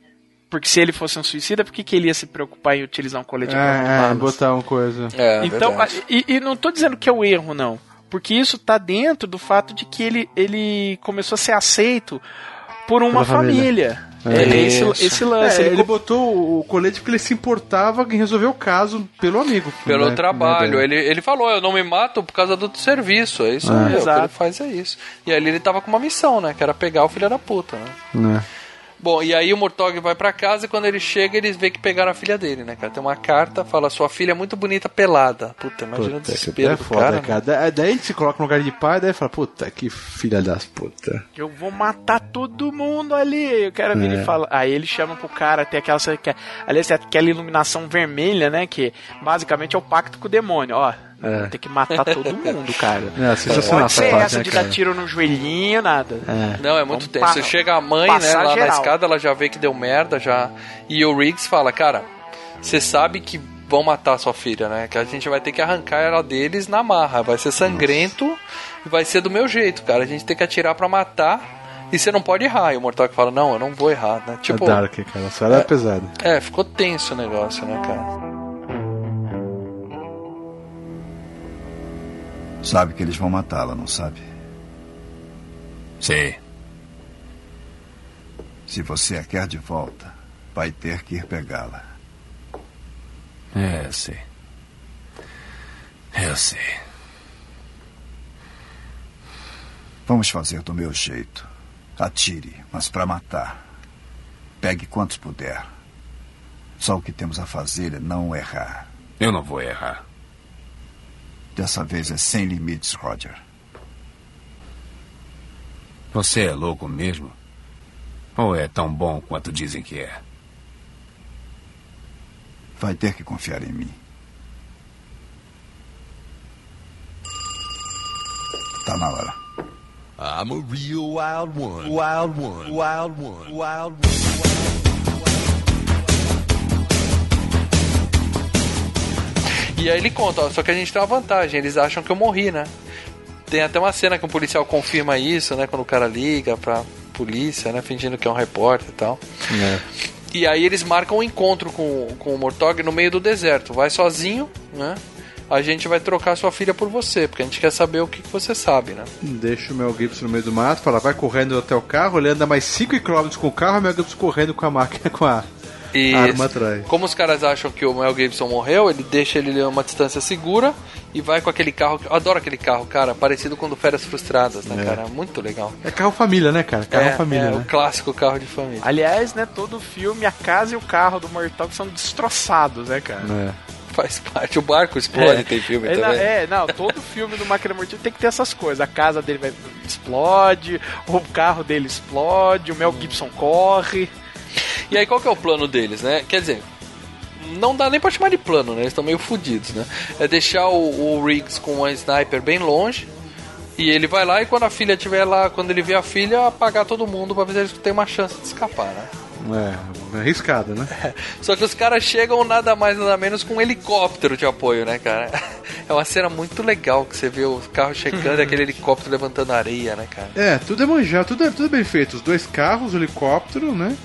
Porque se ele fosse um suicida, por que, que ele ia se preocupar em utilizar um colete É, é, botar uma coisa. É, Então, verdade. e, e não tô dizendo que é o erro, não. Porque isso tá dentro do fato de que ele, ele começou a ser aceito por uma Pela família. família. É, esse, Isso. esse lance. É, ele ele botou o colete porque ele se importava em resolver o caso pelo amigo. Pelo né? trabalho. Né? Ele, ele falou, eu não me mato por causa do serviço. É isso aí, o que ele faz é isso. E aí ele tava com uma missão, né? Que era pegar o filho da puta, né? Né? Bom, e aí o Murtog vai pra casa e quando ele chega, eles vê que pegaram a filha dele, né, cara? Tem uma carta, fala, sua filha é muito bonita pelada. Puta, imagina o Puta, que desespero é do foda, cara. cara. né? Da- Daí a gente se coloca no lugar de pai, daí fala, puta, que filha das puta. Eu vou matar todo mundo ali. O cara vira É. e fala. Aí ele chama pro cara, tem aquela. Aliás, tem aquela iluminação vermelha, né? Que basicamente é o pacto com o demônio. Ó, É. tem que matar todo mundo, cara. É, sensacional Pode ser essa parte, essa né, de cara? dar tiro no joelhinho, nada. É. Não, é muito Vamos tenso. pa- Chega a mãe, né, lá na geral. escada, ela já vê que deu merda, já. E o Riggs fala, cara, você sabe que vão matar sua filha, né? Que a gente vai ter que arrancar ela deles na marra. Vai ser sangrento e vai ser do meu jeito, cara. A gente tem que atirar pra matar. E você não pode errar. E o Mortal fala, não, eu não vou errar, né? Tipo, é dark, cara. Essa era pesada. é, ficou tenso o negócio, né, cara? Sabe que eles vão matá-la, não sabe? Sei. Se você a quer de volta, vai ter que ir pegá-la. É, eu sei. Eu sei. Vamos fazer do meu jeito. Atire, mas para matar. Pegue quantos puder. Só o que temos a fazer é não errar. Eu não vou errar. Dessa vez é sem limites, Roger. Você é louco mesmo? Ou é tão bom quanto dizem que é? Vai ter que confiar em mim. Tá na hora. I'm a real wild one. Wild one. Wild one. Wild one. E aí ele conta, ó, só que a gente tem uma vantagem, eles acham que eu morri, né? Tem até uma cena que um policial confirma isso, né? Quando o cara liga pra polícia, né? Fingindo que é um repórter e tal. E aí eles marcam um encontro com, com o Mortog no meio do deserto. Vai sozinho, né? A gente vai trocar sua filha por você, porque a gente quer saber o que, que você sabe, né? Deixa o Mel Gibson no meio do mato, fala, vai correndo até o carro, ele anda mais 5 km com o carro, o Mel Gibson correndo com a máquina, com a E arma atrás. como os caras acham que o Mel Gibson morreu, ele deixa ele a uma distância segura e vai com aquele carro. Eu adoro aquele carro, cara, parecido com o do Férias Frustradas, né, É. cara? Muito legal. É carro família, né, cara? Carro é, família, é né? o clássico carro de família. Aliás, né, todo filme, a casa e o carro do Mortal são destroçados, né, cara? É. Faz parte. O barco explode, É. tem filme É, também. não, é, não, todo filme do Máquina Mortífera tem que ter essas coisas. A casa dele vai, explode, o carro dele explode, o Mel Gibson corre. E aí qual que é o plano deles, né? Quer dizer, não dá nem pra chamar de plano, né? Eles estão meio fodidos, né? É deixar o, o Riggs com uma sniper bem longe. E ele vai lá e quando a filha estiver lá, quando ele vê a filha, apagar todo mundo pra ver se eles têm uma chance de escapar, né? É, arriscado, né? Só que os caras chegam nada mais nada menos com um helicóptero de apoio, né, cara? É uma cena muito legal que você vê os carros chegando e aquele helicóptero levantando areia, né, cara? É, tudo é manjado, tudo é, tudo é bem feito. Os dois carros, o helicóptero, né?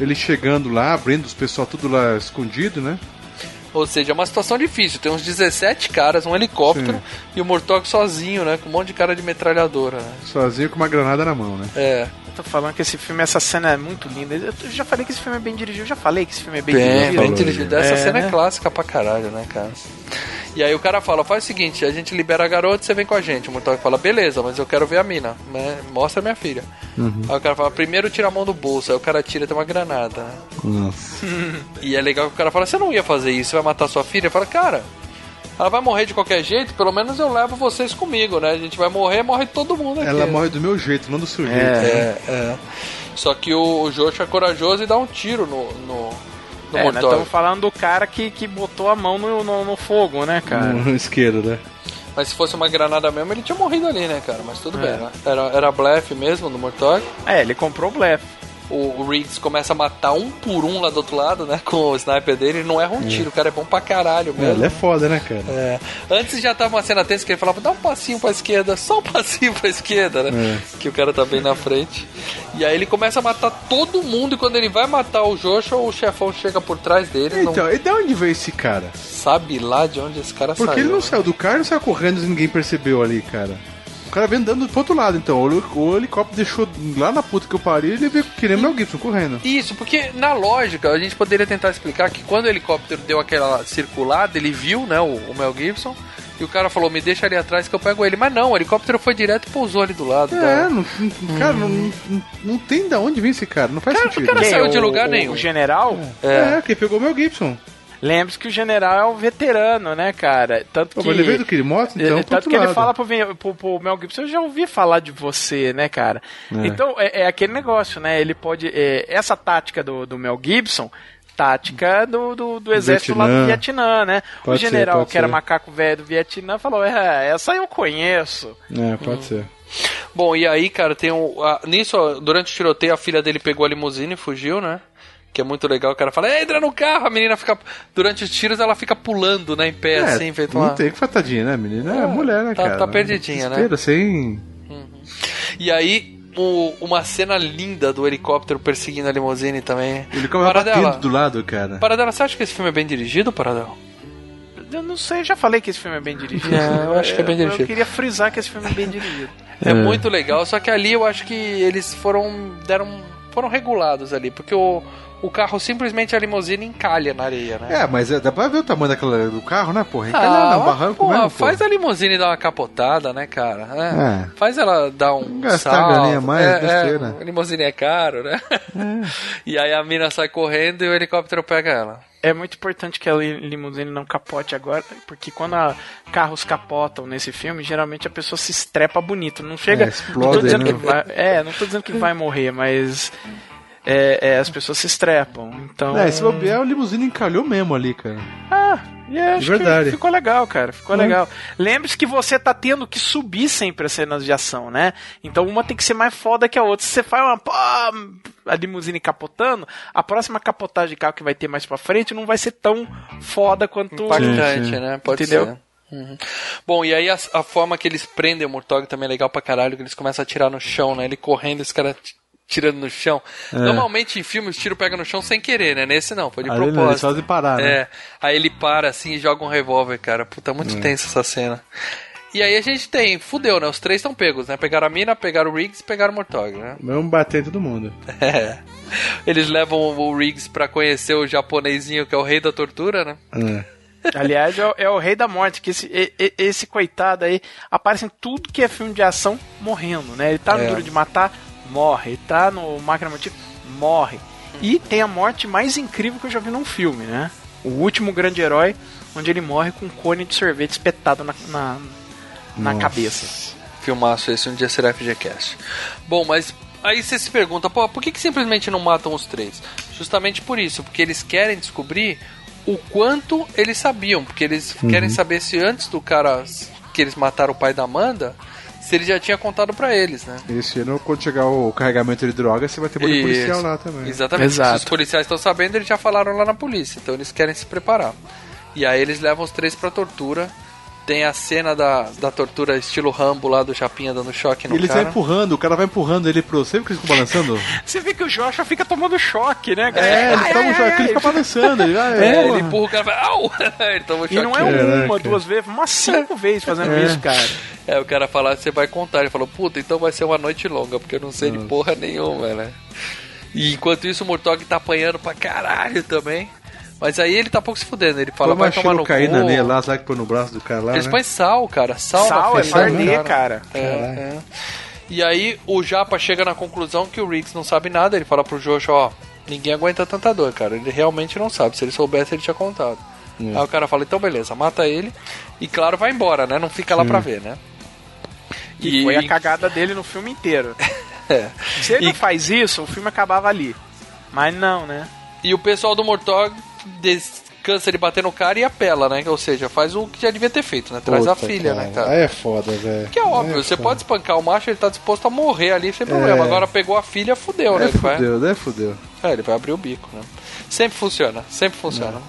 Ele chegando lá, abrindo os pessoal tudo lá escondido, né? Ou seja, é uma situação difícil. Tem uns 17 caras, um helicóptero Sim. e o Murtok sozinho, né? Com um monte de cara de metralhadora, né? Sozinho com uma granada na mão, né? É. Eu tô falando que esse filme, essa cena é muito linda. Eu já falei que esse filme é bem dirigido. Eu já falei que esse filme é bem, Bem, dirigido. bem dirigido. Essa É, cena é né? clássica pra caralho, né, cara? E aí o cara fala, faz o seguinte, a gente libera a garota e você vem com a gente. O Murtok fala, beleza, mas eu quero ver a mina. né? Mostra minha filha. Aí o cara fala, primeiro tira a mão do bolso. Aí o cara tira e tem uma granada. né? Nossa. E é legal que o cara fala, você não ia fazer isso, vai matar sua filha? Fala, cara, ela vai morrer de qualquer jeito, pelo menos eu levo vocês comigo, né? A gente vai morrer, morre todo mundo aqui. Ela morre do meu jeito, não do seu jeito. É, é. Só que o, o Joshua é corajoso e dá um tiro no, no, no É, estamos falando do cara que, que botou a mão no, no, no fogo, né, cara? No isqueiro, né? Mas se fosse uma granada mesmo, ele tinha morrido ali, né, cara? Mas tudo É. bem, né? Era, era blefe mesmo do Mortório. É, ele comprou o blefe. O, Riggs começa a matar um por um lá do outro lado, né? Com o sniper dele, ele não erra um tiro, o cara é bom pra caralho É, mesmo. ele é foda, né, cara? É. Antes já tava uma cena tensa que ele falava, dá um passinho pra esquerda, só um passinho pra esquerda, né? Que o cara tá bem na frente. E aí ele começa a matar todo mundo e quando ele vai matar o Joshua, o chefão chega por trás dele, Então, e de onde veio esse cara? não sabe lá de onde esse cara Porque saiu. ele não né? saiu do carro e saiu correndo e ninguém percebeu ali, cara. O cara vem andando pro outro lado, então. O, o helicóptero deixou lá na puta que eu parei ele veio que nem o Mel Gibson correndo. Isso, porque na lógica a gente poderia tentar explicar que quando o helicóptero deu aquela circulada, ele viu, né, o, o Mel Gibson, e o cara falou, me deixa ali atrás que eu pego ele. Mas não, o helicóptero foi direto e pousou ali do lado. É, não, cara, não, não, não tem da onde vir esse cara, não faz sentido. cara Quem? saiu de O- lugar o- nenhum. O general? É, quem pegou o Mel Gibson. Lembre-se que o general é um veterano, né, cara? Tanto Pô, que. ele veio do que? Moto, então, É, Tanto outro que ele lado. fala pro, pro- pro Mel Gibson, eu já ouvi falar de você, né, cara? É. Então, é, é aquele negócio, né? Ele pode. é, essa tática do, do Mel Gibson, tática do, do, do exército lá do Vietnã. Vietnã, né? Pode o ser, general, pode que era ser. macaco velho do Vietnã, falou: é, essa eu conheço. É, pode ser. Bom, e aí, cara, tem um. a- nisso, ó, durante o tiroteio, a filha dele pegou a limusine e fugiu, né? Que é muito legal. O cara fala, entra no carro, a menina fica. Durante os tiros, ela fica pulando, né? Em pé, É, assim, feito não uma. tem que fatadinha, né, menina? É, mulher, né, tá- cara? tá perdidinha, né? Desespero, Sem... E aí, o- uma cena linda do helicóptero perseguindo a limusine também. Ele acaba batendo Paradela, do lado, cara. Paradela, você acha que esse filme é bem dirigido, Paradela? Eu não sei, já falei que esse filme é bem dirigido. É, eu acho que é bem dirigido. Eu queria frisar que esse filme é bem dirigido. É, muito legal, só que ali eu acho que eles foram deram foram regulados ali, porque o, o carro simplesmente a limusine encalha na areia, né? É, mas é, dá pra ver o tamanho daquela, do carro, né, porra? Encalhar Ah, no barranco porra, mesmo, faz a limusine dar uma capotada, né, cara? É. É. Faz ela dar um Gastar salto. graninha a mais, é, besteira. é, a limusine é caro, né? E aí a mina sai correndo e o helicóptero pega ela. É muito importante que a li- limusine não capote agora, porque quando a- carros capotam nesse filme, geralmente a pessoa se estrepa bonito. Não chega. É, não tô explode, dizendo né? que vai, é, não tô dizendo que vai morrer, mas. É, é, as pessoas se estrepam. Então. É, esse bobear, o limusine encalhou mesmo ali, cara. Ah, e acho De verdade. que ficou legal, cara. Ficou Hum. legal. Lembre-se que você tá tendo que subir sempre as cenas de ação, né? Então uma tem que ser mais foda que a outra. Se você faz uma. Pô, a limusine capotando, a próxima capotagem de carro que vai ter mais pra frente não vai ser tão foda quanto. Impactante, sim. né? Pode Entendeu? ser. Uhum. Bom, e aí a, a forma que eles prendem o Murtog também é legal pra caralho, que eles começam a atirar no chão, né? Ele correndo, esse cara tirando no chão. Normalmente em filmes o tiro pega no chão sem querer, né? Nesse não, foi de não, propósito. eles fazem parar, né? É, aí ele para assim e joga um revólver, cara. Puta, muito tensa essa cena. E aí a gente tem, fudeu, né? Os três estão pegos, né? Pegaram a mina, pegaram o Riggs e pegaram o Murtog, né? Vamos bater em todo mundo. É. Eles levam o Riggs pra conhecer o japonesinho que é o rei da tortura, né? É. Aliás, é, o- é o rei da morte, que esse, e- esse coitado aí aparece em tudo que é filme de ação morrendo, né? Ele tá no É. Duro de Matar, morre. Tá no Máquina Mortífera, morre. E tem a morte mais incrível que eu já vi num filme, né? O último grande herói, onde ele morre com um cone de sorvete espetado na, na, na cabeça. Filmaço esse, um dia será FGCast. Bom, mas aí você se pergunta, pô, por que, que simplesmente não matam os três? Justamente por isso, porque eles querem descobrir o quanto eles sabiam, porque eles querem saber se antes do cara que eles mataram o pai da Amanda, se ele já tinha contado pra eles, né? Esse ano, quando chegar o carregamento de droga, você vai ter Isso. policial lá também. Exatamente. Exato. Se os policiais estão sabendo, eles já falaram lá na polícia, então eles querem se preparar. E aí eles levam os três pra tortura. Tem a cena da, da tortura estilo Rambo lá do Chapinha dando choque no E ele cara. vai empurrando, o cara vai empurrando ele pro. Sempre que eles ficam balançando? Você vê que o Joshua fica tomando choque, né, cara? É, eles Ai, tomam ai, choque, ai, ele fica balançando. Ele, ah, É, é, ele empurra o cara e vai, au! ele toma um E não é uma, Caraca. duas vezes, umas cinco vezes fazendo É. isso, cara. É, o cara fala, você vai contar. Ele falou, puta, então vai ser uma noite longa, porque eu não sei de porra nenhuma, né? E enquanto isso, o Murtog tá apanhando pra caralho também. Mas aí ele tá pouco se fudendo. Ele fala, vai tomar no cu. nele lá, sabe que põe no braço do cara lá, Eles né? põem sal, cara. Sal, Sal é farder, cara. É, é. E aí o Japa chega na conclusão que o Riggs não sabe nada. Ele fala pro Joshua, ó, ninguém aguenta tanta dor, cara. Ele realmente não sabe. Se ele soubesse, ele tinha contado. Aí o cara fala, então beleza, mata ele. E claro, vai embora, né? Não fica lá pra ver, né? E foi a cagada dele no filme inteiro. É. Se ele E- não faz isso, o filme acabava ali. Mas não, né? E o pessoal do Mortog des- cansa de bater no cara e apela, né? Ou seja, faz o que já devia ter feito, né? Traz a Puta, filha, né, cara? Aí é foda, velho. Que é óbvio, Aí você foda. pode espancar o macho, ele tá disposto a morrer ali sem problema. Agora pegou a filha, fudeu, né? É Ele vai, fudeu, né? Fudeu. é, ele vai abrir o bico, né? Sempre funciona, sempre funciona.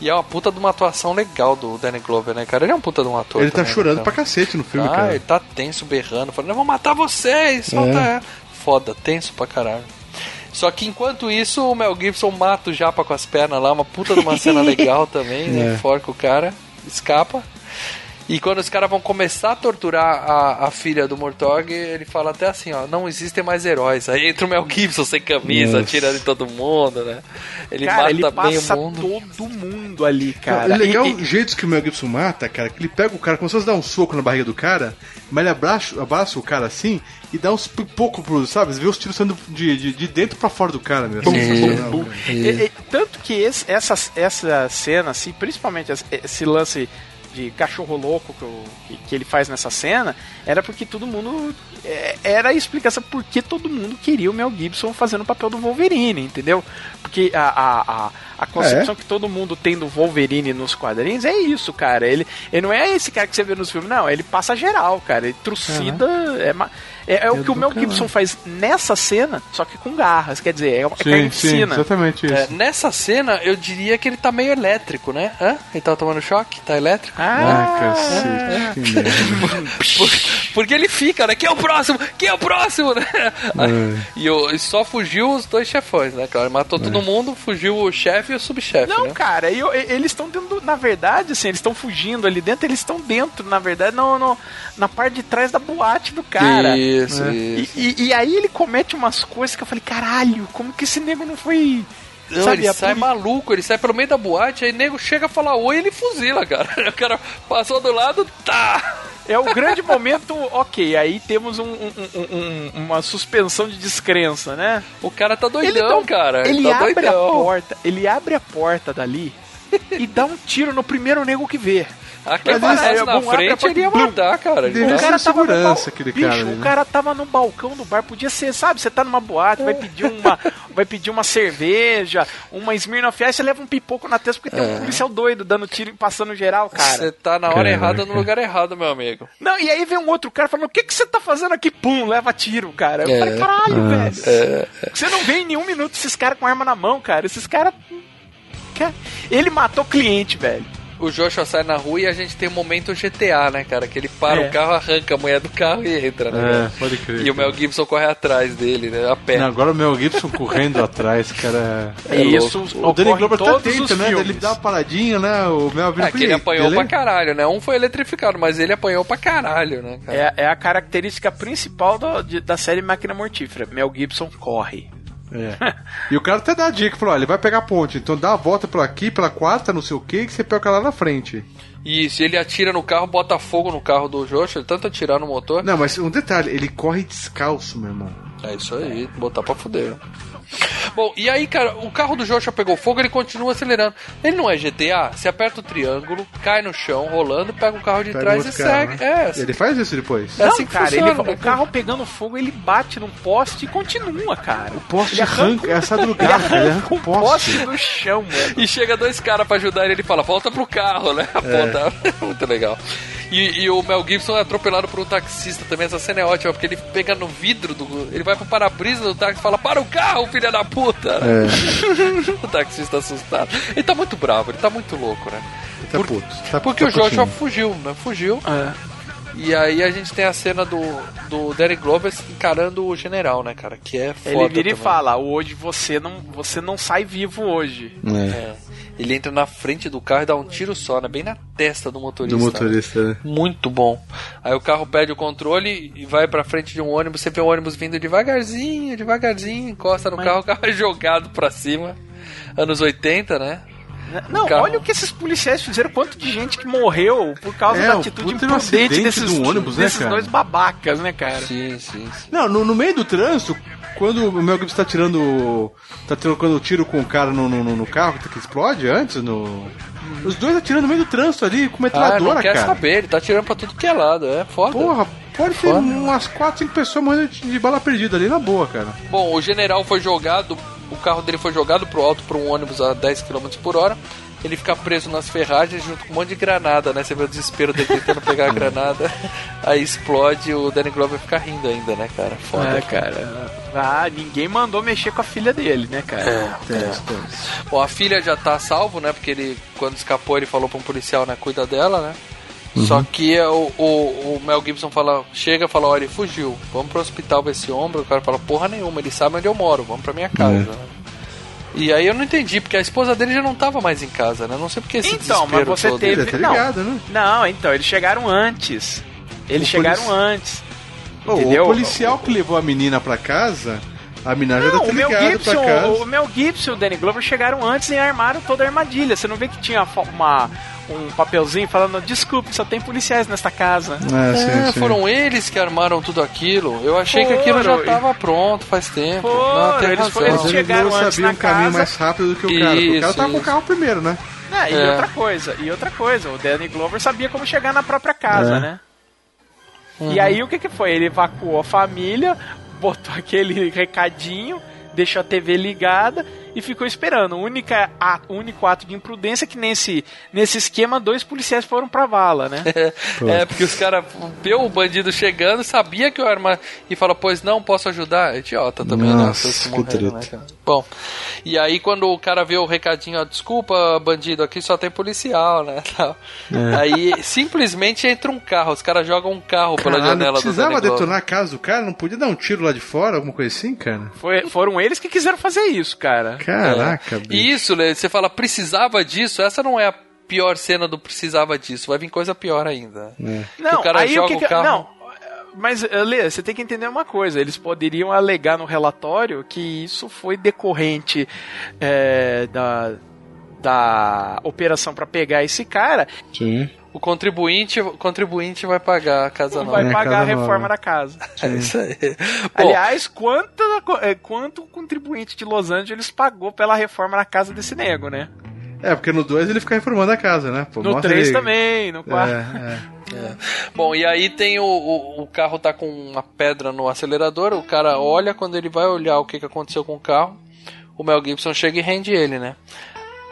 E é uma puta de uma atuação legal do Danny Glover, né, cara? Ele é um puta de um ator. Ele tá também, chorando né, pra cara? cacete no filme, ah, cara. ele tá tenso, berrando, falando, eu vou matar vocês, solta É. Foda, tenso pra caralho. Só que enquanto isso, o Mel Gibson mata o Japa com as pernas lá, uma puta de uma cena legal também, né? É. Forca o cara, escapa. E quando os caras vão começar a torturar a, a filha do Mortog, ele fala até assim, ó, não existem mais heróis. Aí entra o Mel Gibson sem camisa, Nossa. atirando em todo mundo, né? Ele Cara, mata ele meio passa mundo. todo mundo ali, Não, cara. é legal E- o jeito que o Mel Gibson mata, cara, que ele pega o cara, como se fosse dar um soco na barriga do cara, mas ele abraça, abraça o cara assim e dá uns pipocos pro, sabe? Você vê os tiros saindo de, de, de dentro pra fora do cara, cara. E- e- tanto que esse- essa, essa cena, assim, principalmente esse- lance de cachorro louco que, o- que- que ele faz nessa cena, era porque todo mundo. é, Era a explicação por que todo mundo queria o Mel Gibson fazendo o papel do Wolverine, entendeu? Porque a, a, a, a concepção que todo mundo tem do Wolverine nos quadrinhos é isso, cara. Ele, ele não é esse cara que você vê nos filmes, não. Ele passa geral, cara. Ele trucida. É, ma- é, é o que o Mel Gibson faz nessa cena, só que com garras. Quer dizer, é, é Sim, sim, exatamente isso. É, nessa cena, eu diria que ele tá meio elétrico, né? Hã? Ele tá tomando choque? Tá elétrico? Ah, cacete, que merda. Por- Porque ele fica, né? Quem é o próximo? Quem é o próximo, né? É. E, o- e só fugiu os dois chefões, né? Claro, matou todo mundo, fugiu o chefe e o subchefe, Não, né? cara, eu- eles estão dentro, na verdade, assim, eles estão fugindo ali dentro, eles estão dentro, na verdade, no, no- na parte de trás da boate do cara. Isso, E, isso. e- e aí ele comete umas coisas que eu falei, caralho, como que esse nego não foi. Não, sabe, ele sai maluco, ele sai pelo meio da boate, aí o nego chega a falar oi e ele fuzila, cara. O cara passou do lado, tá! É o grande momento, ok, aí temos um- um- um- um- uma suspensão de descrença, né? O cara tá doidão, Ele, dá um- cara. ele tá abre doidão. a porta, ele abre a porta dali e dá um tiro no primeiro nego que vê. Ah, passasse esse- na bom, frente, ele ia matar, cara. Ele tava no segurança, bal- aquele Bicho, cara o né? cara tava no balcão do bar, podia ser, sabe? Você tá numa boate, vai pedir uma, vai pedir uma cerveja, uma Smirnoff Ice, você leva um pipoco na testa porque tem um policial doido dando tiro e passando geral, Você cara. tá na hora errada no lugar errado, meu amigo. Não, e aí vem um outro cara falando: "O que que você tá fazendo aqui?" Pum, leva tiro, cara. Eu É. falei: "Caralho, velho". Você não vê em nenhum minuto esses caras com arma na mão, cara. Esses caras Cara, Ele matou cliente, velho. O Joshua sai na rua e a gente tem um momento GTA, né, cara? Que ele para É. o carro, arranca a mulher do carro e entra, né? É, cara? pode crer. E o Mel Gibson corre atrás dele, né? A pé. Não, agora o Mel Gibson correndo atrás, cara. É Isso O Danny Glover tá os né? filmes. Ele dá uma paradinha, né? O Mel vira É que ele apanhou beleza? pra caralho, né? Um foi eletrificado, mas ele apanhou pra caralho, né, cara? É, é a característica principal do- de- da série Máquina Mortífera. Mel Gibson corre. É. E o cara até dá a dica, falou, ó, ele vai pegar a ponte, então dá a volta por aqui, pela quarta, não sei o que, que você pega lá na frente. Isso, e ele atira no carro, bota fogo no carro do Joshua, ele tanto atirar no motor. Não, mas um detalhe, ele corre descalço, meu irmão. É isso aí, botar pra fuder. Bom, e aí, cara, o carro do Joshua pegou fogo, ele continua acelerando. Ele não é GTA? Você aperta o triângulo, cai no chão, rolando, pega o carro de Pega trás e carro, segue. né? É, Ele faz isso depois. É não, assim que cara, funciona, ele- né, o carro pegando fogo, ele bate num poste e continua, cara. O poste arranca, essa do Ele arranca arranca um o poste. poste do chão, mano. E chega dois caras pra ajudar ele, ele fala, volta pro carro, né? Aponta. Muito legal. E, e o Mel Gibson é atropelado por um taxista também. Essa cena é ótima, porque ele pega no vidro do. Ele vai pro para-brisa do táxi e fala: Para o carro, filha da puta! o taxista assustado. Ele tá muito bravo, ele tá muito louco, né? Tá Por- puto. Tá, Porque tá o Joshua fugiu, né? Fugiu. E aí a gente tem a cena do, do Danny Glover encarando o general, né, cara? Que é foda. Ele vira e fala: hoje você não, você não sai vivo hoje. É. Ele entra na frente do carro e dá um tiro só, né? Bem na testa do motorista. Do né? motorista, né? Muito bom. Aí o carro perde o controle e vai pra frente de um ônibus. Você vê o ônibus vindo devagarzinho, devagarzinho, encosta no Mas- carro, o carro é jogado pra cima. Anos 80, né? Não, carro- olha o que esses policiais fizeram, quanto de gente que morreu por causa É, da atitude de um imprudente acidente desses, de um ônibus, né, desses cara? dois babacas, né, cara? Sim, sim, sim. Não, no, no meio do trânsito, quando o Mel Gibson tá tirando. tá trocando o tiro com o cara no, no, no carro que explode antes, no. Os dois atirando no meio do trânsito ali, com Ah, não metralhadora, quer cara. saber, ele tá tirando pra tudo que é lado, é foda. Porra, pode ter Foda. umas 4, 5 pessoas morrendo de, de bala perdida ali, na boa, cara. Bom, o general foi jogado, o carro dele foi jogado pro alto por um ônibus a 10 km por hora. ele fica preso nas ferragens junto com um monte de granada, né? Você vê o desespero dele tentando pegar a granada, aí explode o Danny Glover fica rindo ainda, né, cara? Foda, É, cara. Ah, ninguém mandou mexer com a filha dele, né, cara? É, é. Bom, a filha já tá salvo, né? Porque ele, quando escapou, ele falou pra um policial, né? Cuida dela, né? Só que o, o, o Mel Gibson fala, chega e fala, olha, ele fugiu, vamos pro hospital ver esse ombro. O cara fala, porra nenhuma, ele sabe onde eu moro, vamos pra minha casa. né? E aí eu não entendi, porque a esposa dele já não tava mais em casa, né? Não sei porque esse Então, mas você todo. teve. Ele tá não, ligado, né? não, então, eles chegaram antes. Eles O chegaram polici- antes. O policial que levou a menina pra casa, a menina já Não, tá o Mel Gibson, pra casa. o Mel Gibson e o Danny Glover chegaram antes e armaram toda a armadilha. Você não vê que tinha uma, um papelzinho falando, desculpe, só tem policiais nesta casa. É, sim, É, sim. foram eles que armaram tudo aquilo. Eu achei que aquilo já Foram. tava pronto faz tempo. Foram, não, tem eles razão. foram- eles ele chegaram não antes sabia na um caminho casa. mais rápido do que o cara. porque o cara Isso, tava com o carro primeiro, né? Ah, e É. outra coisa, e outra coisa, o Danny Glover sabia como chegar na própria casa, É. né? E aí o que que foi? Ele evacuou a família, botou aquele recadinho, deixou a TV ligada e ficou esperando. O única a- o único ato de imprudência é que nesse, nesse esquema dois policiais foram pra vala, né? É, porque os caras viu o bandido chegando, sabia que o arma e fala, pois não, posso ajudar. É idiota também, Nossa, né? Que morreram, né? Bom, e aí quando o cara vê o recadinho, ó, desculpa, bandido, aqui só tem policial, né? É. Aí simplesmente entra um carro, os caras jogam um carro pela Caralho, janela do precisava Danny Glover. detonar a casa do cara? Não podia dar um tiro lá de fora, alguma coisa assim, cara? Foi- foram eles que quiseram fazer isso, cara. Caraca, É. bicho. E isso, Lê, você fala, precisava disso, essa não é a pior cena do precisava disso, vai vir coisa pior ainda. É. Não, o cara aí joga o que, o que carro- não, mas eh, Lê, você tem que entender uma coisa. Eles poderiam alegar no relatório que isso foi decorrente eh, da da operação pra pegar esse cara, Sim. O contribuinte, o contribuinte vai pagar a casa nova. vai É, pagar a reforma da casa. É isso aí. Bom, Aliás, quanto, eh, quanto o contribuinte de Los Angeles pagou pela reforma da casa desse nego, né? É, porque no 2 ele fica reformando a casa, né? Pô, No mostra 3 ele- também, no 4. É, é. bom, e aí tem o, o, o carro tá com uma pedra no acelerador, o cara olha, quando ele vai olhar o que, que aconteceu com o carro, o Mel Gibson chega e rende ele, né?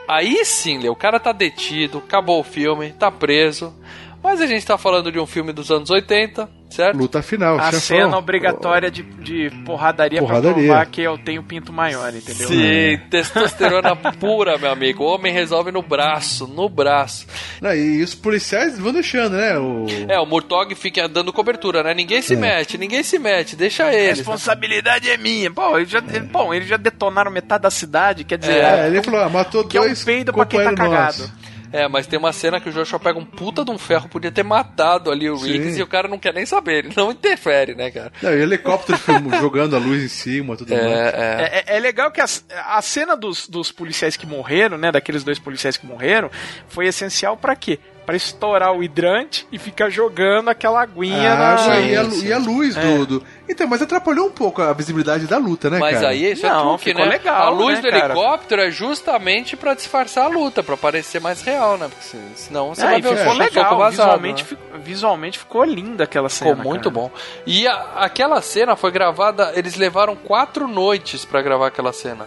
Aí sim, Lê, o cara tá detido, acabou o filme, tá preso. Mas a gente tá falando de um filme dos anos 80, certo? Luta final, A chefão. cena obrigatória de, de porradaria, pra Porradaria. provar que eu tenho pinto maior, entendeu? Sim, testosterona pura, meu amigo. O homem resolve no braço, no braço. Não, e os policiais vão deixando, né? O... É, o Murtog fica dando cobertura, né? Ninguém se mete, ninguém se mete, deixa A eles. responsabilidade é minha. Bom, eles já, bom, eles já detonaram metade da cidade, quer dizer, É, é, ele falou, ah, matou que é um dois peido pra quem tá cagado. nossos. É, mas tem uma cena que o Joshua pega um puta de um ferro, podia ter matado ali o Sim. Riggs e o cara não quer nem saber, ele não interfere, né, cara? Não, e o helicóptero filmo, jogando a luz em cima, tudo mais. É, é. É, é- é legal que a, a cena dos, dos policiais que morreram, né, daqueles dois policiais que morreram, foi essencial pra quê? Pra estourar o hidrante e ficar jogando aquela aguinha A na... Sim, e, a, sim. e a luz do, do- Então, mas atrapalhou um pouco a visibilidade da luta, né, Mas cara? aí isso Não, é truque, ficou né? legal, a luz né, do cara? helicóptero é justamente pra disfarçar a luta, pra parecer mais real, né? Porque se- senão você Ah, vai ver o ficou legal, vazado, visualmente, né? ficou, visualmente ficou linda aquela cena. Ficou muito cara. bom. E a- aquela cena foi gravada. Eles levaram quatro noites pra gravar aquela cena.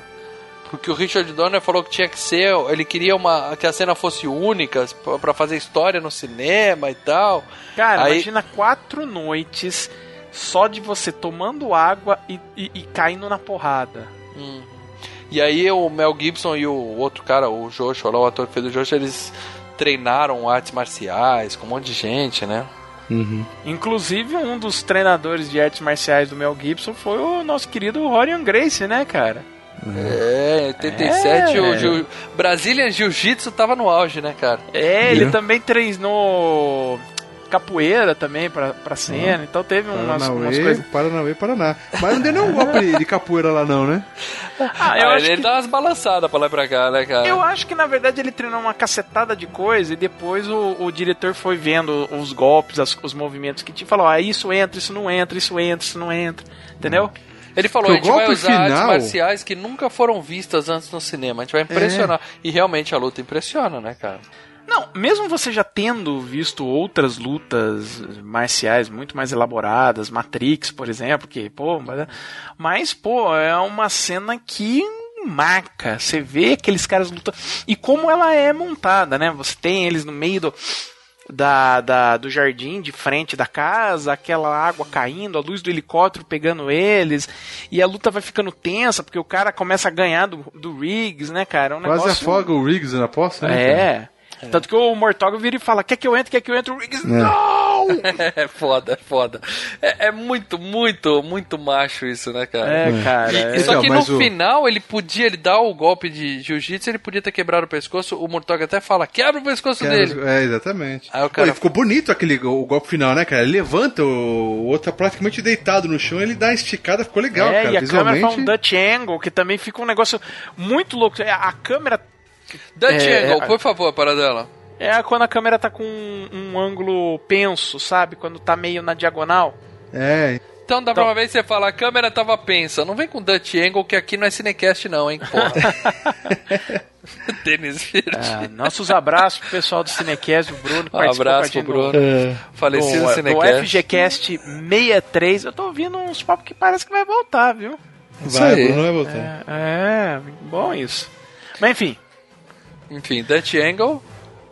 Porque o Richard Donner falou que tinha que ser. Ele queria uma, que a cena fosse única pra- pra fazer história no cinema e tal. Cara, Aí- imagina quatro noites só de você tomando água e, e- e caindo na porrada. Hum. E aí o Mel Gibson e o outro cara, o Joshua, lá, o ator que fez o Joshua, eles treinaram artes marciais com um monte de gente, né? Uhum. Inclusive, um dos treinadores de artes marciais do Mel Gibson foi o nosso querido Rorian Gracie, né, cara? É, em 87 É. o Jiu... Brazilian Jiu-Jitsu tava no auge, né, cara? É, ele É. também treinou capoeira também pra, pra cena, então teve umas, umas Paranauê, coisas. Paranauê, Paraná. Mas não deu nenhum golpe de capoeira lá, não, né? Ah, eu Ah, acho ele que dá umas balançadas pra lá e pra cá, né, cara? Eu acho que na verdade ele treinou uma cacetada de coisa e depois o, o diretor foi vendo os golpes, as- os movimentos que tinha e falou: ah, isso entra, isso não entra, isso entra, isso não entra. Entendeu? Ele falou, Porque a gente vai golpe usar artes final- marciais que nunca foram vistas antes no cinema. A gente vai impressionar. E realmente a luta impressiona, né, cara? Não, mesmo você já tendo visto outras lutas marciais muito mais elaboradas, Matrix, por exemplo, que, pô, mas, mas, pô, é uma cena que maca. Você vê aqueles caras lutando. E como ela é montada, né? Você tem eles no meio do. Da, da, do jardim de frente da casa, aquela água caindo, a luz do helicóptero pegando eles, e a luta vai ficando tensa, porque o cara começa a ganhar do, do Riggs, né, cara? É um Quase negócio... afoga o Riggs na poça, né? cara? É. Tanto que o Mortog vira e fala: Quer que eu entre? Quer que eu entre? O Riggs, não! É foda, é foda. É, é muito, muito, muito macho isso, né, cara? É, cara. E- é. só Então, que no o- final ele podia, ele dá o golpe de jiu-jitsu, ele podia ter quebrado o pescoço. O Murtog até fala: quebra o pescoço Cara, dele. É, exatamente. Aí o cara- Pô, ficou bonito aquele o golpe final, né, cara? Ele levanta, o, o outro tá praticamente deitado no chão, ele dá uma esticada, ficou legal, é, cara. e a câmera Visualmente. faz um Dutch Angle, que também fica um negócio muito louco. É, A câmera. Dutch É, Angle, é- por favor, para dela. É quando a câmera tá com um, um ângulo penso, sabe? Quando tá meio na diagonal. É, Então dá pra uma vez você falar, a câmera tava pensa. Não vem com Dutch Angle, que aqui não é Cinecast não, hein, porra. Denis Verde. Ah, nossos abraços pro pessoal do Cinecast, o Bruno Um Abraço com a pro Bruno. no- Falecido no, Cinecast. FGCast 63. Eu tô ouvindo uns papos que parece que vai voltar, viu? vai. Bruno vai voltar. É, bom isso. Mas enfim, Enfim, Dutch Angle.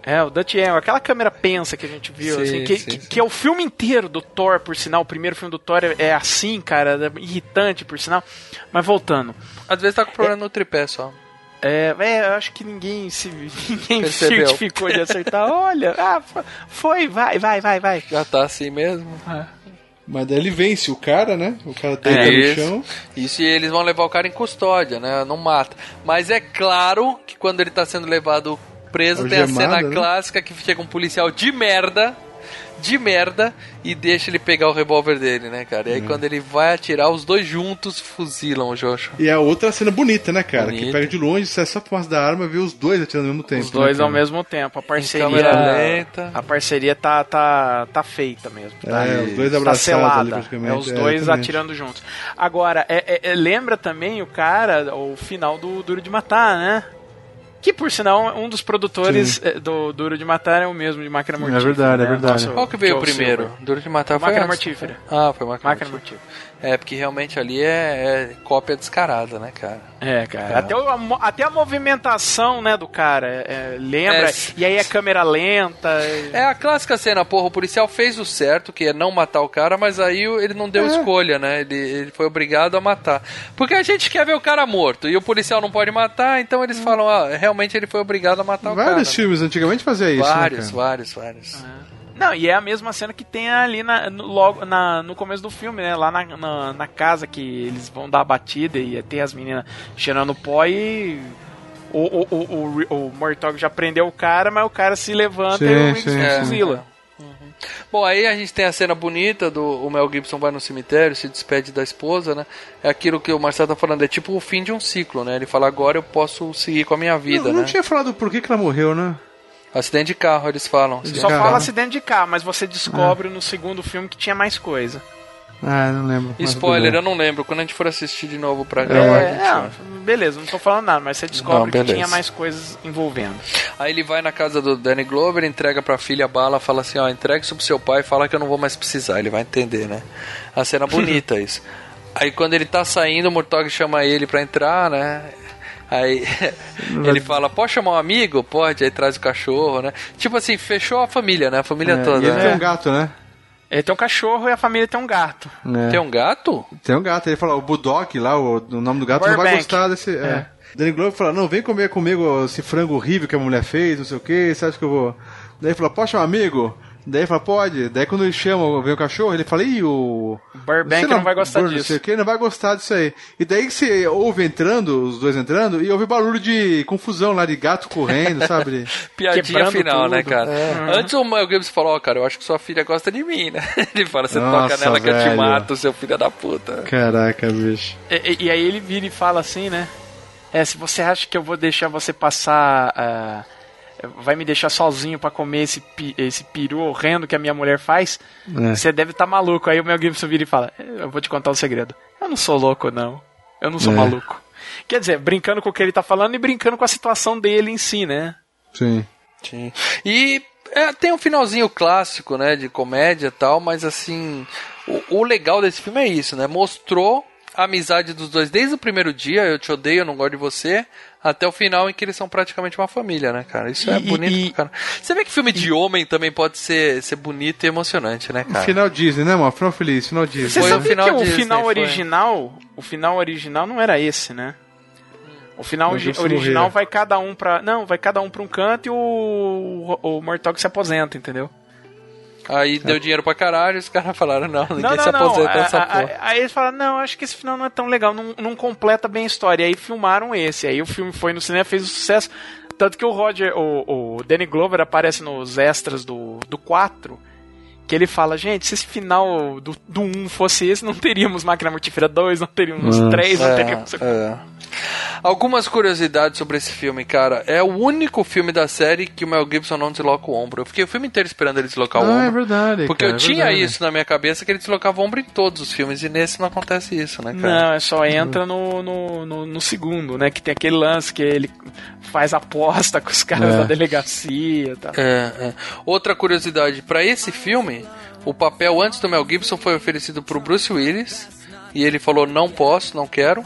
É, o Dutch Angle, aquela câmera pensa que a gente viu, Sim, assim, que, sim, que, sim. que é o filme inteiro do Thor, por sinal, o primeiro filme do Thor é, é assim, cara, é irritante, por sinal. Mas voltando, Às vezes tá com problema no tripé só. é, é, eu acho que ninguém se ninguém Percebeu. certificou de acertar. Olha, ah, fo- foi, vai, vai, vai, vai. Já tá assim mesmo. Mas daí ele vence o cara, né? O cara deita É no isso. chão. Isso e eles vão levar o cara em custódia, né? Não mata. Mas é claro que quando ele tá sendo levado preso, tem a cena né? clássica que chega um policial de merda, de merda, e deixa ele pegar o revólver dele, né, cara? E aí quando ele vai atirar, os dois juntos fuzilam o Joshua. E a outra cena bonita, né, cara? Bonita. Que pega de longe, sai só por da arma e vê os dois atirando ao mesmo tempo. Os dois né, ao mesmo tempo. A parceria. câmera lenta. A parceria tá, tá, tá feita mesmo. Tá, É, os dois tá abraçados selada. praticamente. É os É, dois exatamente. atirando juntos. Agora, é- é- é- lembra também o cara, o final do Duro de Matar, né? Que por sinal, um dos produtores eh, do Duro de Matar é o mesmo de Máquina Mortífera. verdade, é né? verdade. Nosso- Qual que veio é o primeiro? Silver. Duro de matar foi Máquina antes, Mortífera. Ah, foi máquina, Máquina mortífera. Mortífera. É, porque realmente ali é, é cópia descarada, né, cara? É, cara. Até, o- a, até a movimentação, né, do cara. é, lembra? É, e aí a câmera lenta. É a clássica cena, porra, o policial fez o certo, que é não matar o cara, mas aí ele não deu escolha, né? Ele, ele foi obrigado a matar. Porque a gente quer ver o cara morto e o policial não pode matar, então eles falam, ah, realmente ele foi obrigado a matar o cara. Vários filmes antigamente fazia isso, Vários, né, cara? vários, vários. Não, e é a mesma cena que tem ali na, no, logo, na, no começo do filme, né? Lá na, na, na casa que eles vão dar a batida e tem as meninas cheirando pó e. O, o, o, o, o Mortog já prendeu o cara, mas o cara se levanta Sim, e o sim, fuzila. Bom, aí a gente tem a cena bonita do o Mel Gibson vai no cemitério, se despede da esposa, né? É aquilo que o Marcelo tá falando, é tipo o fim de um ciclo, né? Ele fala, agora eu posso seguir com a minha vida, Não, não né? tinha falado por que, que ela morreu, né? Acidente de carro, eles falam. Só Acidente de fala acidente de carro, mas você descobre no segundo filme que tinha mais coisa. Ah, não lembro. Spoiler, eu não lembro. Quando a gente for assistir de novo pra É, gravar, gente não, beleza, não tô falando nada, mas você descobre Não, que tinha mais coisas envolvendo. Aí ele vai na casa do Danny Glover, entrega pra filha a bala, fala assim, ó, entrega isso pro seu pai e fala que eu não vou mais precisar. Ele vai entender, né? A cena bonita isso. Aí quando ele tá saindo, o Murtog chama ele pra entrar, né? Aí ele fala, pode chamar um amigo? Pode, aí traz o cachorro, né? Tipo assim, fechou a família, né? A família É, toda. e ele né? tem um gato, né? Ele tem um cachorro e a família tem um gato. É. Tem um gato? Tem um gato. Ele fala, o Bulldog lá, o, o nome do gato, não vai Burbank. gostar desse... É. Danny Glover fala, não, vem comer comigo esse frango horrível que a mulher fez, não sei o que, você acha que eu vou... Daí ele fala, pode chamar amigo? Daí ele fala, pode. Daí quando ele chama, vem o cachorro, ele fala, ih, o... Burbank não lá, vai gostar Burn, não disso. sei não vai gostar disso aí. E daí que você ouve entrando, os dois entrando, e ouve barulho de confusão lá, de gato correndo, sabe? Piadinha Quebrando final, tudo. né, cara? Antes o Mel Gibson falou, ó, cara, eu acho que sua filha gosta de mim, né? Ele fala, você toca Nossa, nela que eu te velho. mato, seu filho da puta. Caraca, bicho. E, e- e aí ele vira e fala assim, né? É, se você acha que eu vou deixar você passar. ah, vai me deixar sozinho pra comer esse, pi- esse peru horrendo que a minha mulher faz, É. você deve estar maluco. Aí o Mel Gibson vira e fala: "É, Eu vou te contar um segredo. Eu não sou louco, não. Eu não sou É. maluco. Quer dizer, brincando com o que ele tá falando e brincando com a situação dele em si, né? Sim. Sim. E é, tem um finalzinho clássico, né, de comédia e tal, mas assim, o, o legal desse filme é isso, né? Mostrou a amizade dos dois desde o primeiro dia, eu te odeio, eu não gosto de você, até o final em que eles são praticamente uma família, né, cara? Isso é E- bonito e- pro cara. Você vê que filme de homem também pode ser, ser bonito e emocionante, né, cara? Final Disney, né, mano? Final feliz, final Disney. Você Foi sabe o final que o Disney, final foi. original, o final original não era esse, né? O final original morrer. vai cada um pra. Não, vai cada um pra um canto e o, o Mortog se aposenta, entendeu? Aí deu dinheiro pra caralho, os caras falaram, não, ninguém Não, se não, não. aposenta A- nessa a- porra. a- Aí eles falaram, não, acho que esse final não é tão legal, não, não completa bem a história. E aí filmaram esse. Aí o filme foi no cinema, fez um sucesso. Tanto que o Roger, o, o Danny Glover aparece nos extras do, do 4. Que ele fala, gente, se esse final do, do 1 fosse esse, não teríamos Máquina Mortífera 2, não teríamos 3, não É, teríamos. é. Algumas curiosidades sobre esse filme, cara. É o único filme da série que o Mel Gibson não desloca o ombro. Eu fiquei o filme inteiro esperando ele deslocar o Ah, é ombro. verdade. Porque cara, eu é tinha verdade. isso na minha cabeça que ele deslocava o ombro em todos os filmes, e nesse não acontece isso, né, cara? Não, é só entra no, no, no, no segundo, né? Que tem aquele lance que ele faz aposta com os caras É. da delegacia e tal. É, é. Outra curiosidade, pra esse filme, o papel antes do Mel Gibson foi oferecido pro Bruce Willis e ele falou não posso, não quero.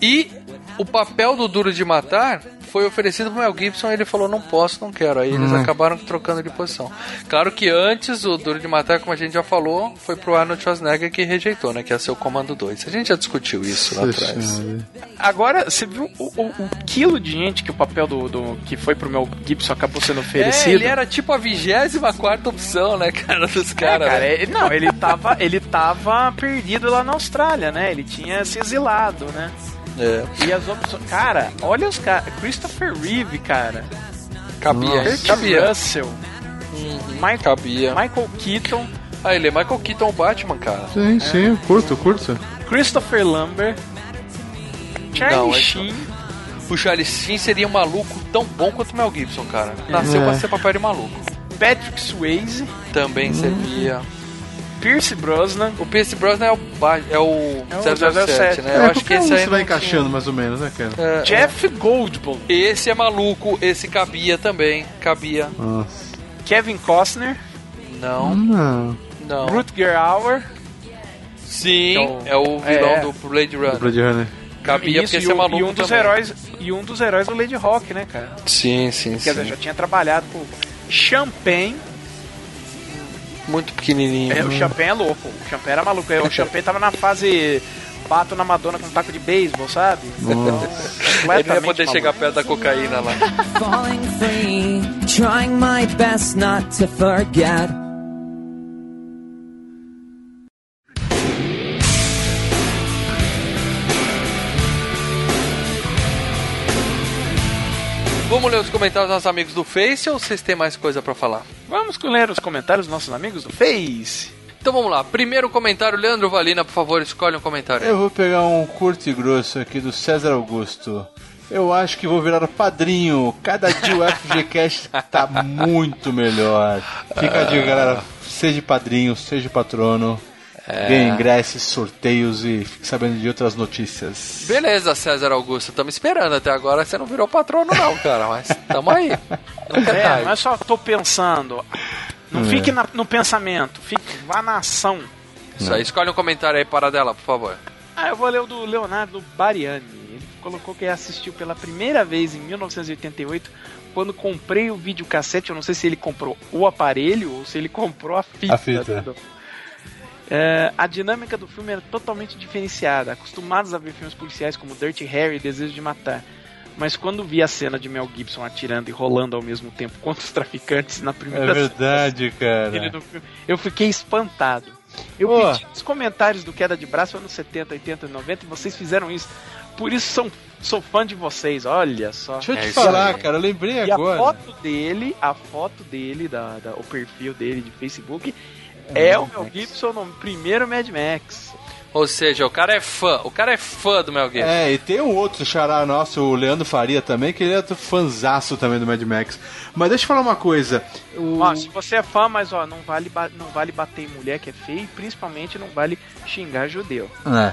E o papel do Duro de Matar foi oferecido pro Mel Gibson e ele falou não posso, não quero. Aí eles acabaram trocando de posição. Claro que antes o Duro de Matar, como a gente já falou, foi pro Arnold Schwarzenegger que rejeitou, né, que ia ser o Comando 2. A gente já discutiu isso lá atrás. Agora, você viu o, o- o quilo de gente que o papel do, do- que foi pro Mel Gibson acabou sendo É, oferecido? ele era tipo a 24 opção, né, cara, dos É, caras. cara, né? ele- não, ele tava, ele tava perdido lá na Austrália, né? Ele tinha se exilado, né? É. E as opções. Cara, olha os caras. Christopher Reeve, cara. Cabia, Kurt cabia. Russell. Michael, Cabia. Michael Keaton. Ah, ele é Michael Keaton, o Batman, cara. Sim, sim, curto, curto. Christopher Lambert. Charlie Não, é- Sheen. O Charlie Sheen seria um maluco tão bom quanto o Mel Gibson, cara. Nasceu É. pra ser papel de maluco. Patrick Swayze. Também servia. Pierce Brosnan. O Pierce Brosnan é o, é o É o 007, 007, né? É, Eu acho que esse um aí você vai tinha- encaixando mais ou menos, né, cara? É, Jeff Goldblum. é. Esse é maluco, esse cabia também. Cabia. Nossa. Kevin Costner. Não, Não. não. Rutger Hauer. Sim, Então, é o vilão é. do Blade Runner. Blade Runner. Cabia Isso, porque e, esse é um- maluco e um dos também. heróis e um dos heróis do Lady Rock, né, cara? Sim, sim, Quer sim. dizer, já tinha trabalhado com Champagne. Muito pequenininho. É, o Champagne é louco. O Champagne era maluco. O Champagne tava na fase bato na Madonna com um taco de beisebol, sabe? Então, Ele não ia poder maluco. chegar perto da cocaína lá. falling free, trying my best not to forget. Vamos ler os comentários dos nossos amigos do Face ou vocês têm mais coisa pra falar? Vamos ler os comentários dos nossos amigos do Face. Então vamos lá. Primeiro comentário, Leandro Valina, por favor, escolhe um comentário. Eu vou pegar um curto e grosso aqui do César Augusto. Eu acho que vou virar padrinho. Cada dia o FGCast tá muito melhor. Fica a dica, galera. Seja padrinho, seja patrono. Ganhe ingressos, sorteios e fique sabendo de outras notícias. Beleza, César Augusto, estamos esperando. Até agora você não virou patrono, não, cara, mas tamo aí. Nunca é É, não é só tô pensando. Não É. fique na- no pensamento, fique, vá na ação. Isso aí, escolhe um comentário aí para dela, por favor. Ah, eu vou ler o do Leonardo Bariani. Ele colocou que assistiu pela primeira vez em 1988, quando comprei o videocassete. Eu não sei se ele comprou o aparelho ou se ele comprou a fita. A fita. do- É, a dinâmica do filme era totalmente diferenciada. Acostumados a ver filmes policiais como Dirty Harry e Desejo de Matar. Mas quando vi a cena de Mel Gibson atirando e rolando ao mesmo tempo contra os traficantes na primeira É verdade, dele cara. filme, eu fiquei espantado. Eu Ô. pedi nos comentários do Queda de Braço anos 70, 80 e 90 e vocês fizeram isso. Por isso sou, sou fã de vocês, olha só. Deixa eu É te isso falar, aí. cara. Eu lembrei E a agora. foto dele, a foto dele, da, da- o perfil dele de Facebook, é o Mel Gibson no primeiro Mad Max. Ou seja, o cara é fã, o cara é fã do Mel Gibson. É, e tem um outro xará nosso, o Leandro Faria também, que ele é fanzaço também do Mad Max. Mas deixa eu falar uma coisa. O... Ó, se você é fã, mas ó, não vale, não vale bater em mulher que é feia e principalmente não vale xingar judeu. É.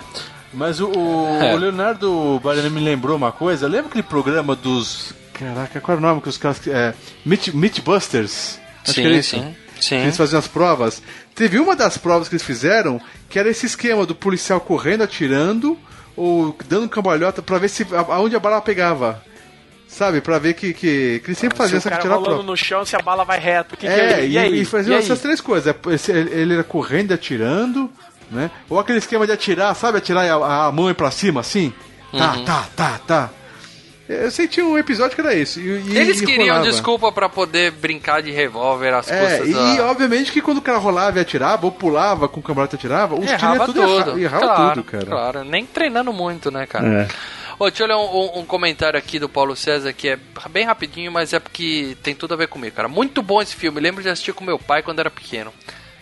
Mas o, o- É. o Leonardo Bariani me lembrou uma coisa. Lembra aquele programa dos. Caraca, qual era o nome que os caras. É, Meat, Meatbusters? Acho sim, que era isso. sim. Sim. Que eles faziam as provas. Teve uma das provas que eles fizeram que era esse esquema do policial correndo, atirando, ou dando cambalhota pra ver se aonde a bala pegava. Sabe? Pra ver que, que, que eles sempre Se faziam o essa tirar a prova. no chão, se a bala vai reto. Que que É, é? e, E aí? e faziam E aí? essas três coisas. Ele era correndo, atirando, né? Ou aquele esquema de atirar, sabe? Atirar a, a mão pra cima, assim. Tá, Uhum. tá, tá, tá. Eu tinha um episódio que era esse. E, e- Eles e queriam rolava. desculpa pra poder brincar de revólver às É, custas e da... obviamente que quando o cara rolava e atirava, ou pulava com o camarada e atirava, os tiros Errava ia tudo tudo. erra- errava claro, tudo, cara. Claro, nem treinando muito, né, cara? É. Ô, deixa eu ler um, um- um comentário aqui do Paulo César que é bem rapidinho, mas é porque tem tudo a ver comigo, cara. Muito bom esse filme. Lembro de assistir com meu pai quando era pequeno.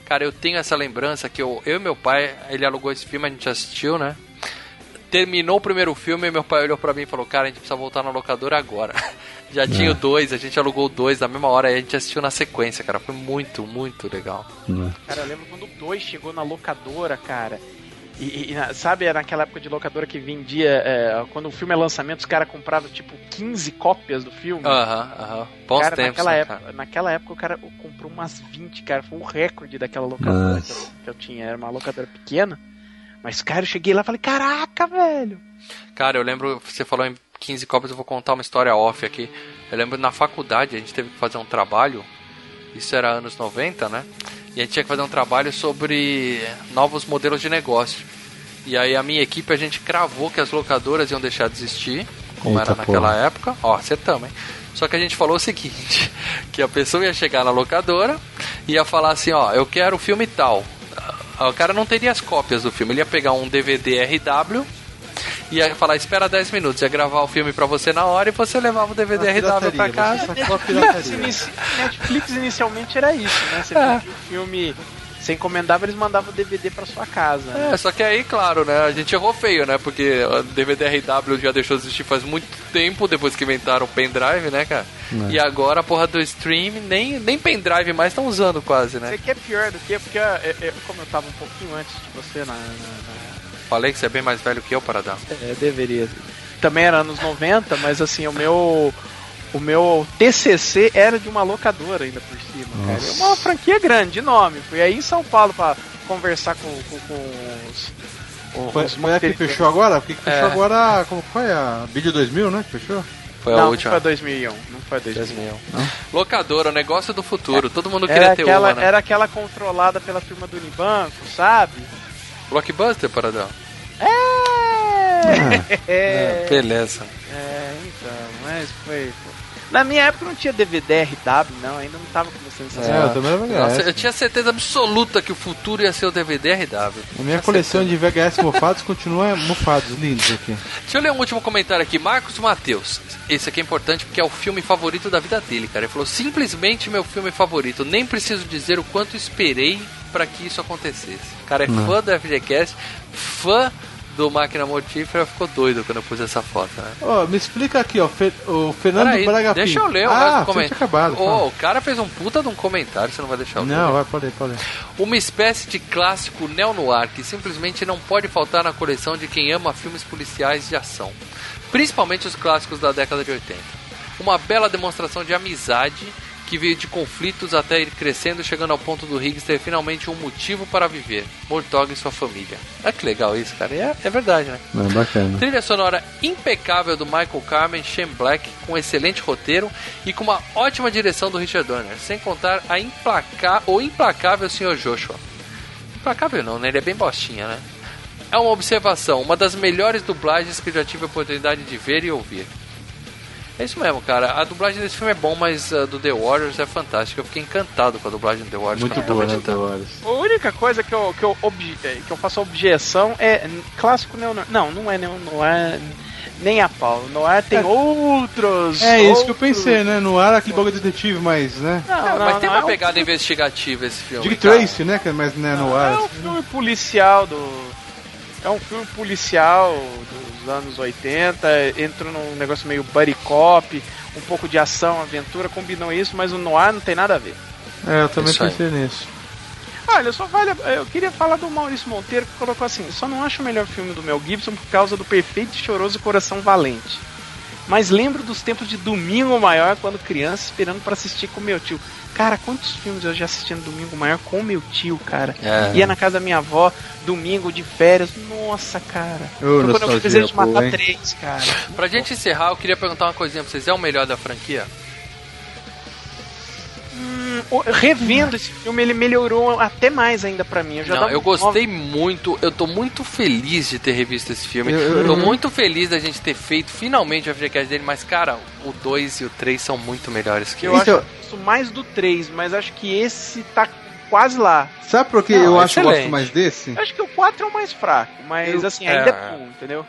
Cara, eu tenho essa lembrança que eu, eu e meu pai, ele alugou esse filme, a gente assistiu, né? Terminou o primeiro filme e meu pai olhou pra mim e falou: Cara, a gente precisa voltar na locadora agora. Já tinha o dois, a gente alugou dois na mesma hora e a gente assistiu na sequência, cara. Foi muito, muito legal. Cara, eu lembro quando o 2 chegou na locadora, cara. E, e- sabe, era naquela época de locadora que vendia. é, quando o filme é lançamento, os caras compravam tipo 15 cópias do filme. Aham, aham. Bons cara, tempos, naquela né, época, cara? naquela época o cara comprou umas 20, cara. Foi o recorde daquela locadora que eu, que eu tinha. Era uma locadora pequena. Mas, cara, eu cheguei lá e falei, caraca, velho. Cara, eu lembro, você falou em 15 cópias, eu vou contar uma história off aqui. Eu lembro na faculdade, a gente teve que fazer um trabalho, isso era anos 90, né? E a gente tinha que fazer um trabalho sobre novos modelos de negócio. E aí a minha equipe, a gente cravou que as locadoras iam deixar de existir, como Eita era naquela porra. época. Ó, acertamos, hein? Só que a gente falou o seguinte, que a pessoa ia chegar na locadora e ia falar assim, ó, eu quero o filme tal. O cara não teria as cópias do filme, ele ia pegar um DVD RW ia falar, espera 10 minutos, ia gravar o filme pra você na hora e você levava o DVD RW pra casa. Netflix, Netflix inicialmente era isso, né? Você É. o filme, você encomendava, eles mandavam o DVD pra sua casa. né? É, só que aí, claro, né, a gente errou feio, né, porque o DVD RW já deixou de existir faz muito tempo, depois que inventaram o pendrive, né, cara? É. E agora a porra do stream, nem, nem pendrive mais estão usando quase, Isso né? aqui é pior do que, porque eu- eu- como eu tava um pouquinho antes de você na, na- na- Falei que você é bem mais velho que eu, Paradão. É, deveria. Também era anos 90, mas assim, o meu. O meu TCC era de uma locadora ainda por cima, cara. É uma franquia grande, de nome. Fui aí em São Paulo pra conversar com, com, com os. os- Foi, os foi a que fechou agora? Porque que fechou É. agora. Como foi? A Vídeo 2000, né? Que fechou? Foi a não, última. não foi 2001. Não foi 2001. 2001. Locadora, o negócio do futuro. Todo mundo Era queria ter aquela, uma, né? era aquela controlada pela turma do Unibanco, sabe? Blockbuster, Paradão. É! é. Beleza. É, então, mas foi. Na minha época não tinha DVD RW, não, ainda não tava começando essas É, eu também era Nossa, VHS. eu tinha certeza absoluta que o futuro ia ser o DVD RW. A minha coleção de VHS mofados continua mofados, lindos aqui. Deixa eu ler um último comentário aqui. Marcos Matheus. Esse aqui é importante porque é o filme favorito da vida dele, cara. Ele falou: simplesmente meu filme favorito. Nem preciso dizer o quanto esperei para que isso acontecesse. O cara é fã do FGCast, fã do Máquina Mortífera, ficou doido quando eu pus essa foto, né? Ó, me explica aqui, ó. Fe- o Fernando Peraí, Braga deixa Pinto. eu ler o ah, comentário. acabado. Fala. o cara fez um puta de um comentário, você não vai deixar eu ler. Não, vai, pode ir, pode ir. Uma espécie de clássico neo-noir que simplesmente não pode faltar na coleção de quem ama filmes policiais de ação, principalmente os clássicos da década de 80. Uma bela demonstração de amizade que veio de conflitos até ir crescendo, chegando ao ponto do Higgs ter finalmente um motivo para viver: Mortog e sua família. Olha que legal isso, cara. É, é verdade, né? É bacana. Trilha sonora impecável do Michael Carmen, Shane Black, com excelente roteiro e com uma ótima direção do Richard Donner, sem contar a implaca... o implacável Sr. Joshua. Implacável não, né? Ele é bem bostinha, né? É uma observação, uma das melhores dublagens que eu já tive a oportunidade de ver e ouvir. É isso mesmo, cara. A dublagem desse filme é bom, mas a do The Warriors é fantástica. Eu fiquei encantado com a dublagem do The Warriors. Muito boa, tava né, editando. Tavares? A única coisa que eu, que eu, obje- eh, que eu faço objeção é clássico neo Não, não é neo noir nem a pau. Noir tem É. outros. É isso que eu outros- pensei, né? No ar aquele bagulho detetive, mas, né? Não, É, não, mas tem não, uma é um pegada investigativa esse filme. Dick. Tracy, né? é mais né, no É ar. um filme policial do. É um filme policial dos anos 80, entra num negócio meio buddy cop, um pouco de ação, aventura, combinam isso, mas o noir não tem nada a ver. É, eu também Isso aí. pensei nisso. Olha, só vale. Eu queria falar do Maurício Monteiro que colocou assim: só não acho o melhor filme do Mel Gibson por causa do perfeito e choroso Coração Valente. Mas lembro dos tempos de domingo maior quando criança, esperando pra assistir com meu tio. Cara, quantos filmes eu já assisti no domingo maior com meu tio, cara? É. Ia na casa da minha avó, domingo de férias. Nossa, cara. Foi quando eu fiz desejo de matar hein? três, cara. Pra gente encerrar, eu queria perguntar uma coisinha pra vocês. É o melhor da franquia? Revendo esse filme, ele melhorou até mais ainda pra mim. Eu já Não, eu um gostei muito. Eu tô muito feliz de ter revisto esse filme. Eu- tô muito feliz da gente ter feito finalmente o FGCast dele, mas, cara, o 2 e o 3 são muito melhores que Eu o acho Então- que eu gosto mais do 3, mas acho que esse tá quase lá. Sabe por que eu acho que eu gosto excelente. mais desse? Eu acho que o 4 é o mais fraco, mas Eu- assim, ainda é, É. bom, entendeu?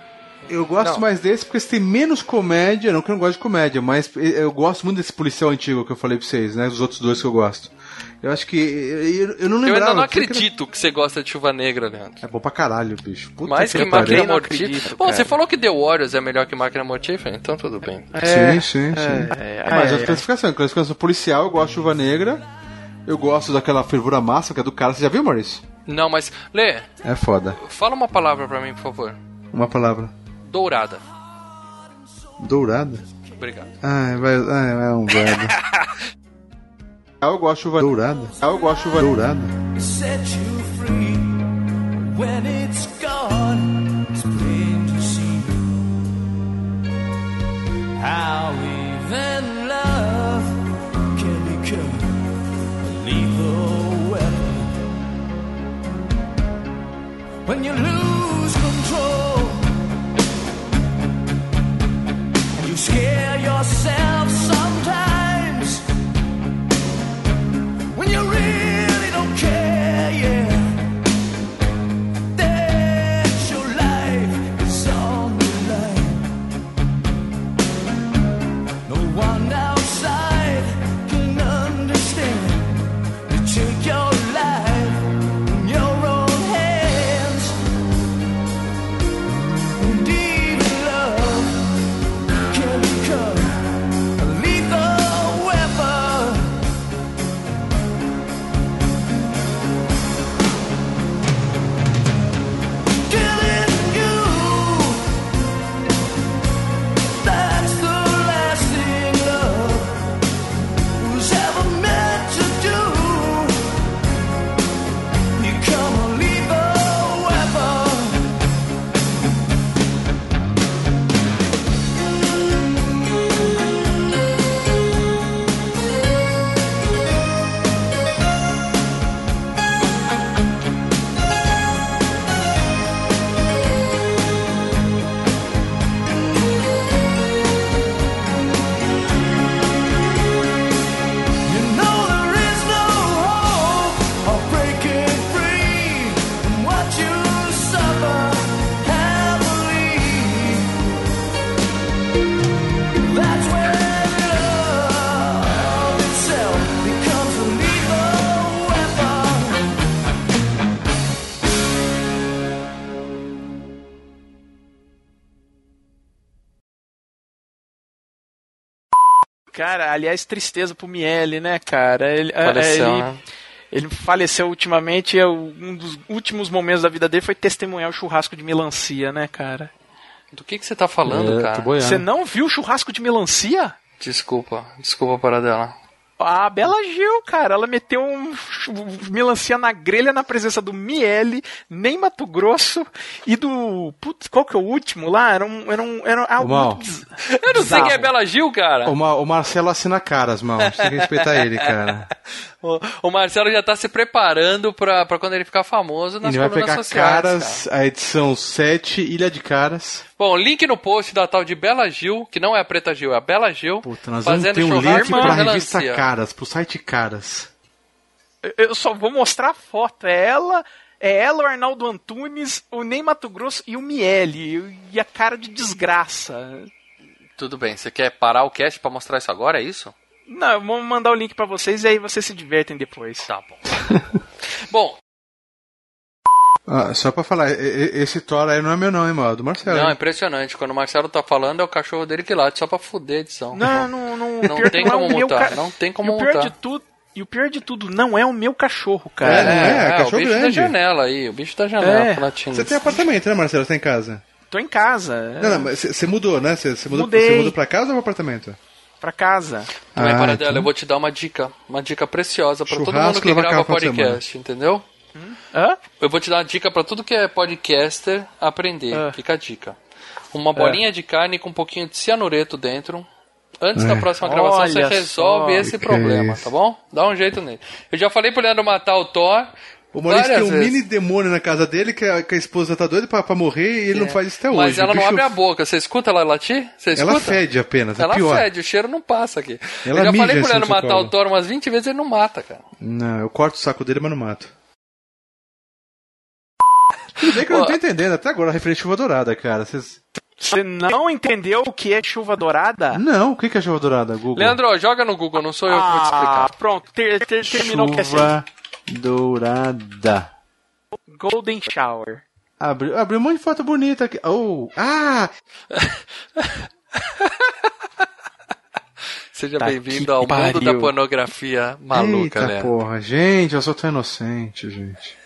Eu gosto Não. mais desse porque esse tem menos comédia, não que eu não gosto de comédia, mas eu gosto muito desse policial antigo que eu falei pra vocês, né? Dos outros dois que eu gosto. Eu acho que. Eu, eu não Eu lembrava. ainda não pensei que acredito que você gosta de Chuva Negra, Leandro. É bom pra caralho, bicho. Puta Mais que pariu. Máquina Mortífera. acredito, Bom, cara. você falou que The Warriors é melhor que Máquina Mortífera, então tudo bem. Sim, sim, sim. É, É, mas é, outra classificação. Classificação policial, eu gosto de Chuva Negra. Eu gosto daquela fervura massa que é do cara. Você já viu, Maurício? Não, mas, Lê, É foda. fala uma palavra pra mim, por favor. Uma palavra. Dourada. Dourada? Obrigado. Ai, vai. Ai, é um. Ah, eu gosto de chuva dourada. Ah, eu gosto de chuva dourada. set you free. When it's gone, it's plain to see how even love can become a lethal weapon. When you lose scare yourself sometimes. Aliás, tristeza pro Miele, né, cara? Ele, é, Faleceu, ele, né? ele faleceu ultimamente, é, o- um dos últimos momentos da vida dele foi testemunhar o churrasco de melancia, né, cara? Do que, que você tá falando, É, cara? Você não viu o churrasco de melancia? Desculpa, desculpa para dela. A Bela Gil, cara, ela meteu um melancia na grelha na presença do Miele, nem Mato Grosso e do. Putz, qual que é o último lá? Era um. Era um era algo Mal. biz- Eu não sei quem é Bela Gil, cara. O, Ma- o Marcelo assina caras, mano. Você tem que respeitar ele, cara. O, o Marcelo já tá se preparando pra, pra quando ele ficar famoso nas Ele vai colunas pegar sociais. caras, a edição 7, Ilha de Caras. Bom, link no post da tal de Bela Gil, que não é a Preta Gil, é a Bela Gil. Puta, nós vamos fazendo ter um link pra revista Caras, pro site Caras. Eu só vou mostrar a foto. É ela, é ela, o Arnaldo Antunes, o Ney Mato Grosso e o Miele. E a cara de desgraça. Tudo bem, você quer parar o cast pra mostrar isso agora, é isso? Não, eu vou mandar o link pra vocês e aí vocês se divertem depois. Tá bom. bom, Ah, só pra falar, esse Thor aí não é meu não, hein, mano? É do Marcelo. não, é hein? impressionante. Quando o Marcelo tá falando, é o cachorro dele que late, só pra fuder a edição. Não, não, não. Não pior tem que é como o mutar, ca- não tem como e o pior mutar. de tudo E o pior de tudo, não é o meu cachorro, É, cara. não é, é o cachorro bicho da grande. janela aí, o bicho da janela É. latindo. Você tem apartamento, né, Marcelo? Você tem casa? tô em casa. Não, não, mas você mudou, né? Você mudou, Mudei. mudou pra casa ou pro apartamento? Pra casa. Também, Ah, Paradela, então- eu vou te dar uma dica. Uma dica preciosa pra todo mundo que grava podcast, entendeu? Hã? Eu vou te dar uma dica pra tudo que é podcaster aprender. Ah. Fica a dica. Uma bolinha de carne com um pouquinho de cianureto dentro. Antes da É. próxima gravação você Olha resolve só. esse Que problema, isso. tá bom? Dá um jeito nele. Eu já falei pro Leandro matar o Thor. O Maurício tem várias um vezes. mini demônio na casa dele que a, que a esposa tá doida pra, pra morrer e ele não faz isso até hoje. Mas ela não abre a boca. Você escuta ela latir? Você escuta? Ela fede apenas, é Ela pior. fede, o cheiro não passa aqui. Ela eu já falei pro assim seu matar o Thor umas 20 vezes, ele não mata, cara. Não, eu corto o saco dele, mas não mato. Tudo bem que eu não tô entendendo até agora a referência chuva dourada, cara. Vocês... Você não entendeu o que é chuva dourada? Não, o que é chuva dourada, Google? Leandro, joga no Google, não sou eu que vou te Ah, explicar. pronto, ter, ter- terminou o que é chuva dourada. Golden Shower. Abriu, abriu um monte de foto bonita aqui. Oh, ah! Seja Tá bem-vindo ao mundo pariu. da pornografia maluca, Eita Leandro. porra, gente, eu sou tão inocente, gente.